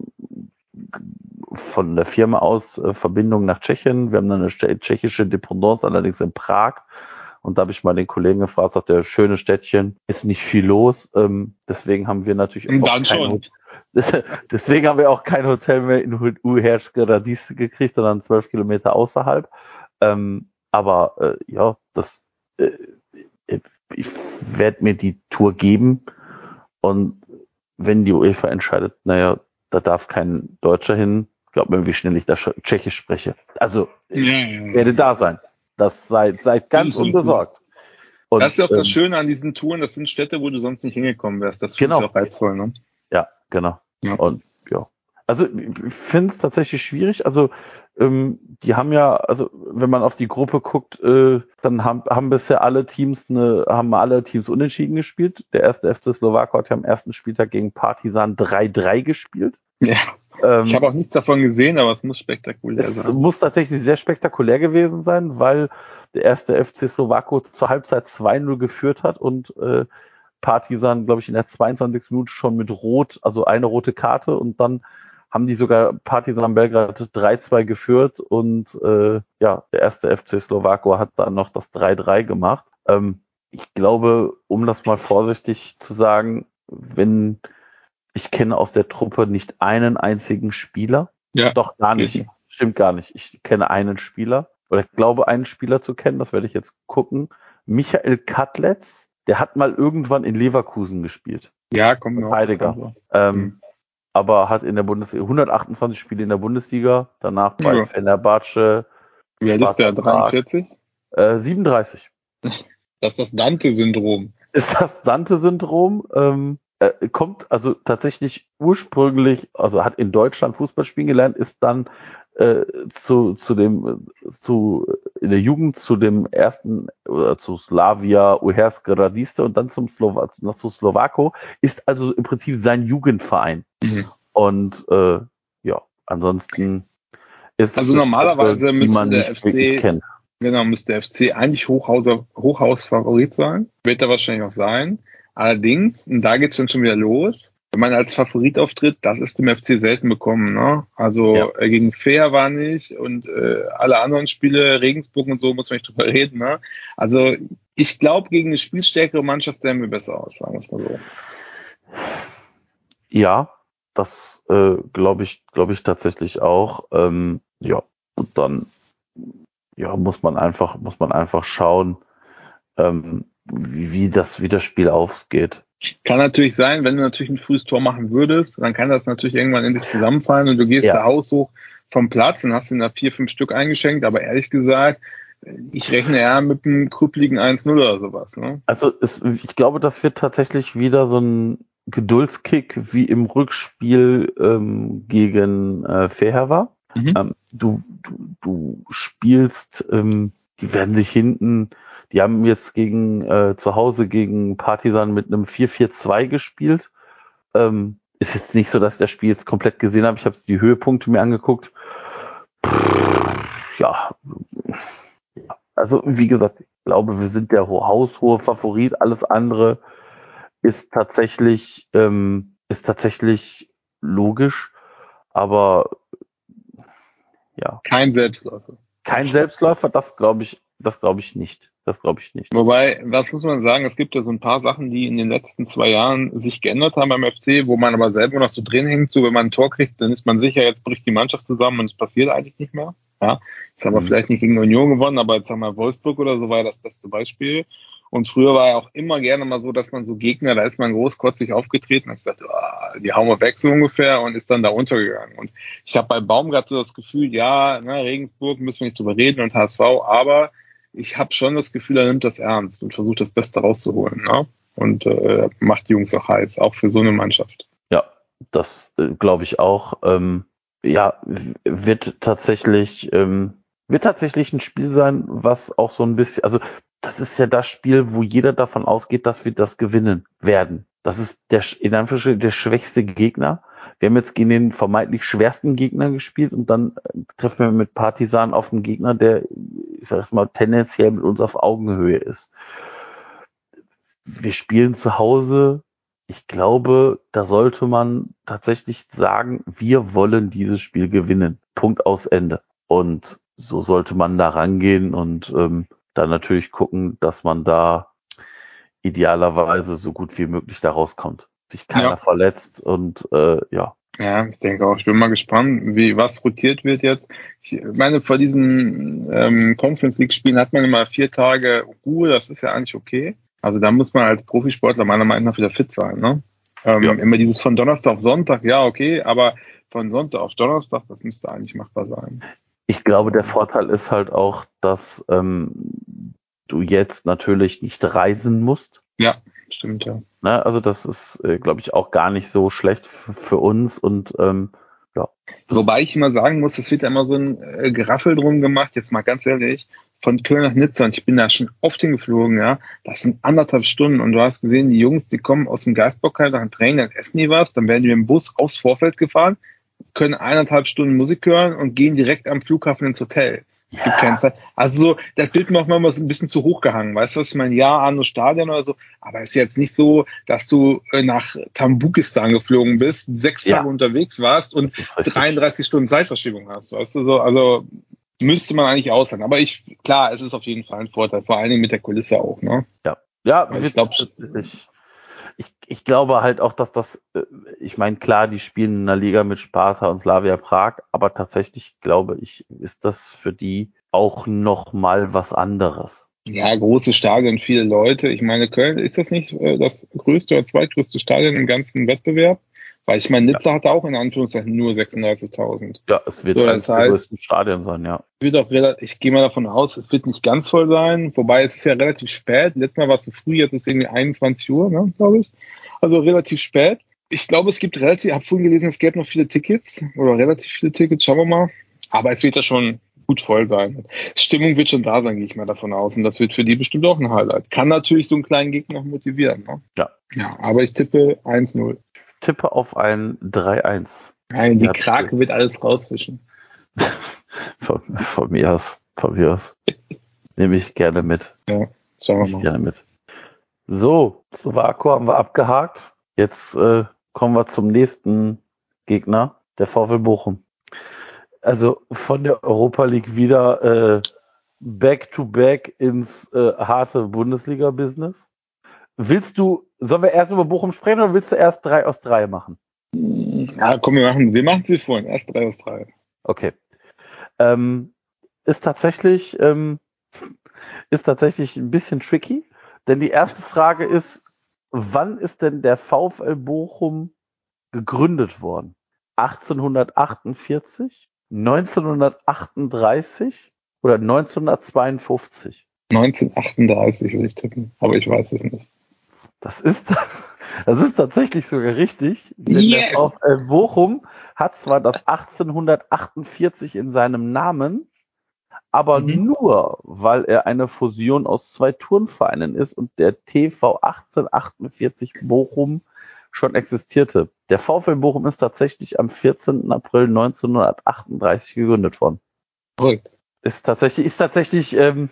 von der Firma aus äh, Verbindungen nach Tschechien. Wir haben eine tschechische Dependance, allerdings in Prag. Und da habe ich mal den Kollegen gefragt, sagt der schöne Städtchen, ist nicht viel los. Ähm, deswegen haben wir natürlich auch Dann schon. deswegen haben wir auch kein Hotel mehr in Uhersk-Radis gekriegt, sondern zwölf Kilometer außerhalb. Ähm, aber äh, ja, das äh, ich werde mir die Tour geben und wenn die UEFA entscheidet, naja, da darf kein Deutscher hin, glaubt mir, wie schnell ich da Tschechisch spreche. Also ja. werde da sein. Das seid, seid ganz unbesorgt. Und, das ist ja auch ähm, das Schöne an diesen Touren, das sind Städte, wo du sonst nicht hingekommen wärst. Das finde genau. ich auch reizvoll, ne? Ja, genau. Ja. Und ja. Also ich finde es tatsächlich schwierig. Also ähm, die haben ja, also wenn man auf die Gruppe guckt, äh, dann haben, haben bisher alle Teams eine, haben alle Teams unentschieden gespielt. Der erste FC Slowakei hat ja am ersten Spieltag gegen Partisan 3-3 gespielt. Ja. Ähm, ich habe auch nichts davon gesehen, aber es muss spektakulär es sein. Es muss tatsächlich sehr spektakulär gewesen sein, weil der erste FC Slowako zur Halbzeit 2-0 geführt hat und äh, Partisan, glaube ich, in der 22. Minute schon mit Rot, also eine rote Karte und dann haben die sogar Partizan Belgrad 3-2 geführt und äh, ja, der erste FC Slowako hat dann noch das 3-3 gemacht. Ähm, ich glaube, um das mal vorsichtig zu sagen, wenn ich kenne aus der Truppe nicht einen einzigen Spieler. Ja. Doch gar nicht. Ja. Stimmt gar nicht. Ich kenne einen Spieler. Oder ich glaube, einen Spieler zu kennen. Das werde ich jetzt gucken. Michael Katletz. Der hat mal irgendwann in Leverkusen gespielt. Ja, kommt noch. Heidegger. Ähm, mhm aber hat in der Bundesliga 128 Spiele in der Bundesliga, danach bei ja. Fenerbahce. Wie alt ist der? 43? Äh, 37. Das ist das Dante-Syndrom. Ist das Dante-Syndrom? Ähm, äh, kommt also tatsächlich ursprünglich, also hat in Deutschland Fußball spielen gelernt, ist dann äh, zu, zu dem, zu, in der Jugend zu dem ersten, oder zu Slavia Uherske Radiste und dann zum Slowa, noch zu Slowako, ist also im Prinzip sein Jugendverein. Mhm. Und äh, ja, ansonsten ist also normalerweise müsste der FC genau müsste der FC eigentlich Hochhauser, Hochhausfavorit sein, wird er wahrscheinlich auch sein. Allerdings, und da geht's dann schon wieder los, wenn man als Favorit auftritt, das ist dem FC selten bekommen. Ne? Also ja. äh, gegen Fair war nicht und äh, alle anderen Spiele, Regensburg und so, muss man nicht drüber reden. Ne? Also ich glaube, gegen eine spielstärkere Mannschaft sehen wir besser aus, sagen wir es mal so. Ja, das äh, glaube ich, glaube ich tatsächlich auch. Ähm, ja, und dann ja, muss man einfach, muss man einfach schauen, ähm, wie, wie das, wie das Spiel ausgeht. Kann natürlich sein, wenn du natürlich ein frühes Tor machen würdest, dann kann das natürlich irgendwann in sich zusammenfallen und du gehst Ja. da haushoch vom Platz und hast dir da vier, fünf Stück eingeschenkt, aber ehrlich gesagt, ich rechne eher mit einem krüppeligen 1-0 oder sowas. Ne? Also es, ich glaube, das wird tatsächlich wieder so ein Geduldskick wie im Rückspiel ähm, gegen äh, Fair war. Mhm. Ähm, du, du, du spielst, ähm, die werden sich hinten, die haben jetzt gegen äh, zu Hause gegen Partisan mit einem 4-4-2 gespielt. Ähm, ist jetzt nicht so, dass ich das Spiel jetzt komplett gesehen habe. Ich habe die Höhepunkte mir angeguckt. Pff, ja, also wie gesagt, ich glaube, wir sind der ho- haushohe Favorit. Alles andere ist tatsächlich ähm, ist tatsächlich logisch, aber ja, Kein Selbstläufer. kein Selbstläufer. Das glaube ich, das glaube ich nicht. Das glaube ich nicht. Wobei, was muss man sagen, es gibt ja so ein paar Sachen, die in den letzten zwei Jahren sich geändert haben beim FC, wo man aber selber noch so drin hängt, so wenn man ein Tor kriegt, dann ist man sicher, jetzt bricht die Mannschaft zusammen und es passiert eigentlich nicht mehr. Ja, jetzt haben wir Mhm. vielleicht nicht gegen Union gewonnen, aber jetzt haben wir Wolfsburg oder so war ja das beste Beispiel. Und früher war ja auch immer gerne mal so, dass man so Gegner, da ist man großkotzig aufgetreten und gesagt, ah, die hauen wir weg so ungefähr und ist dann da untergegangen. Und ich habe bei Baumgart so das Gefühl, ja, ne, Regensburg müssen wir nicht drüber reden und HSV, aber ich habe schon das Gefühl, er nimmt das ernst und versucht das Beste rauszuholen. Ne? Und äh, macht die Jungs auch heiß, auch für so eine Mannschaft. Ja, das äh, glaube ich auch. Ähm, ja, wird tatsächlich, ähm, wird tatsächlich ein Spiel sein, was auch so ein bisschen, also das ist ja das Spiel, wo jeder davon ausgeht, dass wir das gewinnen werden. Das ist der, in Anführungsstrichen, der schwächste Gegner. Wir haben jetzt gegen den vermeintlich schwersten Gegner gespielt und dann äh, treffen wir mit Partisan auf einen Gegner, der, ich sag mal, tendenziell mit uns auf Augenhöhe ist. Wir spielen zu Hause ich glaube, da sollte man tatsächlich sagen, wir wollen dieses Spiel gewinnen. Punkt aus Ende. Und so sollte man da rangehen und ähm, dann natürlich gucken, dass man da idealerweise so gut wie möglich da rauskommt. Sich keiner Ja. verletzt und äh, ja. Ja, ich denke auch. Ich bin mal gespannt, wie was rotiert wird jetzt. Ich meine, vor diesen ähm, Conference League Spielen hat man immer vier Tage Ruhe. Das ist ja eigentlich okay. Also da muss man als Profisportler meiner Meinung nach wieder fit sein. Ne? Ähm, Ja. Immer dieses von Donnerstag auf Sonntag, ja okay, aber von Sonntag auf Donnerstag, das müsste eigentlich machbar sein. Ich glaube, der Vorteil ist halt auch, dass ähm, du jetzt natürlich nicht reisen musst. Ja, stimmt ja. Ne? Also das ist, äh, glaube ich, auch gar nicht so schlecht für uns und ähm, Wobei ich immer sagen muss, es wird ja immer so ein äh, Geraffel drum gemacht, jetzt mal ganz ehrlich, von Köln nach Nizza und ich bin da schon oft hingeflogen, ja, das sind anderthalb Stunden und du hast gesehen, die Jungs, die kommen aus dem Geistbockheim nach dem Training, dann essen die was, dann werden die mit dem Bus aufs Vorfeld gefahren, können eineinhalb Stunden Musik hören und gehen direkt am Flughafen ins Hotel. Es gibt keine Zeit. Also so, das Bild macht manchmal so ein bisschen zu hoch gehangen. Weißt du, was ich meine? Ja, andere Stadion oder so. Aber es ist jetzt nicht so, dass du äh, nach Tambukistan geflogen bist, sechs Ja. Tage unterwegs warst und das ist richtig. 33 Stunden Zeitverschiebung hast, weißt du so, also müsste man eigentlich aushalten. Aber ich, klar, es ist auf jeden Fall ein Vorteil, vor allen Dingen mit der Kulisse auch, ne? Ja, Weil ich wird- glaub, ich, ich, ich glaube halt auch, dass das, äh, ich meine, klar, die spielen in der Liga mit Sparta und Slavia Prag, aber tatsächlich glaube ich, ist das für die auch noch mal was anderes. Ja, große Stadion, viele Leute. Ich meine, Köln ist das nicht äh, das größte oder zweitgrößte Stadion im ganzen Wettbewerb? Weil ich meine, Nizza hatte auch in Anführungszeichen nur 36.000. Ja, es wird So, das heißt- Stadien sein, ja. Wird auch relativ, ich gehe mal davon aus, es wird nicht ganz voll sein, wobei es ist ja relativ spät. Letztes Mal war es zu früh, jetzt ist es irgendwie 21 Uhr, ne, glaube ich. Also relativ spät. Ich glaube, es gibt relativ, ich habe vorhin gelesen, es gäbe noch viele Tickets oder relativ viele Tickets, schauen wir mal. Aber es wird ja schon gut voll sein. Stimmung wird schon da sein, gehe ich mal davon aus. Und das wird für die bestimmt auch ein Highlight. Kann natürlich so einen kleinen Gegner noch motivieren. Ne? Ja. Ja, aber ich tippe 1-0. Tippe auf ein 3-1. Nein, die Ja, Krake wird alles rausfischen. Von, von mir aus. Von mir aus. Nehme ich gerne mit. Schauen Nehme wir mal. gerne mit. So, Slowako haben wir abgehakt. Jetzt äh, kommen wir zum nächsten Gegner, der VfL Bochum. Also von der Europa League wieder äh, back to back ins äh, harte Bundesliga-Business. Willst du, sollen wir erst über Bochum sprechen oder willst du erst drei aus drei machen? Ja, komm, wir machen, wir machen sie vorhin. Erst 3 aus 3. Okay. Ähm, ist tatsächlich, ähm, ist tatsächlich ein bisschen tricky, denn die erste Frage ist, wann ist denn der VfL Bochum gegründet worden? 1848, 1938 oder 1952? 1938 würde ich tippen, aber ich weiß es nicht. Das ist, das ist tatsächlich sogar richtig. Denn Yes! der VfL Bochum hat zwar das 1848 in seinem Namen, aber Mhm. nur, weil er eine Fusion aus zwei Turnvereinen ist und der TV 1848 Bochum schon existierte. Der VfL Bochum ist tatsächlich am 14. April 1938 gegründet worden. Verrückt. Ist tatsächlich, ist tatsächlich, ähm,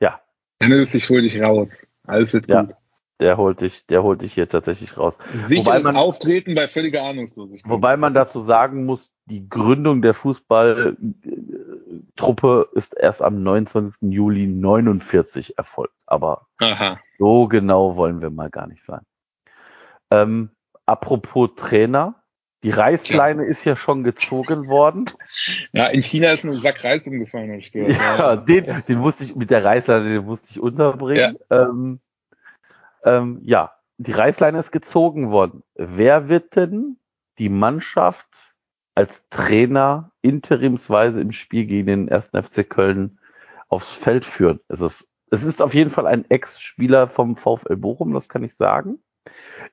ja, Dann ist es sich dich raus. Alles wird Ja. gut. Der holt dich, der holt dich hier tatsächlich raus. Sicheres man- Auftreten bei völliger Ahnungslosigkeit. Wobei man dazu sagen muss, die Gründung der Fußballtruppe ist erst am 29. Juli 49 erfolgt. Aber Aha. so genau wollen wir mal gar nicht sein. Ähm, apropos Trainer, die Reißleine ist ja schon gezogen worden. Ja, in China ist ein Sack Reis umgefallen, habe ich gehört. Ja, den, den musste ich mit der Reißleine, den musste ich unterbringen. Ähm, ähm, ja, die Reißleine ist gezogen worden. Wer wird denn die Mannschaft als Trainer interimsweise im Spiel gegen den 1. FC Köln aufs Feld führen? Es ist, es ist auf jeden Fall ein Ex-Spieler vom VfL Bochum, das kann ich sagen.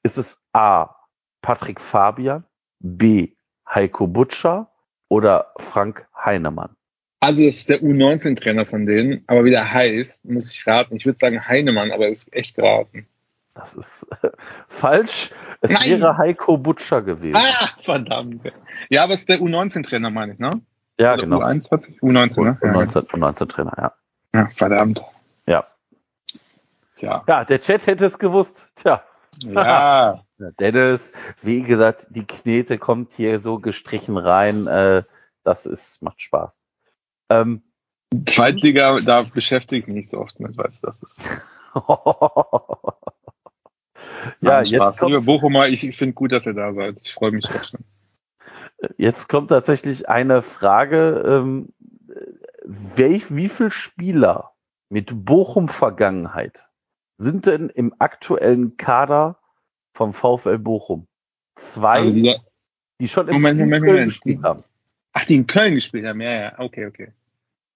Ist es A. Patrick Fabian, B. Heiko Butscher oder Frank Heinemann? Also das ist der U19-Trainer von denen, aber wie der heißt, muss ich raten. Ich würde sagen Heinemann, aber ist echt geraten. Das ist falsch. Es Nein. wäre Heiko Butscher gewesen. Ah, verdammt. Ja, aber es ist der U19-Trainer, meine ich, ne? ja, Oder genau. U21? U19, ne? Und 19, und 19 Trainer, ja. Ja, verdammt. Ja. Tja. Ja, der Chat hätte es gewusst. Tja, Ja. Dennis, wie gesagt, die Knete kommt hier so gestrichen rein. Äh, das ist, macht Spaß. Ähm, Zweitliga, da beschäftige ich mich nicht so oft mit, du, das ist. ja, Nein, jetzt kommt, Bochumer, ich, ich finde gut, dass ihr da seid. Ich freue mich auch schon. jetzt kommt tatsächlich eine Frage. Ähm, welch, wie viele Spieler mit Bochum-Vergangenheit sind denn im aktuellen Kader vom VfL Bochum? Zwei, Also wieder, die schon im Moment, in Moment, Köln Moment. gespielt haben. ach, die in Köln gespielt haben. Ja, ja. Okay, okay.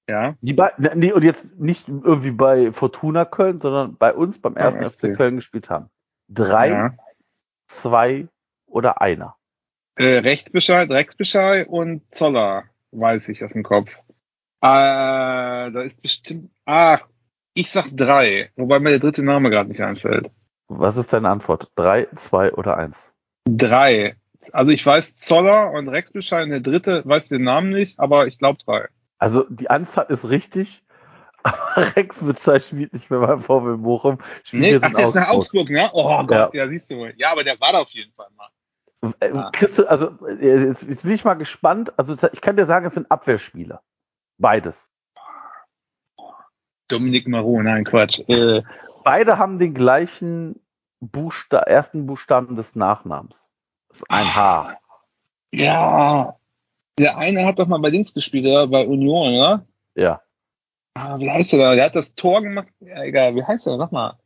Ja. Die bei, ne, nee, und jetzt nicht irgendwie bei Fortuna Köln, sondern bei uns beim ersten. FC Köln gespielt haben. Drei, ja. zwei oder einer. Äh, Rechtsbescheid, Rechtsbescheid und Zoller, weiß ich aus dem Kopf. Äh, da ist bestimmt. Ach, ich sag drei, wobei mir der dritte Name gerade nicht einfällt. Was ist deine Antwort? Drei, zwei oder eins? Drei. Also ich weiß Zoller und Rechtsbescheid, und der dritte weiß den Namen nicht, aber ich glaube drei. Also die Anzahl ist richtig, aber Rex Bezeich spielt nicht mehr beim VfL Bochum. Spielt Nee, jetzt ach, in der ist nach Augsburg, ne? Oh Gott, ja. siehst du wohl. Ja, aber der war da auf jeden Fall mal. Äh, Ah. Du, also äh, jetzt, jetzt bin ich mal gespannt. Also ich kann dir sagen, es sind Abwehrspieler. Beides. Dominik Marot, nein, Quatsch. Äh, Beide haben den gleichen Buchsta ersten Buchstaben des Nachnamens. Das ist ein H. ja, der eine hat doch mal bei Dings gespielt, oder? bei Union, oder? Ja. Ah, wie heißt der da? Der hat das Tor gemacht. Ja, egal, wie heißt der? Sag mal.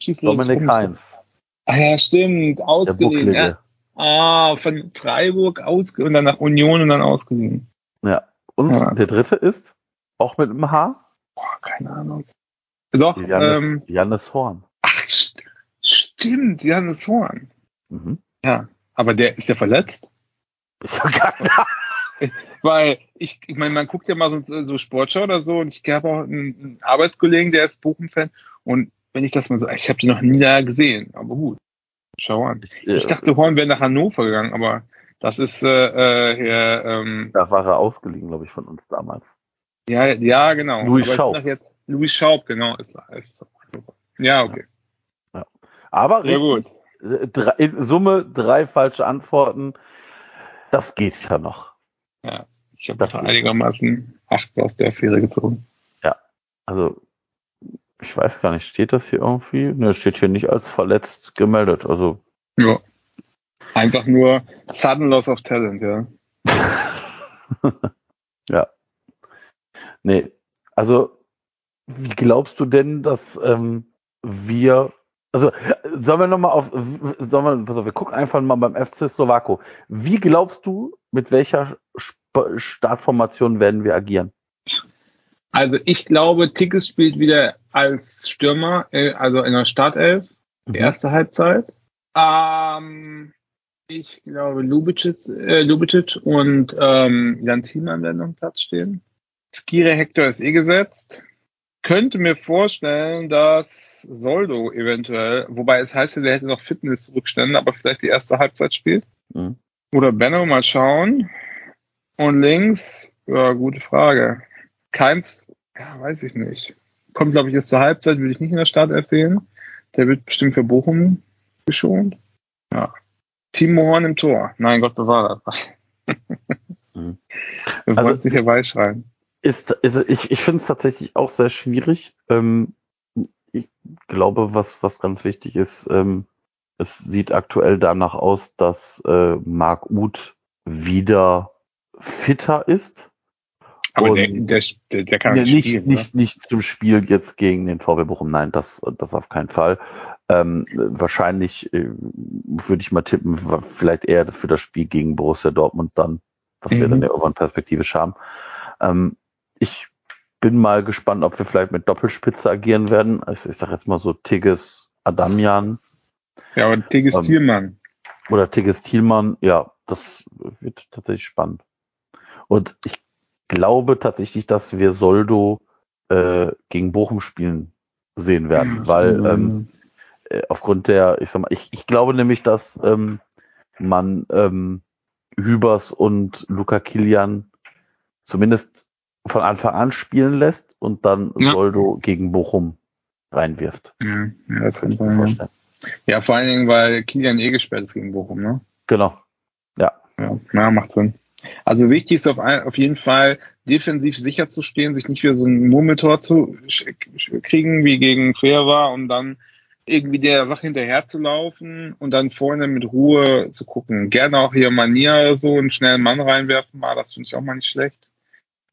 Schieß. Dominik Heinz. Ah ja, stimmt. Ausgeliehen. Ja. Ah, von Freiburg ausge und dann nach Union und dann ausgeliehen. Ja. Und Ja. der dritte ist auch mit einem H. Boah, keine Ahnung. Doch, Jannis, ähm, Jannis Horn. ach, st stimmt, Johannes Horn. Mhm. Ja, aber der ist ja verletzt. Ich hab keine Ahnung. Weil ich, ich meine, man guckt ja mal so, so Sportschau oder so und ich habe auch einen, Arbeitskollegen, der ist Bochum-Fan und wenn ich das mal so, ich habe den noch nie da gesehen, aber gut. Schau an. Ich, Ich dachte, Horn wäre nach Hannover gegangen, aber das ist äh, äh, hier, ähm, da war er ausgeliehen, glaube ich, von uns damals. ja, ja, genau. Louis aber Schaub. Jetzt, Louis Schaub, genau. Ist, ist, ja, okay. Aber Ja, richtig, äh, drei, in Summe drei falsche Antworten. Das geht ja noch. Ich habe geht. einigermaßen acht aus der Affäre gezogen. Also, ich weiß gar nicht, steht das hier irgendwie? Ne, steht hier nicht als verletzt gemeldet. Also, Ja. Einfach nur sudden loss of talent, ja. ja. Nee, also, wie glaubst du denn, dass ähm, wir Also, sollen wir nochmal auf, sollen wir, pass auf, wir gucken einfach mal beim FC Slowako. Wie glaubst du, mit welcher Startformation werden wir agieren? Also ich glaube, Tickets spielt wieder als Stürmer, äh, also in der Startelf, die Mhm. erste Halbzeit. Ähm, ich glaube, Lubicic, äh, Lubicic und ähm, Jan Thielmann werden dem Platz stehen. Skire Hector ist eh gesetzt. Könnte mir vorstellen, dass Soldo eventuell, wobei es heißt ja, der hätte noch Fitnessrückstände, aber vielleicht die erste Halbzeit spielt. Mhm. Oder Benno, mal schauen. Und links, ja, gute Frage. Keins, ja, weiß ich nicht. Kommt, glaube ich, jetzt zur Halbzeit, würde ich nicht in der Startelf sehen. Der wird bestimmt für Bochum geschont. Ja. Timo Horn im Tor. Nein, Gott bewahre das. Mhm. Wir Also- wollen es nicht herbeischreiben. Ist, ist, ich ich finde es tatsächlich auch sehr schwierig. Ähm, ich glaube, was, was ganz wichtig ist, ähm, es sieht aktuell danach aus, dass äh, Marc Uth wieder fitter ist. Aber der, der, der, kann Ja, nicht nicht, spielen. nicht, nicht zum Spiel jetzt gegen den VW Bochum, nein, das, das auf keinen Fall. Ähm, wahrscheinlich äh, würde ich mal tippen, vielleicht eher für das Spiel gegen Borussia Dortmund dann, was wir Mhm. dann ja irgendwann perspektivisch haben. Ähm, ich bin mal gespannt, ob wir vielleicht mit Doppelspitze agieren werden. Also ich sage jetzt mal so Tigges Adamian? Ja, aber Tigges Ähm, Thielmann. oder Tigges Thielmann, ja, das wird tatsächlich spannend. Und ich glaube tatsächlich, dass wir Soldo äh, gegen Bochum spielen sehen werden, Ja, weil so, ähm, äh, aufgrund der, ich sag mal, ich, ich glaube nämlich, dass ähm, man ähm, Hübers und Luca Kilian zumindest von Anfang an spielen lässt und dann Ja. Soldo gegen Bochum reinwirft. ja, ja, das Kann ich mir vorstellen. ja, vor allen Dingen, weil Kilian eh gesperrt ist gegen Bochum, ne? Genau. Ja, ja macht Sinn. Also wichtig ist auf, auf jeden Fall, defensiv sicher zu stehen, sich nicht wieder so ein Murmeltor zu kriegen, wie gegen Fair war, und dann irgendwie der Sache hinterher zu laufen und dann vorne mit Ruhe zu gucken. Gerne auch hier Manier so einen schnellen Mann reinwerfen mal, das finde ich auch mal nicht schlecht.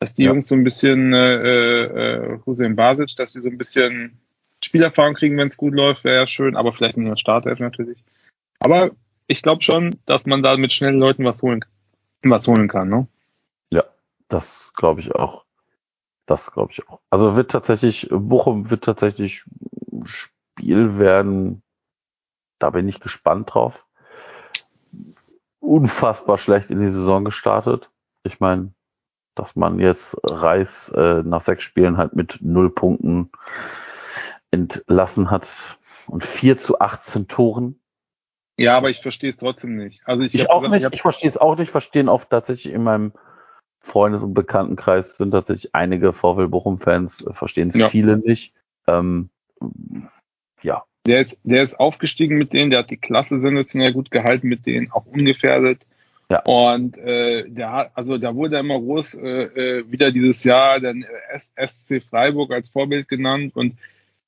Dass die Ja. Jungs so ein bisschen äh, äh, Hussein Basic, dass sie so ein bisschen Spielerfahrung kriegen, wenn es gut läuft, wäre ja schön, aber vielleicht nicht in der Startelf natürlich. Aber ich glaube schon, dass man da mit schnellen Leuten was holen, was holen kann, ne? Ja, das glaube ich auch. Das glaube ich auch. Also wird tatsächlich, Bochum wird tatsächlich Spiel werden, da bin ich gespannt drauf. Unfassbar schlecht in die Saison gestartet. Ich meine, dass man jetzt Reis äh, nach sechs Spielen halt mit null Punkten entlassen hat und 4 zu 18 Toren. Ja, aber ich verstehe es trotzdem nicht. Also ich, Ich auch gesagt, nicht, hab- ich verstehe es auch nicht, verstehen auch tatsächlich in meinem Freundes- und Bekanntenkreis sind tatsächlich einige VfL Bochum-Fans, äh, verstehen es Ja. viele nicht. Ähm, ja, Der ist, der ist aufgestiegen mit denen, der hat die Klasse sensationell gut gehalten mit denen, auch ungefährdet. Ja. Und äh, der hat, also da wurde immer groß äh, äh, wieder dieses Jahr den S SC Freiburg als Vorbild genannt. Und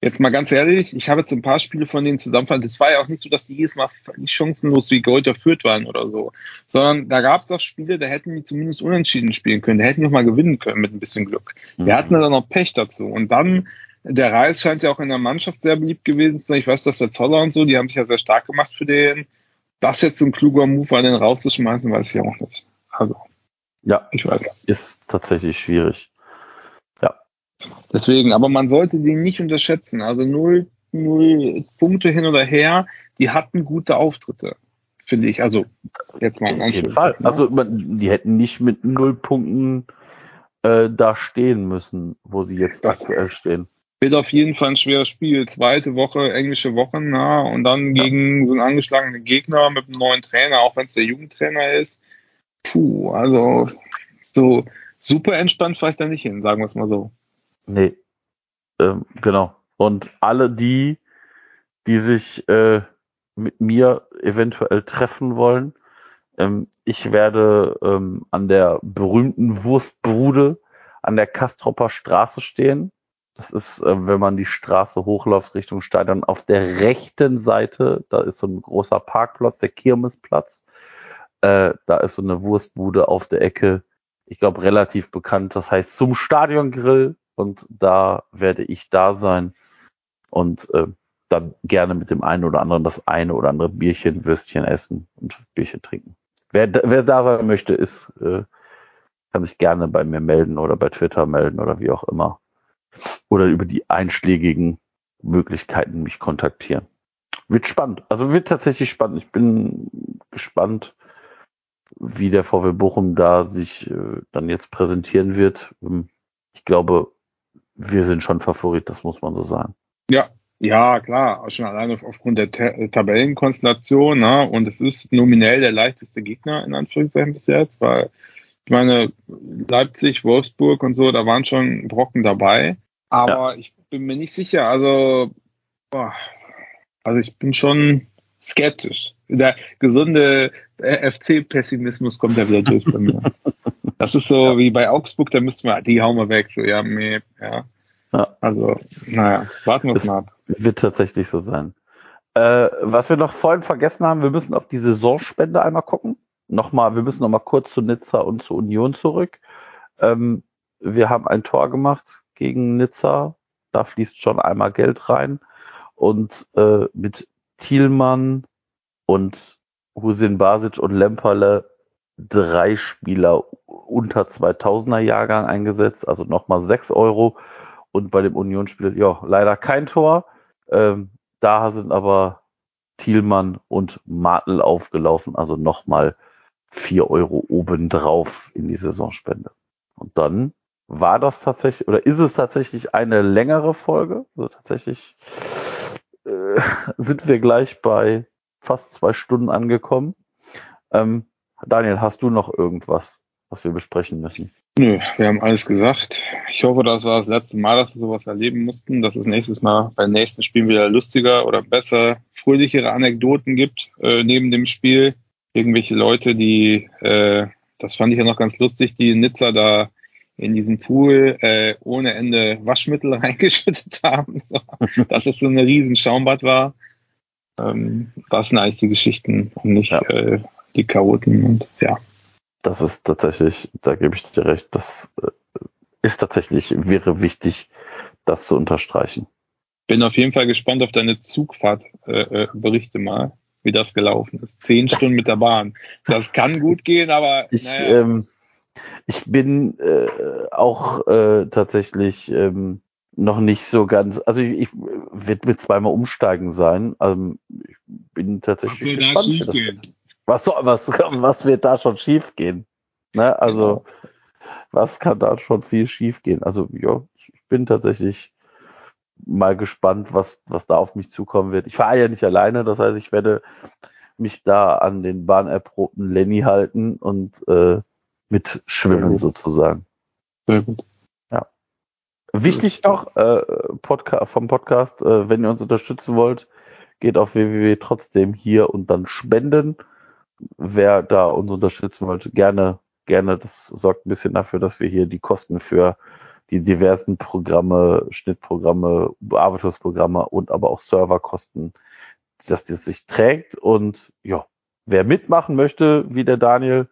jetzt mal ganz ehrlich, ich habe jetzt ein paar Spiele von denen zusammenfassen. Das war ja auch nicht so, dass die jedes Mal völlig chancenlos wie Gold führt waren oder so. Sondern da gab es auch Spiele, da hätten die zumindest unentschieden spielen können. Da hätten die auch mal gewinnen können mit ein bisschen Glück. Wir hatten dann noch Pech dazu. Und dann, der Reis scheint ja auch in der Mannschaft sehr beliebt gewesen zu sein. Ich weiß, dass der Zoller und so, die haben sich ja sehr stark gemacht für den. Das jetzt ein kluger Move war, den rauszuschmeißen, weiß ich auch nicht. Also, ja, ich weiß. ist tatsächlich schwierig. Deswegen, aber man sollte den nicht unterschätzen. Also null, null Punkte hin oder her, die hatten gute Auftritte, finde ich. Also, jetzt mal. Auf jeden Fall. Ne? Also man, die hätten nicht mit null Punkten äh, da stehen müssen, wo sie jetzt Das- aktuell stehen. Wird auf jeden Fall ein schweres Spiel. Zweite Woche, englische Wochen, na, und dann gegen so einen angeschlagenen Gegner mit einem neuen Trainer, auch wenn es der Jugendtrainer ist. Puh, also so super entspannt fahre ich da nicht hin, sagen wir es mal so. Nee. Ähm, genau. Und alle die, die sich äh, mit mir eventuell treffen wollen, ähm, ich werde ähm, an der berühmten Wurstbrude an der Kastropper Straße stehen. Das ist, äh, wenn man die Straße hochläuft Richtung Stadion, auf der rechten Seite, da ist so ein großer Parkplatz, der Kirmesplatz. Äh, da ist so eine Wurstbude auf der Ecke, ich glaube, relativ bekannt. Das heißt zum Stadiongrill und da werde ich da sein. Und äh, dann gerne mit dem einen oder anderen das eine oder andere Bierchen, Würstchen essen und Bierchen trinken. Wer, wer da sein möchte, ist, äh, kann sich gerne bei mir melden oder bei Twitter melden oder wie auch immer. Oder über die einschlägigen Möglichkeiten mich kontaktieren. Wird spannend. Also wird tatsächlich spannend. Ich bin gespannt, wie der VW Bochum da sich äh, dann jetzt präsentieren wird. Ähm, ich glaube, wir sind schon Favorit, das muss man so sagen. Ja, ja, klar, schon alleine aufgrund der Ta Tabellenkonstellation, ne? Und es ist nominell der leichteste Gegner in Anführungszeichen bis jetzt, weil ich meine, Leipzig, Wolfsburg und so, da waren schon Brocken dabei. Aber ja. ich bin mir nicht sicher. Also, boah, also ich bin schon skeptisch. Der gesunde FC-Pessimismus kommt ja wieder durch bei mir. Das ist so ja. wie bei Augsburg, da müssten wir, die hauen wir weg. So, ja, nee, ja. ja. Also, naja, warten wir es mal ab. Wird tatsächlich so sein. Äh, was wir noch vorhin vergessen haben, wir müssen auf die Saisonspende einmal gucken. Nochmal, wir müssen nochmal kurz zu Nizza und zu Union zurück. Ähm, wir haben ein Tor gemacht gegen Nizza. Da fließt schon einmal Geld rein. Und äh, mit Thielmann und Husin Basic und Lemperle drei Spieler unter 2000er Jahrgang eingesetzt, also nochmal 6 Euro. Und bei dem Unionsspiel, ja, leider kein Tor. Ähm, da sind aber Thielmann und Martel aufgelaufen, also nochmal 4 Euro obendrauf in die Saisonspende. Und dann war das tatsächlich, oder ist es tatsächlich eine längere Folge? Also tatsächlich äh, sind wir gleich bei fast zwei Stunden angekommen. Ähm, Daniel, hast du noch irgendwas, was wir besprechen müssen? Nö, wir haben alles gesagt. Ich hoffe, das war das letzte Mal, dass wir sowas erleben mussten, dass es nächstes Mal beim nächsten Spiel wieder lustiger oder besser, fröhlichere Anekdoten gibt äh, neben dem Spiel. Irgendwelche Leute, die, äh, das fand ich ja noch ganz lustig, die in Nizza da in diesen Pool äh, ohne Ende Waschmittel reingeschüttet haben, so, dass es so eine riesen Schaumbad war. Ähm, das sind eigentlich die Geschichten und nicht ja. äh, die Chaoten und ja. Das ist tatsächlich, da gebe ich dir recht, das äh, ist tatsächlich, wäre wichtig, das zu unterstreichen. Bin auf jeden Fall gespannt auf deine Zugfahrtberichte äh, äh mal, wie das gelaufen ist. Zehn Stunden mit der Bahn. Das kann gut gehen, aber. Ich, naja. ähm, ich bin äh, auch äh, tatsächlich ähm, noch nicht so ganz, also ich, ich wird mit zweimal umsteigen sein. Also ich bin tatsächlich. Was soll da schief gehen? Was, was, was wird da schon schief gehen? Ne? Also, genau. was kann da schon viel schief gehen? Also, ja, ich bin tatsächlich mal gespannt, was, was da auf mich zukommen wird. Ich fahre ja nicht alleine, das heißt, ich werde mich da an den bahnerprobten Lenny halten und äh, mit schwimmen sozusagen. Sehr gut. Ja. Wichtig noch äh, Podca vom Podcast, äh, wenn ihr uns unterstützen wollt, geht auf www trotzdem hier und dann spenden wer da uns unterstützen wollte, gerne, gerne. Das sorgt ein bisschen dafür, dass wir hier die Kosten für die diversen Programme, Schnittprogramme, Bearbeitungsprogramme und aber auch Serverkosten, dass das sich trägt. Und ja, wer mitmachen möchte, wie der Daniel,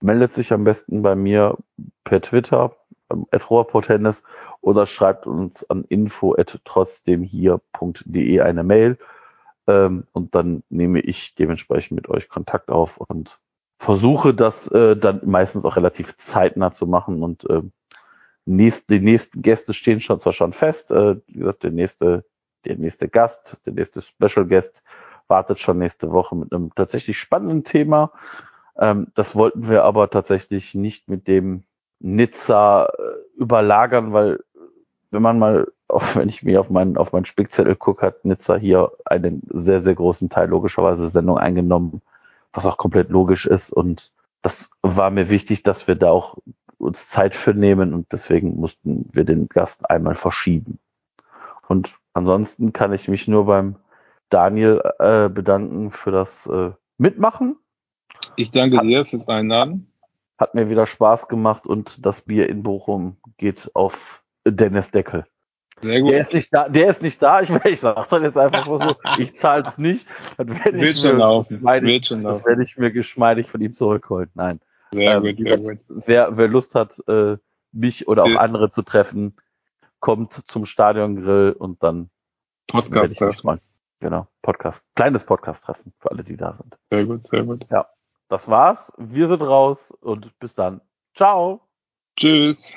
meldet sich am besten bei mir per Twitter, ähm, at Rohrportennis, oder schreibt uns an info at trotzdem hier.de eine Mail ähm, und dann nehme ich dementsprechend mit euch Kontakt auf und versuche das äh, dann meistens auch relativ zeitnah zu machen. Und äh, nächst, die nächsten Gäste stehen schon zwar schon fest. Äh, wie gesagt, der nächste, der nächste Gast, der nächste Special Guest wartet schon nächste Woche mit einem tatsächlich spannenden Thema. Ähm, das wollten wir aber tatsächlich nicht mit dem Nizza äh, überlagern, weil wenn man mal auch wenn ich mir auf meinen, auf meinen Spickzettel gucke, hat Nizza hier einen sehr, sehr großen Teil logischerweise Sendung eingenommen, was auch komplett logisch ist. Und das war mir wichtig, dass wir da auch uns Zeit für nehmen und deswegen mussten wir den Gast einmal verschieben. Und ansonsten kann ich mich nur beim Daniel äh, bedanken für das äh, Mitmachen. Ich danke hat, dir fürs Einladen. Hat mir wieder Spaß gemacht und das Bier in Bochum geht auf Dennis Deckel. Sehr gut. Der ist nicht da, der ist nicht da. Ich, ich sage das jetzt einfach so, ich zahle es nicht. Das werde ich, werde ich mir geschmeidig von ihm zurückholen. Nein. Sehr ähm, gut, sehr gut. Wer, wer Lust hat, äh, mich oder auch ja. andere zu treffen, kommt zum Stadiongrill und dann Podcast. Genau, Podcast, kleines Podcast-Treffen für alle, die da sind. Sehr gut, sehr gut. Das war's. Wir sind raus und bis dann. Ciao. Tschüss.